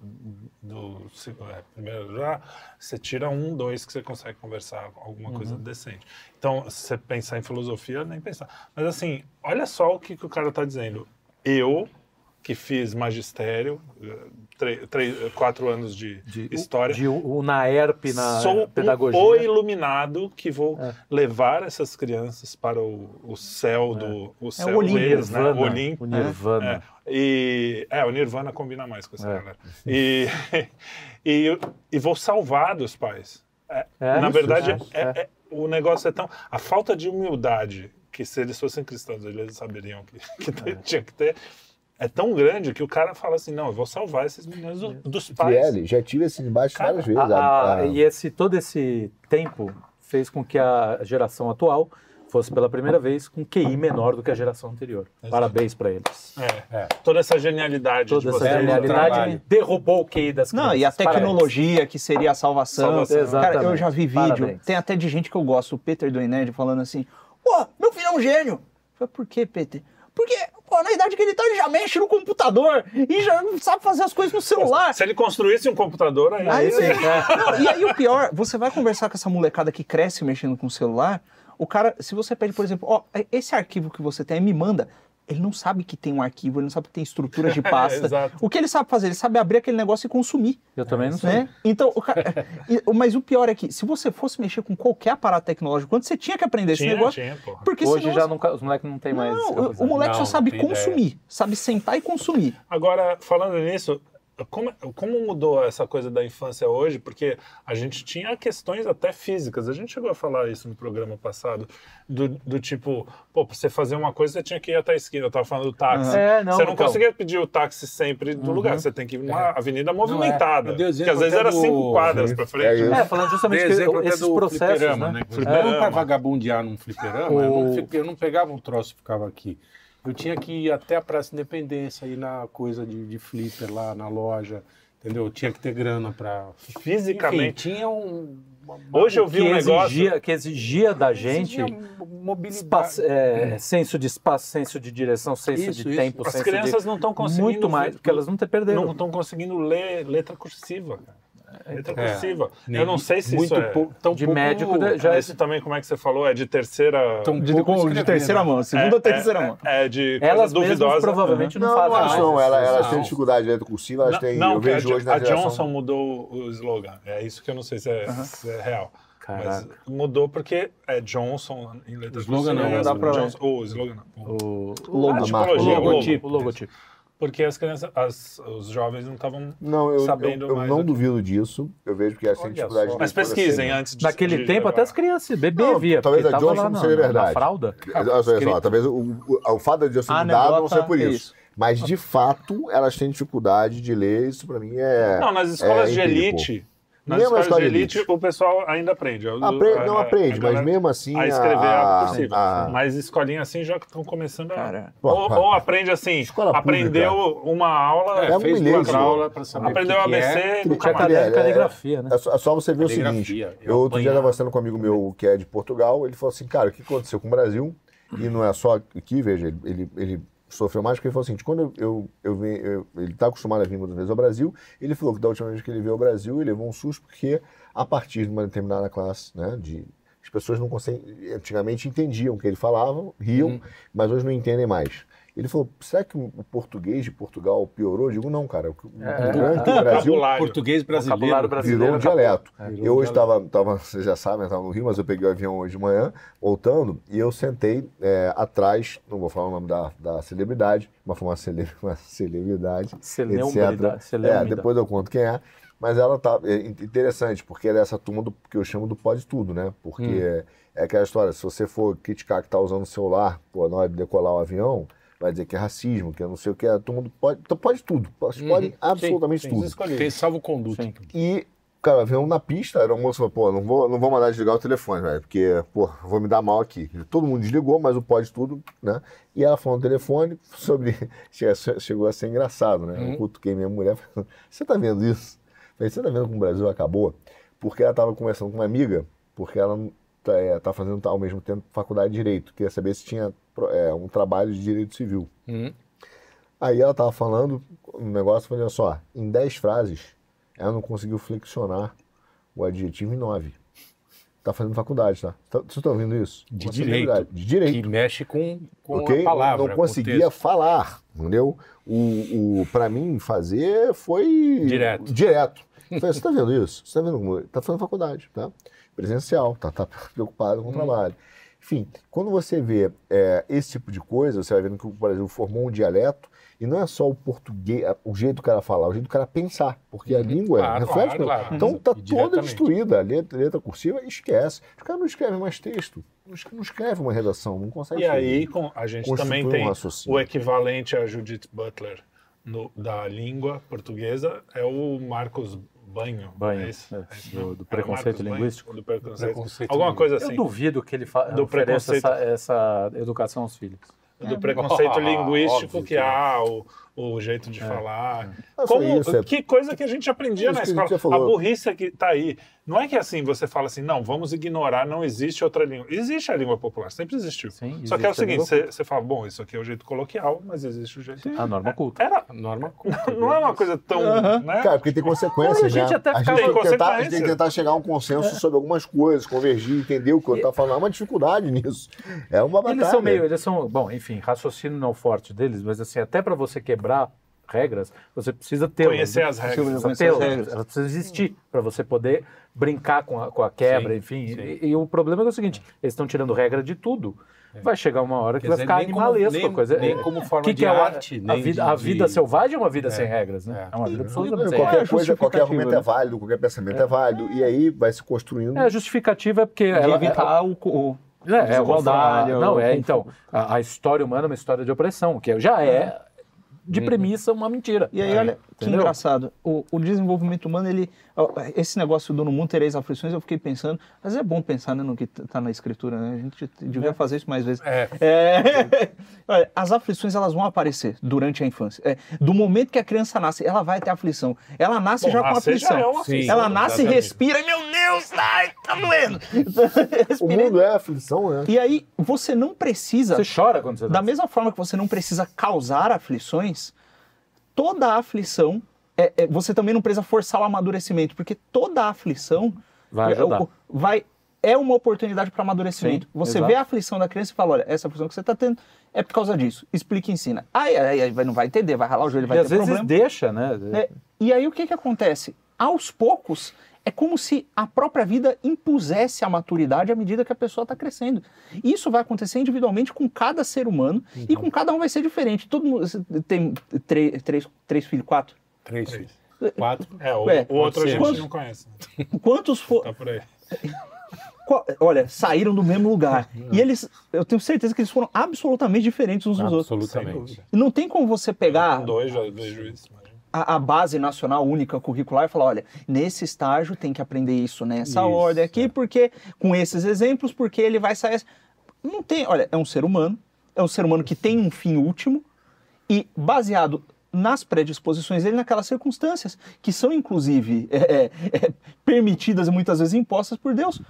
do é, primeiro já, você tira um, dois que você consegue conversar alguma uhum. coisa decente. Então, se você pensar em filosofia, nem pensar. Mas assim, olha só o que, que o cara está dizendo. Eu, que fiz magistério, três, quatro anos de, de história. De o NAERP na sou pedagogia. Sou o iluminado que vou é. levar essas crianças para o, o céu do é. o céu é o deles, né? O Olimpo. O Nirvana. É. E, é, o Nirvana combina mais com essa é. galera. E, e, e vou salvar dos pais. É, é na isso, verdade, é, o negócio é tão. A falta de humildade, que se eles fossem cristãos, eles saberiam que, que tinha que ter é tão grande que o cara fala assim, não, eu vou salvar esses meninos do, dos pais. Fiel, já tive esse embate cara, várias vezes. A, a, a... E esse, todo esse tempo fez com que a geração atual fosse pela primeira vez com QI menor do que a geração anterior. Exato. Parabéns para eles. É, é. Toda essa genialidade. Toda essa genialidade derrubou o QI das crianças. Não, e a tecnologia Parabéns. que seria a salvação. salvação. Cara, eu já vi vídeo, Parabéns. tem até de gente que eu gosto, o Peter do Ened falando assim, pô, meu filho é um gênio. Eu falei, por que, Peter? Porque, pô, na idade que ele tá, ele já mexe no computador e já sabe fazer as coisas no celular. Se ele construísse um computador, aí... aí sim. Não, e aí o pior, você vai conversar com essa molecada que cresce mexendo com o celular, o cara, se você pede, por exemplo, ó, esse arquivo que você tem, me manda ele não sabe que tem um arquivo, ele não sabe que tem estruturas de pasta. o que ele sabe fazer? Ele sabe abrir aquele negócio e consumir. Eu também não sei. Né? Então, o cara... mas o pior é que, se você fosse mexer com qualquer aparato tecnológico, quando você tinha que aprender tinha, esse negócio. Tinha, porque Hoje senão... já não, os moleques não tem mais. Não, o, o moleque não, só sabe consumir, ideia. sabe sentar e consumir. Agora, falando nisso, como, como mudou essa coisa da infância hoje? Porque a gente tinha questões até físicas. A gente chegou a falar isso no programa passado, do, do tipo, pô, pra você fazer uma coisa, você tinha que ir até a esquina. Eu tava falando do táxi. É, não, você não então... conseguia pedir o táxi sempre do uhum. lugar. Você tem que ir numa é. avenida movimentada. Não, é. que às vezes era cinco quadras pra frente. É, falando justamente que esses processos, né? né? Fliperama. Não para vagabundear num fliperama, o... eu, não, eu não pegava um troço e ficava aqui. Eu tinha que ir até a Praça Independência, ir na coisa de, de flipper lá na loja, entendeu? Eu tinha que ter grana para. Fisicamente. Enfim, tinha um. Hoje eu vi um negócio exigia, que exigia da gente mobilidade, espaço, é, senso de espaço, senso de direção, senso isso, de isso. tempo. As crianças de... não estão conseguindo muito mais, porque elas não te perderam. Não estão conseguindo ler letra cursiva. Cara. Letra é, cursiva. eu não sei se muito isso é... tão de pouco, médico, já esse também, como é que você falou? É de terceira... Tão de, de, de terceira mão, segunda ou é, terceira é, mão. É, de coisa Elas duvidosa. provavelmente não, não fazem não, não, ela, elas têm dificuldade de letra cursiva, elas têm, não, eu vejo a, hoje na A Johnson mudou o slogan, é isso que eu não sei se é, se é real. Caraca. Mas mudou porque é Johnson em letras slogan não, não dá pra... Johnson, o slogan não. O, o, logotipo. O logotipo porque as crianças, as, os jovens não estavam sabendo eu, eu, mais. Eu não duvido disso. Eu vejo que essa dificuldade. Mas pesquisem assim, antes de. Naquele de tempo, até as crianças bebê via. Talvez a Johnson não seja verdade. Na fralda. Olha só, talvez o, o, o fato de Johnson mudar não seja por isso. isso. Mas, de fato, elas têm dificuldade de ler. Isso, para mim, é. Não, nas escolas é de elite nas mesmo escolas de elite, elite, o pessoal ainda aprende. Apre não aprende, mas mesmo assim. A escrever a, é possível. A, mas escolinha assim já estão começando a. Cara, ou, ou, aprende assim, aprendeu uma aula, é, fez duas aulas para saber. Aprendeu o ABC, é, nunca mais. É, caligrafia, né? É só, é só você ver o seguinte. Eu, eu outro dia estava conversando com um amigo meu que é de Portugal, ele falou assim, cara, o que aconteceu com o Brasil? E não é só aqui, veja, ele, ele, ele sofreu mais porque ele falou assim, quando eu, eu, eu, eu ele está acostumado a vir muitas vezes ao Brasil, ele falou que da última vez que ele veio ao Brasil, ele levou um susto porque a partir de uma determinada classe, né, de as pessoas não conseguem, antigamente entendiam o que ele falava, riam, uhum. mas hoje não entendem mais. Ele falou, será que o português de Portugal piorou? Eu digo, não, cara. O, é, durante o Brasil, português brasileiro, brasileiro virou um dialeto. É, eu hoje estava, tava, vocês já sabem, estava no Rio, mas eu peguei o avião hoje de manhã, voltando, e eu sentei é, atrás, não vou falar o nome da, da celebridade, mas foi uma, cele, uma celebridade, etc. É, depois eu conto quem é. Mas ela tá é interessante, porque ela é essa turma do, que eu chamo do pode tudo, né? Porque hum. é, é aquela história, se você for criticar que está usando o celular pô, na hora de decolar o avião, vai dizer que é racismo, que é não sei o que, todo mundo pode, então pode tudo, pode, uhum. pode absolutamente sim, tudo. Tem salvo conduto. E cara, veio um na pista, era um moço falou, pô, não vou, não vou mandar desligar o telefone, velho, porque, pô, vou me dar mal aqui. Todo mundo desligou, mas o pode tudo, né? E ela falou no telefone sobre. Chegou a ser engraçado, né? Uhum. Eu cutuquei minha mulher, falei, você tá vendo isso? Falei, você tá vendo como o Brasil acabou? Porque ela tava conversando com uma amiga, porque ela tá, é, tá fazendo ao mesmo tempo faculdade de Direito, queria saber se tinha é, um trabalho de Direito Civil. Uhum. Aí ela tava falando um negócio, falando só, em 10 frases ela não conseguiu flexionar o adjetivo em nove. Tá fazendo faculdade, tá? tá vocês estão ouvindo isso? De direito. De direito. Que mexe com, com okay? a palavra. Não conseguia falar, entendeu? O, o, pra mim, fazer foi... Direto. Direto. Falei, você tá vendo isso? Você tá vendo como... Tá fazendo faculdade, tá? Presencial, tá, tá preocupado com o hum. trabalho. Enfim, quando você vê é, esse tipo de coisa, você vai vendo que o Brasil formou um dialeto e não é só o português, o jeito do cara falar, o jeito do cara pensar, porque a uhum. língua claro, reflete. Claro, claro. Então tá toda destruída, a letra, letra cursiva, esquece. Os caras não escrevem mais texto, não escrevem uma redação, não conseguem. E aí com, a gente também tem um o equivalente a Judith Butler no, da língua portuguesa, é o Marcos Banho. Banho. É isso? É, é do, do, preconceito linguístico. Banho, do preconceito. preconceito Alguma coisa assim. Eu duvido que ele fa do preconceito... essa, essa educação aos filhos do é. preconceito linguístico que, que há, o, o jeito de é. falar. É. Como, isso, é... Que coisa que a gente aprendia isso na escola. A, a burrice que está aí. Não é que assim você fala assim, não, vamos ignorar, não existe outra língua. Existe a língua popular, sempre existiu. Sim, Só que é o seguinte, você fala, bom, isso aqui é o jeito coloquial, mas existe o jeito... A norma culta. Era, a norma culta. Não é uma coisa tão... Uh -huh. né? Cara, porque tem consequências, a gente né? até a gente, tem, tentar, a gente tem que tentar chegar a um consenso é. sobre algumas coisas, convergir, entender o que eu estou falando. Há uma dificuldade nisso. É uma batalha. Eles são meio, eles são, bom, enfim, raciocínio não forte deles, mas assim, até para você quebrar regras, você precisa ter conhecer as regras, precisa ter, as regras. elas precisam existir para você poder brincar com a, com a quebra, sim, enfim. Sim. E, e, o problema é, o seguinte: eles estão tirando regra de tudo. É. Vai chegar uma hora que Quer vai dizer, ficar animalesco como, a coisa. Nem como forma que de que é arte. A, a, vida, de, a vida selvagem é uma vida é, sem regras, né? É, é uma vida absolutamente sem Qualquer coisa, qualquer argumento né? é válido, qualquer pensamento é. válido. E aí vai se construindo. É, a justificativa é porque. Ela, evitar o, o é, é igualdade. Não, é, então, a, a, história humana é uma história de opressão, que já é de uhum. premissa uma mentira. E aí, olha que engraçado. O, o, desenvolvimento humano, ele. Esse negócio do no mundo tereis aflições, eu fiquei pensando. Mas é bom pensar né, no que está na escritura, né? A gente devia é. fazer isso mais vezes. É. É, olha, as aflições, elas vão aparecer durante a infância. É, do momento que a criança nasce, ela vai ter aflição. Ela nasce bom, já com aflição. Já é uma Sim, ela nasce e respira, e meu Deus, ai, tá doendo. o mundo é aflição, né? E aí, você não precisa. Você chora quando você Da nasce. mesma forma que você não precisa causar aflições toda a aflição, é, é, você também não precisa forçar o amadurecimento, porque toda a aflição vai, ajudar. É, vai é uma oportunidade para amadurecimento. Sim, você exato. vê a aflição da criança e fala, olha, essa aflição que você está tendo é por causa disso. Explica e ensina. Aí, aí, aí não vai entender, vai ralar o joelho, vai e ter às vezes problema. deixa, né? É, e aí o que, que acontece? Aos poucos, é como se a própria vida impusesse a maturidade à medida que a pessoa está crescendo. Isso vai acontecer individualmente com cada ser humano uhum. e com cada um vai ser diferente. Todo mundo tem três, três, três filhos, quatro? Três filhos. Quatro? É, o, é, o outro a gente quantos, não conhece. Quantos foram? Tá por aí. Olha, saíram do mesmo lugar. e eles, eu tenho certeza que eles foram absolutamente diferentes uns dos outros. Absolutamente. Não tem como você pegar. Com dois, já vejo isso a, a, base nacional única curricular e falar, olha, nesse estágio tem que aprender isso nessa isso, ordem aqui, é. porque com esses exemplos, porque ele vai sair. Não tem, olha, é um ser humano, é um ser humano que tem um fim último e baseado nas predisposições dele naquelas circunstâncias que são inclusive é, é, é, permitidas e muitas vezes impostas por Deus,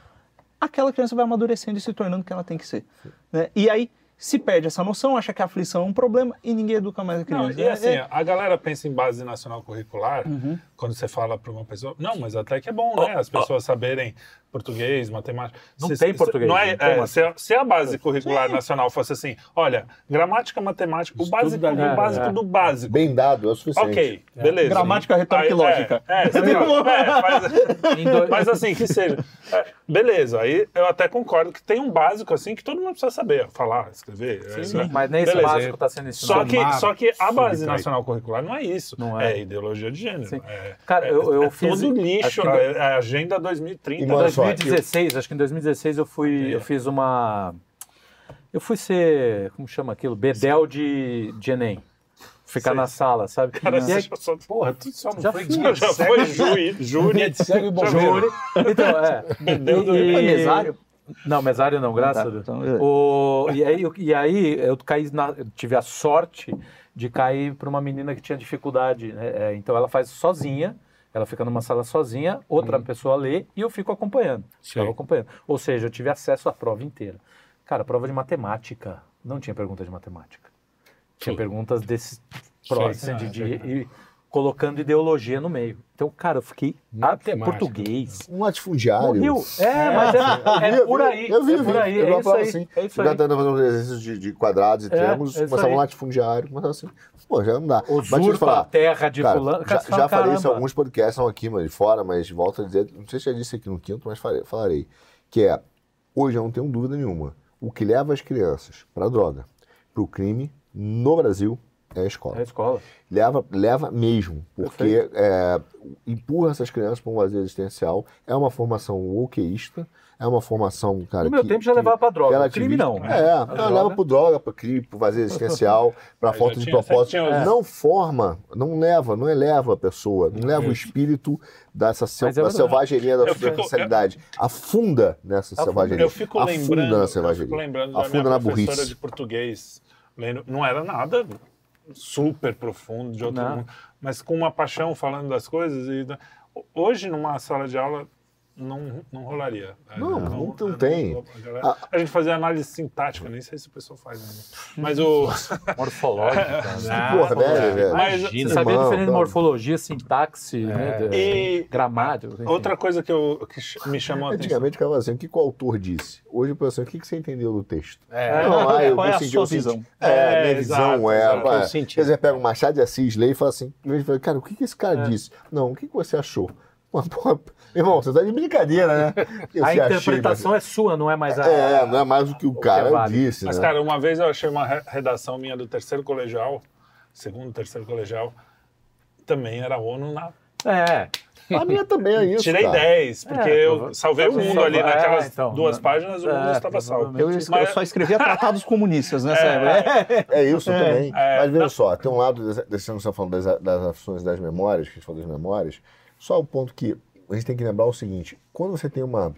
aquela criança vai amadurecendo e se tornando o que ela tem que ser. Né? E aí se perde essa noção, acha que a aflição é um problema e ninguém educa mais a criança. Não, e assim, é... a galera pensa em base nacional curricular, uhum. quando você fala para uma pessoa, não, mas até que é bom, né? As pessoas saberem português, matemática. Não se, tem português. Não é, é se, a, se, a base curricular Sim. nacional fosse assim, olha, gramática, matemática, o básico, o básico é. do básico. Bem dado, é o suficiente. Ok, beleza. Gramática, retórica e lógica. É, é, mas assim, que seja. beleza, aí eu até concordo que tem um básico assim que todo mundo precisa saber, falar, escrever. Sim, né? mas nem esse básico está sendo ensinado. Só que, só que a base nacional curricular não é isso. Não é. é ideologia de gênero. Cara, eu, eu fiz... Todo lixo, é a Agenda 2030. 2016, acho que em 2016 eu fui, eu fiz uma, eu fui ser, como chama aquilo, bedel de, de Enem. ficar sei. na sala, sabe? Cara, e aí, só... Porra, tu só não já foi dia Já foi júri, júri. de cego e bombeiro. Então, é. E, e, mesário? Não, mesário não, graças tá, a Deus. Então, é. o, e, aí, e aí eu caí na, eu tive a sorte de cair para uma menina que tinha dificuldade. Né? É, então ela faz sozinha, ela fica numa sala sozinha, outra hum. pessoa lê e eu fico acompanhando. Ficava acompanhando. Ou seja, eu tive acesso à prova inteira. Cara, prova de matemática. Não tinha pergunta de matemática. Tinha Sim. perguntas desse próximo, de, de, de, colocando ideologia no meio. Então, cara, eu fiquei português. Um latifundiário. Morreu. É, é, mas é, é, por aí. Eu vi, é por aí. Eu é, isso aí, assim. é isso aí. O cara tá fazendo exercícios de, de quadrados e é, triângulos, é começava um latifundiário, começava assim. Pô, já não dá. Usurpa falar, a terra de cara, fulano. Já, já falei isso em alguns podcasts, são aqui, mas fora, mas volto a dizer, não sei se já disse aqui no quinto, mas falarei. Que é, hoje eu não tenho dúvida nenhuma, o que leva as crianças para droga, para o crime, no Brasil, é a escola. É a escola. Leva, leva mesmo, porque é, empurra essas crianças para um vazio existencial. É uma formação wokeísta, é uma formação, cara. No meu que, tempo já levava para droga. crime não. Né? É, ela leva para droga, para crime, para vazio existencial, para falta de propósito. É. Não forma, não leva, não eleva a pessoa, não leva o espírito dessa sel, é da selvageria da superficialidade. Afunda nessa eu, selvageria. Eu fico Afunda lembrando, na selvageria. Eu fico lembrando Afunda da minha na burrice. de português. Não era nada super profundo de outro mundo, mas com uma paixão falando das coisas. E hoje numa sala de aula não, não rolaria. Não, não, não, não tem. A, a, a, gente fazia análise sintática, nem sei se o pessoal faz ainda. Mas o. Morfológica. né? Porra, velho, velho. Mas, você sabia a diferença de morfologia, sintaxe, né, é. né? E gramática. Outra coisa que, eu, que me chamou a atenção. Antigamente ficava assim: o que o autor disse? Hoje, eu assim, o que você entendeu do texto? É. Não, ah, eu Qual é a sua visão? É, é minha visão é. é quer dizer, pega o Machado de Assis, lê e fala assim: cara, o que, que esse cara é. disse? Não, o que, que você achou? Uma porra. Irmão, você tá de brincadeira, né? a interpretação é sua, não é mais a. É, não é mais o que o cara é vale. disse. Mas, né? cara, uma vez eu achei uma redação minha do terceiro colegial, segundo, terceiro colegial, também era ONU na. É. A minha também é isso. Tirei cara. 10, porque é, eu salvei o mundo ali naquelas é, então, duas páginas, o mundo é, estava salvo. Eu, Mas, eu só escrevia tratados comunistas nessa é, É, isso também. Mas veja só, tem um lado desse, que você está falando das, das ações das memórias, que a gente falou das memórias, só o ponto que a gente tem que lembrar o seguinte: quando você tem uma.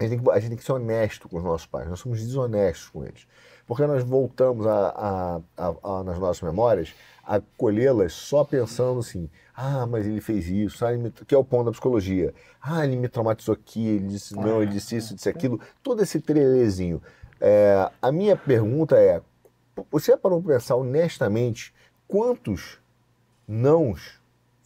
A gente, tem que, a gente tem que ser honesto com os nossos pais, nós somos desonestos com eles. Porque nós voltamos a, a, a, nas nossas memórias a colhê-las só pensando assim: ah, mas ele fez isso, ah, me... que é o ponto da psicologia. Ah, ele me traumatizou aqui, ele disse não, ele disse isso, disse aquilo, todo esse trelezinho. É, a minha pergunta é: você parou para pensar honestamente quantos nãos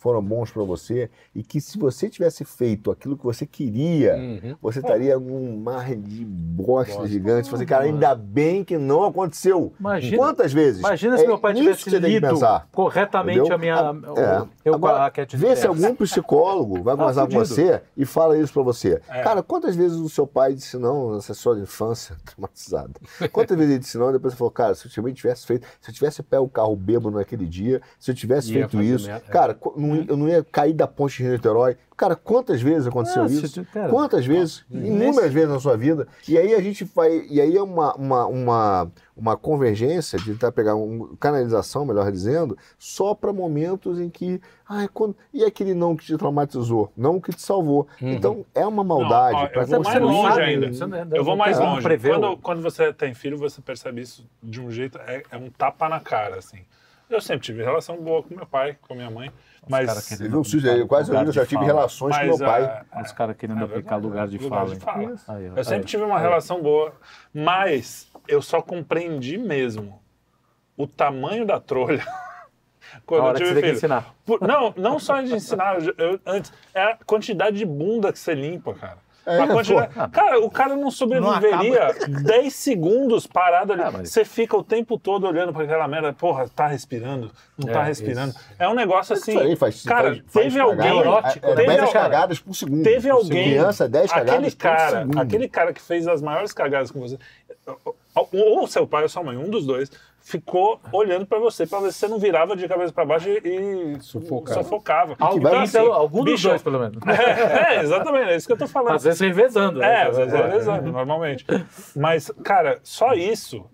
foram bons para você e que se você tivesse feito aquilo que você queria, uhum. você estaria num mar de bosta Bosta. gigante. Você, cara, ainda bem que não aconteceu. Imagina, Quantas vezes? Imagina se é meu pai tivesse lido corretamente entendeu? a minha... É. Eu, Agora, vê se algum psicólogo vai tá conversar com você e fala isso para você. É. Cara, quantas vezes o seu pai disse não nessa sua infância traumatizada? Quantas vezes ele disse não e depois você falou, cara, se eu tivesse feito, se eu tivesse pego o carro bêbado naquele dia, se eu tivesse feito isso, minha... cara, não eu não ia cair da ponte de Niterói. Cara, quantas vezes aconteceu ah, isso? Cara, quantas vezes? Inúmeras vezes na sua vida. E aí a gente vai. E aí é uma, uma, uma, uma convergência de tentar pegar uma canalização, melhor dizendo, só para momentos em que. Ai, quando, e aquele não que te traumatizou? Não que te salvou. Uhum. Então é uma maldade. Não, ó, eu vou mais longe ainda. Eu vou mais longe. Quando, quando você tem filho, você percebe isso de um jeito. É, é um tapa na cara, assim. Eu sempre tive relação boa com meu pai, com minha mãe. Mas você viu, eu quase eu já tive relações mas, com meu pai. A, Os caras querendo é aplicar lugar de lugar fala. De fala. Aí, eu aí, sempre aí, tive uma relação boa, mas eu só compreendi mesmo o tamanho da trolha. Quando eu tive filho. ensinar. Por, não, não só de ensinar, eu, antes, é a quantidade de bunda que você limpa, cara. É, quantidade... Cara, o cara não sobreviveria não 10 segundos parado ali. Ah, mas... Você fica o tempo todo olhando para aquela merda, porra, tá respirando, não tá é, tá respirando. Isso. É um negócio assim. Aí, faz, cara, faz, teve faz alguém. Neurótico, é, 10 cagadas por segundo. Teve alguém. Criança, 10 cagadas aquele cara, por segundo. Aquele cara que fez as maiores cagadas com você. Ou seu pai ou sua mãe, um dos dois, ficou olhando para você para ver se você não virava de cabeça para baixo e, sufocava. sufocava. Então, assim, algum bicho, dos dois, pelo menos. É, é, exatamente, é isso que eu tô falando. Às vezes revezando. Né? É, às vezes revezando, normalmente. Mas, cara, só isso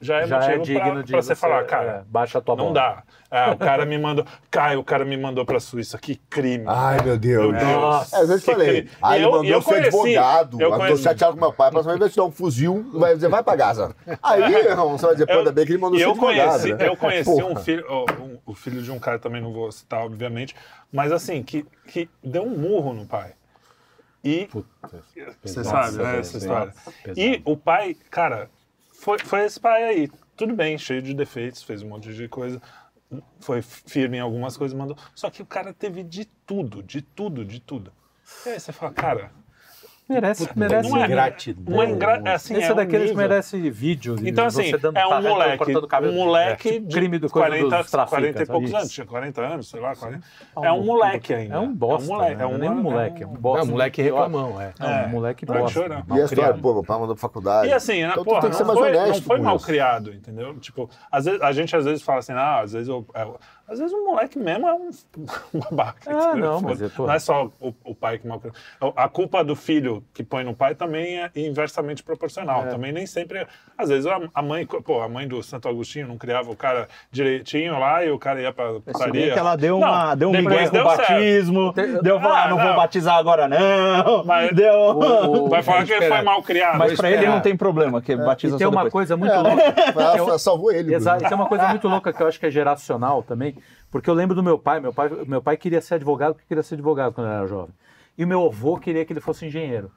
já é já é motivo é pra, pra você, você, falar, cara, é, baixa a tua Não dá. É, o cara me mandou. Caio, o cara me mandou pra Suíça. Que crime. Ai, meu Deus. Meu Deus. Nossa. É, eu já te falei. Aí ele mandou eu ser advogado. Eu, tô chateado com meu pai. A próxima vez vai te dar um fuzil, vai dizer, vai pra Gaza. Aí, irmão, você vai dizer, pô, bem que ele mandou eu ser conheci, advogado. Né? Eu conheci um filho, um, o filho de um cara também, não vou citar, obviamente, mas assim, que, que deu um murro no pai. E. Puta, você sabe, né, essa história. Pesado. E o pai, cara, foi, foi esse pai aí. Tudo bem, cheio de defeitos, fez um monte de coisa. Foi firme em algumas coisas, mandou. Só que o cara teve de tudo, de tudo, de tudo. E aí você fala, cara, Merece, merece não é, gratidão. Uma ingra... É assim, Esse é, é daqueles que merece vídeos. Então, assim, é um moleque, um moleque é, crime do 40, 40 e poucos anos, tinha 40 anos, sei lá, 40. É um moleque ainda. É um bosta, é um moleque. Né? É um, nem um moleque, é um bosta. É um moleque reclamão, é. É um moleque bosta. E a história, pô, meu pai mandou pra faculdade. E assim, né, então, porra, tem que ser mais honesto não foi mal criado, entendeu? Tipo, a gente às vezes fala assim, ah, às vezes eu às vezes o moleque mesmo é um, babaca. Ah, não, mas é, não é só o, o pai que mal A culpa do filho que põe no pai também é inversamente proporcional. É. Também nem sempre. É... Às vezes a, mãe, pô, a mãe do Santo Agostinho não criava o cara direitinho lá e o cara ia pra putaria. que ela deu, uma, não, deu um migué com o batismo, certo. deu falar, ah, não, não, vou batizar agora não. Mas deu... O, o, vai falar que ele foi mal criado. Mas pra ele não tem problema, que é, batiza e tem uma depois. coisa muito louca. Ela salvou ele. Exato, tem uma coisa muito louca que eu acho que é geracional também porque eu lembro do meu pai, meu pai, meu pai queria ser advogado porque queria ser advogado quando era jovem. E o meu avô queria que ele fosse engenheiro.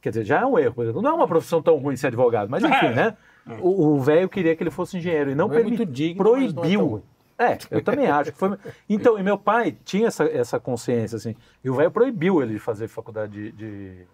Quer dizer, já é um erro. Não é uma profissão tão ruim ser advogado, mas enfim, né? O velho queria que ele fosse engenheiro e não, não permitiu, é digno, proibiu. É, é, eu também acho que foi. Então, e meu pai tinha essa, essa consciência, assim, e o velho proibiu ele de fazer faculdade de, de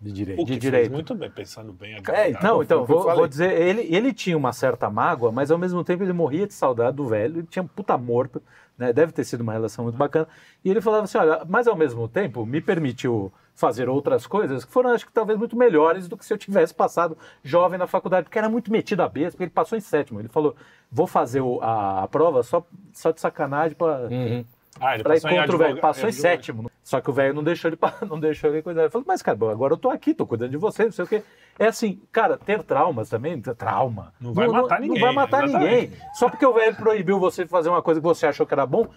de direito. O que de direito. muito bem, pensando bem agora. É, não, então, vou, vou, dizer, ele, ele tinha uma certa mágoa, mas ao mesmo tempo ele morria de saudade do velho, ele tinha um puta amor, né, deve ter sido uma relação muito bacana. E ele falava assim: olha, mas ao mesmo tempo me permitiu fazer outras coisas que foram, acho que talvez, muito melhores do que se eu tivesse passado jovem na faculdade, porque era muito metido a besta, porque ele passou em sétimo. Ele falou: vou fazer o, a, a, prova só, só de sacanagem para. Uhum. Ah, ele pra passou ir contra o velho. Passou em sétimo. Só que o velho não deixou ele, não deixou ele cuidar. Ele falou, mas cara, agora eu tô aqui, tô cuidando de você, não sei o quê. É assim, cara, ter traumas também, trauma. Não vai não, matar não, ninguém. Não vai matar exatamente. ninguém. Só porque o velho proibiu você de fazer uma coisa que você achou que era bom,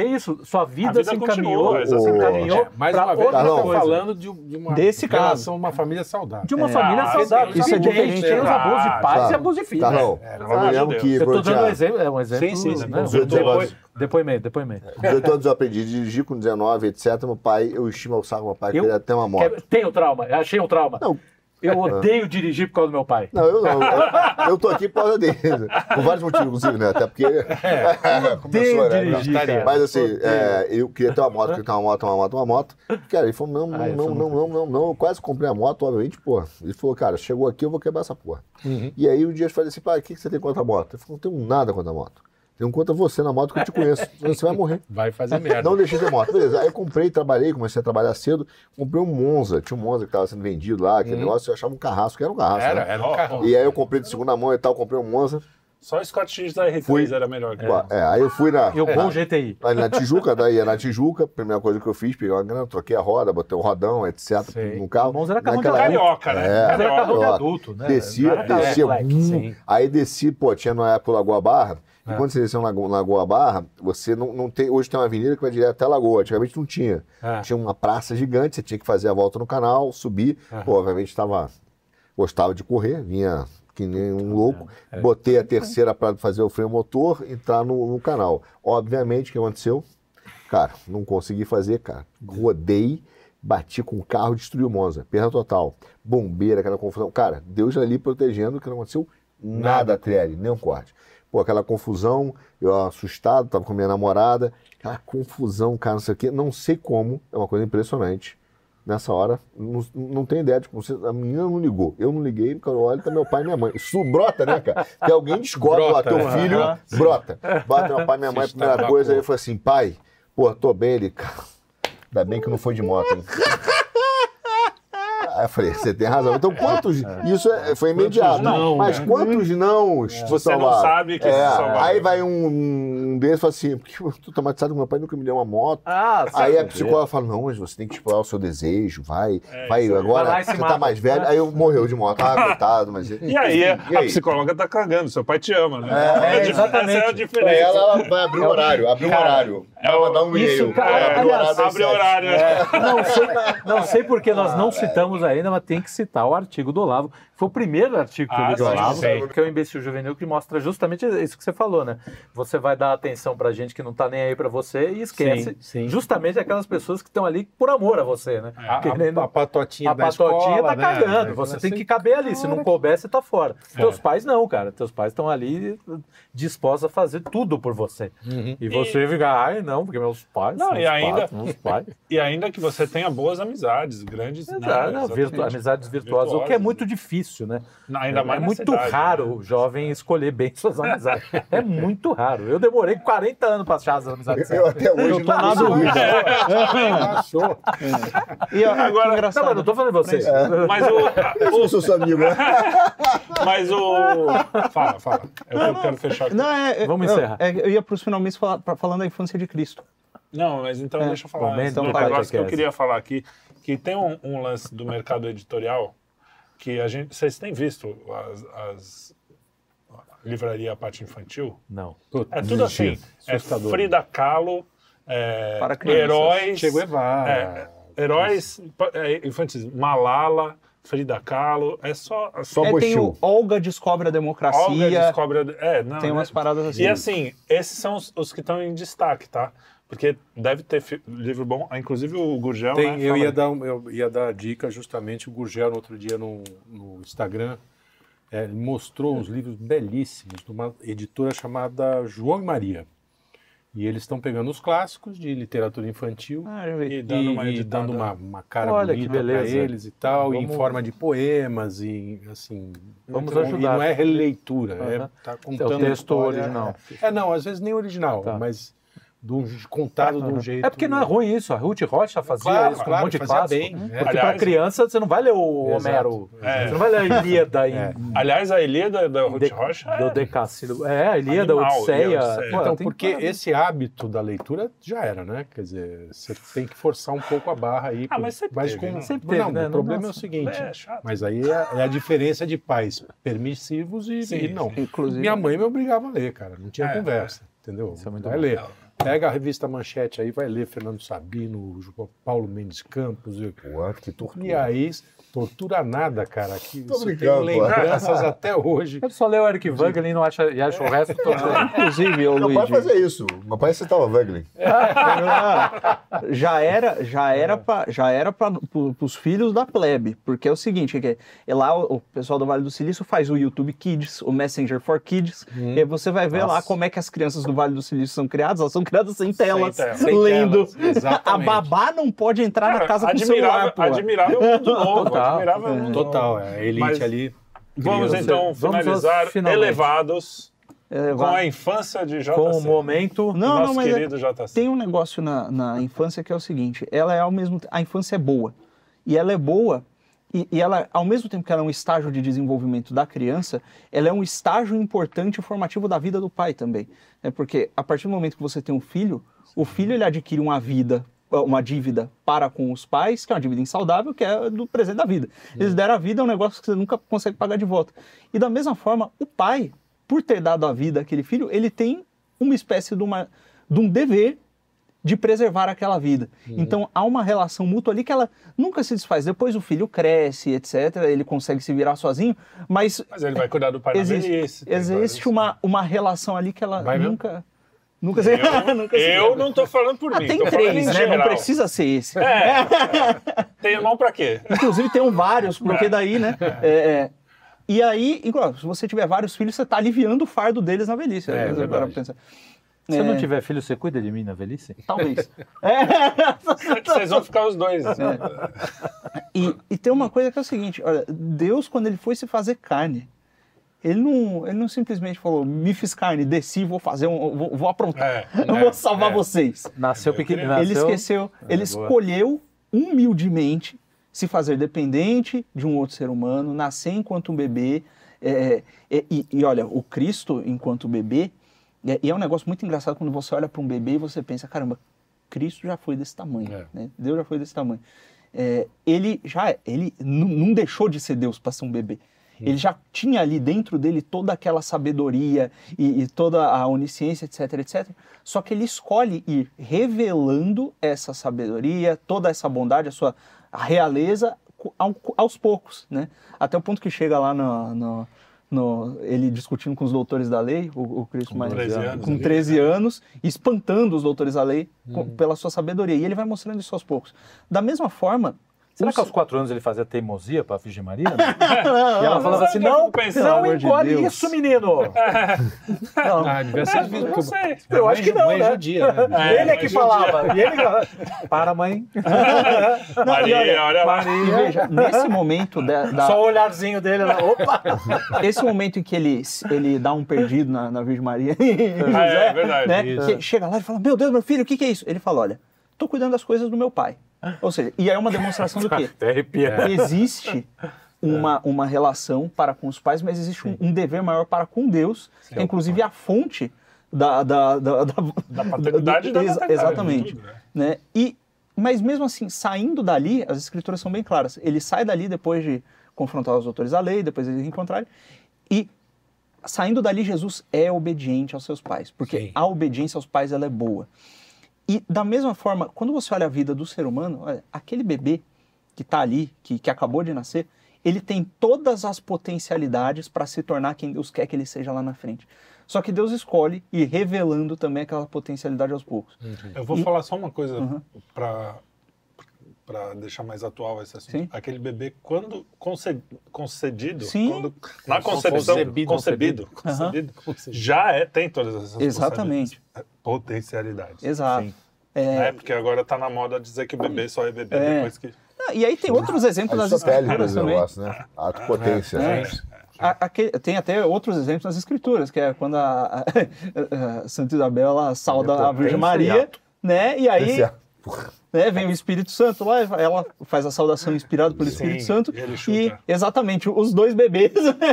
é isso, sua vida, vida se encaminhou, continua, se encaminhou é, mais uma vez, outra coisa. falando de, de uma Desse relação, uma família saudável. De uma é, família saudável. Isso é diferente. Tem os abusos de pais e abusos de filhos. Carlão, é, eu me que... Eu tô dando um exemplo, é um exemplo... Sim, sim. Né? Depois, depoimento, depoimento. Com 18 anos eu aprendi a dirigir, com 19, etc. Meu pai, eu estimo o saco meu pai, queria ter uma moto. Tenho trauma, achei um trauma. Não, eu odeio dirigir por causa do meu pai. Não, eu não. Eu, eu tô aqui por causa dele. Por vários motivos, inclusive, né? Até porque. É, começou, né? dirigir, Mas assim, é, eu queria ter uma moto, queria ter uma moto, uma moto, uma moto. Cara, ele falou: não, não, ah, não, não, não, não, não, Eu quase comprei a moto, obviamente, pô. Ele falou, cara, chegou aqui, eu vou quebrar essa porra. Uhum. E aí um dia eu falei assim, pai, o que, que você tem contra a moto? Ele falou, não tenho nada contra a moto. Tem um contra você na moto que eu te conheço. Você vai morrer. Vai fazer merda. Não deixei de ter moto. Beleza. Aí eu comprei, trabalhei, comecei a trabalhar cedo. Comprei um Monza. Tinha um Monza que estava sendo vendido lá, aquele hum. negócio. Eu achava um carrasco, que era um carrasco. Era, né? era um carrasco. E aí eu comprei de segunda mão e tal, comprei um Monza. Só o Scott X da R3 fui, era melhor. Que é. é, aí eu fui na. E o bom GTI. Aí na Tijuca, daí na Tijuca, primeira coisa que eu fiz, peguei uma grana, troquei a roda, botei o um rodão, etc. Sei. no carro. O Monza era carro de carioca, né? É, era carro de adulto, né? Descia, descia. Black, aí desci, pô, tinha na época o Lagoa Barra. É. quando você desceu na Lagoa Barra, você não, não tem. Hoje tem uma avenida que vai direto até a Lagoa. Antigamente não tinha. É. Tinha uma praça gigante, você tinha que fazer a volta no canal, subir. É. Pô, obviamente estava. Gostava de correr, vinha que nem um louco. É. Botei a terceira para fazer o freio motor, entrar no, no canal. Obviamente, o que aconteceu? Cara, não consegui fazer, cara. Rodei, bati com o carro, destruiu o Monza. Perda total. Bombeira, aquela confusão. Cara, Deus ali protegendo, que não aconteceu nada, nada nem um corte. Pô, aquela confusão, eu assustado, tava com minha namorada, aquela confusão, cara, não sei o quê, não sei como, é uma coisa impressionante. Nessa hora, não, não tenho ideia de como você, a menina não ligou. Eu não liguei, porque eu olho, tá meu pai e minha mãe. Isso brota, né, cara? Que alguém descobre, ó, teu filho, brota. Bate meu pai e minha mãe, a primeira coisa, aí eu assim, pai, pô, tô bem, ele, cara, ainda bem que não foi de moto, hein? Aí eu falei, você tem razão. Então, quantos. Isso é, foi imediato. Não, mas né? quantos não é. Você não sabe que é, Aí vai um, um desses e fala assim, porque eu tô traumatizado, meu pai nunca me deu uma moto. Ah, aí a psicóloga fala, não, mas você tem que explorar o seu desejo, vai, é, vai, agora vai você tá mais velho. Aí eu morreu de moto, ah, coitado, mas. E aí, e aí? a psicóloga tá cagando, seu pai te ama, né? É, é exatamente. Essa é a diferença. Ela, ela vai abrir o horário, abrir um horário. Ela vai dar um e-mail. Abre o horário. Não sei, não sei porque nós não citamos ainda, mas tem que citar o artigo do Olavo. Foi o primeiro artigo que ah, eu li do Olavo, que é o Imbecil Juvenil, que mostra justamente isso que você falou, né? Você vai dar atenção pra gente que não tá nem aí pra você e esquece sim, sim. justamente aquelas pessoas que estão ali por amor a você, né? A, Querendo, a, a patotinha a da patotinha escola, tá né? cagando. Né? Você tem que caber ali. Se não couber, você tá fora. É. Teus pais não, cara. Teus pais estão ali dispostos a fazer tudo por você. Uhum. E você e... fica, ai, não, porque meus pais. Não, e ainda, meus pais. e ainda que você tenha boas amizades, grandes. Exato, não, não, virtu amizades virtuosas, o que é muito difícil, né? Não, ainda é, mais é muito cidade, raro né? o jovem escolher bem suas amizades. é muito raro. Eu demorei 40 anos para achar as amizades. Eu, eu até hoje eu tô na dúvida. Achou. E agora, engraçado. Não, mas não tô falando de vocês. É. Mas o. Eu sou seu amigo, né? Mas o. Fala, fala. Eu não, quero fechar aqui. Não, é, Vamos encerrar. É, eu ia para os finalmente falar, falando da infância de Cristo. Não, mas então é. deixa eu falar. Bom, então, um negócio que eu queria falar aqui, que tem um, um lance do mercado editorial que a gente, vocês têm visto as, as livraria a parte infantil? Não. É tudo assim. É Frida Kahlo, é, heróis. Che Guevara. É, heróis é, infantis. Malala, Frida Kahlo, é só. só é, tem o Olga descobre a democracia. Olga descobre a, é, não, Tem umas paradas assim. E assim, esses são os, os que estão em destaque, tá? Porque deve ter livro bom, ah, inclusive o Gurgel. Tem, né, eu, ia dar, eu ia dar dica justamente, o Gurgel no outro dia no, no Instagram, é, mostrou uns livros belíssimos de uma editora chamada João e Maria. E eles estão pegando os clássicos de literatura infantil ah, e dando uma, e dando uma, uma cara Olha, bonita para eles e tal, vamos... em forma de poemas e assim. Vamos então, ajudar. E não é releitura, uhum. é tá contando é o texto original. É, não, às vezes nem original, tá. mas do, contado de um jeito. É porque não é ruim isso. A Ruth Rocha fazia claro, isso com claro, um monte de clássico. Bem, é. Porque para criança você não vai ler o Homero. É. Você não vai ler a Ilíada. É. Em... Aliás, a Ilíada da Ruth de, Rocha é... Do Decassino. É, a Ilíada, Animal, Odisseia. Pô, então, porque esse hábito da leitura já era, né? Quer dizer, você tem que forçar um pouco a barra aí. Ah, mas sempre mas teve, com... sempre teve, Não, né? o problema Nossa. é o seguinte, é, mas aí é, é, a diferença de pais permissivos e, sim, e não. Inclusive, Minha mãe me obrigava a ler, cara. Não tinha conversa, entendeu? Isso é muito vai ler. Pega a revista Manchete aí, vai ler Fernando Sabino, Paulo Mendes Campos. Ué, que tortura. E aí Tortura nada, cara. Aqui Tô brincando, lembranças até hoje. Eu só leio o Eric Wagner e não acha, e acha o resto tortura. Inclusive, eu, Meu pai fazia isso. Meu pai citava Wagner. já era, já era para já era para os filhos da plebe, porque é o seguinte, é, é lá o, o, pessoal do Vale do Silício faz o YouTube Kids, o Messenger for Kids, hum. e você vai ver Nossa. lá como é que as crianças do Vale do Silício são criadas, elas são criadas sem telas, sem lendo. Telas. A babá não pode entrar Cara, na casa com celular, pô. Admirável mundo novo admirava é. Total, é. a elite Mas ali. Vamos criança. então finalizar vamos elevados com a infância de JC. Com o momento não, nosso não, mas querido é, JC. Tem um negócio na, na infância que é o seguinte, ela é ao mesmo a infância é boa. E ela é boa e, e, ela, ao mesmo tempo que ela é um estágio de desenvolvimento da criança, ela é um estágio importante e formativo da vida do pai também. É porque a partir do momento que você tem um filho, o filho ele adquire uma vida uma dívida para com os pais, que é uma dívida insaudável, que é do presente da vida. Eles deram a vida, é um negócio que você nunca consegue pagar de volta. E da mesma forma, o pai, por ter dado a vida àquele filho, ele tem uma espécie de, uma, de um dever de preservar aquela vida. Uhum. Então há uma relação mútua ali que ela nunca se desfaz. Depois o filho cresce, etc. Ele consegue se virar sozinho, mas. Mas ele vai cuidar do pai existe, na velhice. Existe uma, uma relação ali que ela vai nunca. Mesmo? Nunca sei. Eu, nunca eu não estou falando por ah, mim. Tem três, né? Geral. Não precisa ser esse. É. tem irmão para quê? Inclusive tem vários, porque daí, né? É, é, e aí, igual, se você tiver vários filhos, você está aliviando o fardo deles na velhice. É, né? Se você não tiver filho, você cuida de mim na velhice? Talvez. Vocês vão ficar os dois. É. E, e tem uma coisa que é o seguinte: olha, Deus, quando ele foi se fazer carne, ele não, ele não simplesmente falou, me fiz carne, desci, vou fazer um. vou, vou aprontar. É, eu vou salvar é. vocês. Nasceu pequeno. Ele esqueceu, é, ele boa. escolheu humildemente se fazer dependente de um outro ser humano, nascer enquanto um bebê. É, é, e, e, olha, o Cristo enquanto bebê, é, e é um negócio muito engraçado quando você olha para um bebê e você pensa, caramba, Cristo já foi desse tamanho, é. né? Deus já foi desse tamanho. É, ele já ele não deixou de ser Deus para ser um bebê. Ele já tinha ali dentro dele toda aquela sabedoria e, e, toda a onisciência, etc, etc. Só que ele escolhe ir revelando essa sabedoria, toda essa bondade, a sua realeza aos poucos, né? Até o ponto que chega lá no, no, no ele discutindo com os doutores da lei, o, o Cristo com mais 13 anos, com 13 anos, espantando os doutores da lei hum. com, pela sua sabedoria. E ele vai mostrando isso aos poucos. Da mesma forma, Será que aos quatro anos ele fazia teimosia para a Virgem Maria? não, e ela falava assim: não, não engole de isso, menino! não. Ah, devia ser visto. Não sei. Eu acho que não. Mãe né? judia, né? É, ele é que falava. E ele Para, mãe. Não, Maria, olha, olha lá. Maria. E veja, nesse momento. Da, da... Só o olharzinho dele lá. Opa! Esse momento em que ele, ele dá um perdido na, na Virgem Maria. Ah, é, é verdade. Né? Chega lá e fala: Meu Deus, meu filho, o que, que é isso? Ele fala: Olha, estou cuidando das coisas do meu pai. Ou seja, e é uma demonstração do quê? É. Existe uma, uma relação para com os pais, mas existe um, um dever maior para com Deus, que é inclusive a fonte da, da, da, da, da paternidade da, ex, Exatamente. Tudo, né? né? E, mas mesmo assim, saindo dali, as escrituras são bem claras. Ele sai dali depois de confrontar os autores da lei, depois eles encontrarem, e saindo dali, Jesus é obediente aos seus pais, porque Sim. a obediência aos pais ela é boa. E da mesma forma, quando você olha a vida do ser humano, olha, aquele bebê que está ali, que, que acabou de nascer, ele tem todas as potencialidades para se tornar quem Deus quer que ele seja lá na frente. Só que Deus escolhe ir revelando também aquela potencialidade aos poucos. Uhum. Eu vou e... falar só uma coisa uhum. para para deixar mais atual esse assunto. Sim. Aquele bebê, quando concedido, Sim. Quando, na concepção, concebido, concebido, concebido, concebido já é, tem todas essas Exatamente. potencialidades. Exato. Sim. É... é... porque agora está na moda dizer que o bebê só é bebê é. depois que... e aí tem outros exemplos nas escrituras também. Negócio, né? Ato potência. É. Né? A, a, tem até outros exemplos nas escrituras, que é quando a, a, a Santa Isabel ela sauda a Virgem Maria, né? E aí né, vem o Espírito Santo lá, ela faz a saudação inspirada pelo Espírito Sim, Santo e exatamente os dois bebês,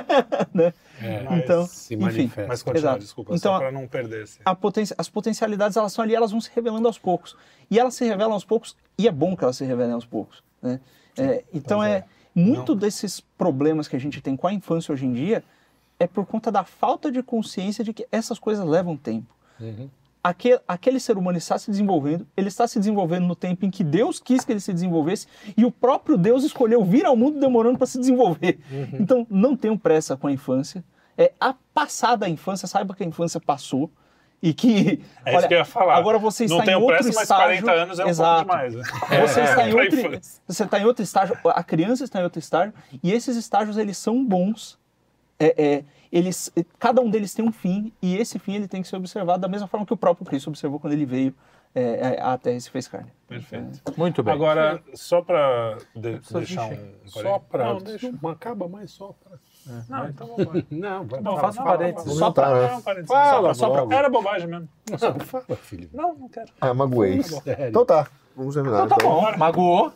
né? É, então, enfim, mas continua, desculpa, então, só para não perder. -se. Poten as potencialidades elas são ali, elas vão se revelando aos poucos e elas se revelam aos poucos e é bom que elas se revelem aos poucos, né? É, então é, é, muito não. desses problemas que a gente tem com a infância hoje em dia é por conta da falta de consciência de que essas coisas levam tempo. Uhum aquele, aquele ser humano está se desenvolvendo, ele está se desenvolvendo no tempo em que Deus quis que ele se desenvolvesse e o próprio Deus escolheu vir ao mundo demorando para se desenvolver. Uhum. Então, não tenham pressa com a infância. É, a passada infância, saiba que a infância passou e que. É olha, isso que eu ia falar. Agora você está não em outro pressa, estágio. mas 40 anos é um Exato. pouco demais. Né? Você, é, está em outro, você está em outro estágio, a criança está em outro estágio, e esses estágios eles são bons. É, é, eles, cada um deles tem um fim e esse fim ele tem que ser observado da mesma forma que o próprio Cristo observou quando ele veio é, é à Terra e se fez carne. Perfeito. É. Muito bem. Agora, só para de, deixar um... Só para... Não, deixa. Não acaba mais só para... É. Não, então vamos Não, vai não, faça parênteses. Só para... Fala, só pra, Era bobagem mesmo. Não, fala, filho. Não, não quero. Ah, magoei. Então tá, vamos terminar. Então tá então. bom. Magoou.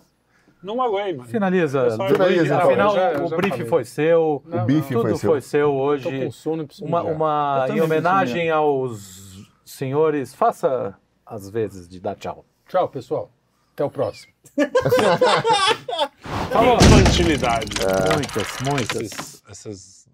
Não magoei, mano. Finaliza. Finaliza. Afinal, já, o brief foi seu. Não, o bife tudo foi seu. foi seu hoje. Sono, uma, uma em homenagem aos senhores, faça as vezes de dar tchau. Tchau, pessoal. Até o próximo. Falou. Infantilidade. É. Muitas, muitas. Essas, essas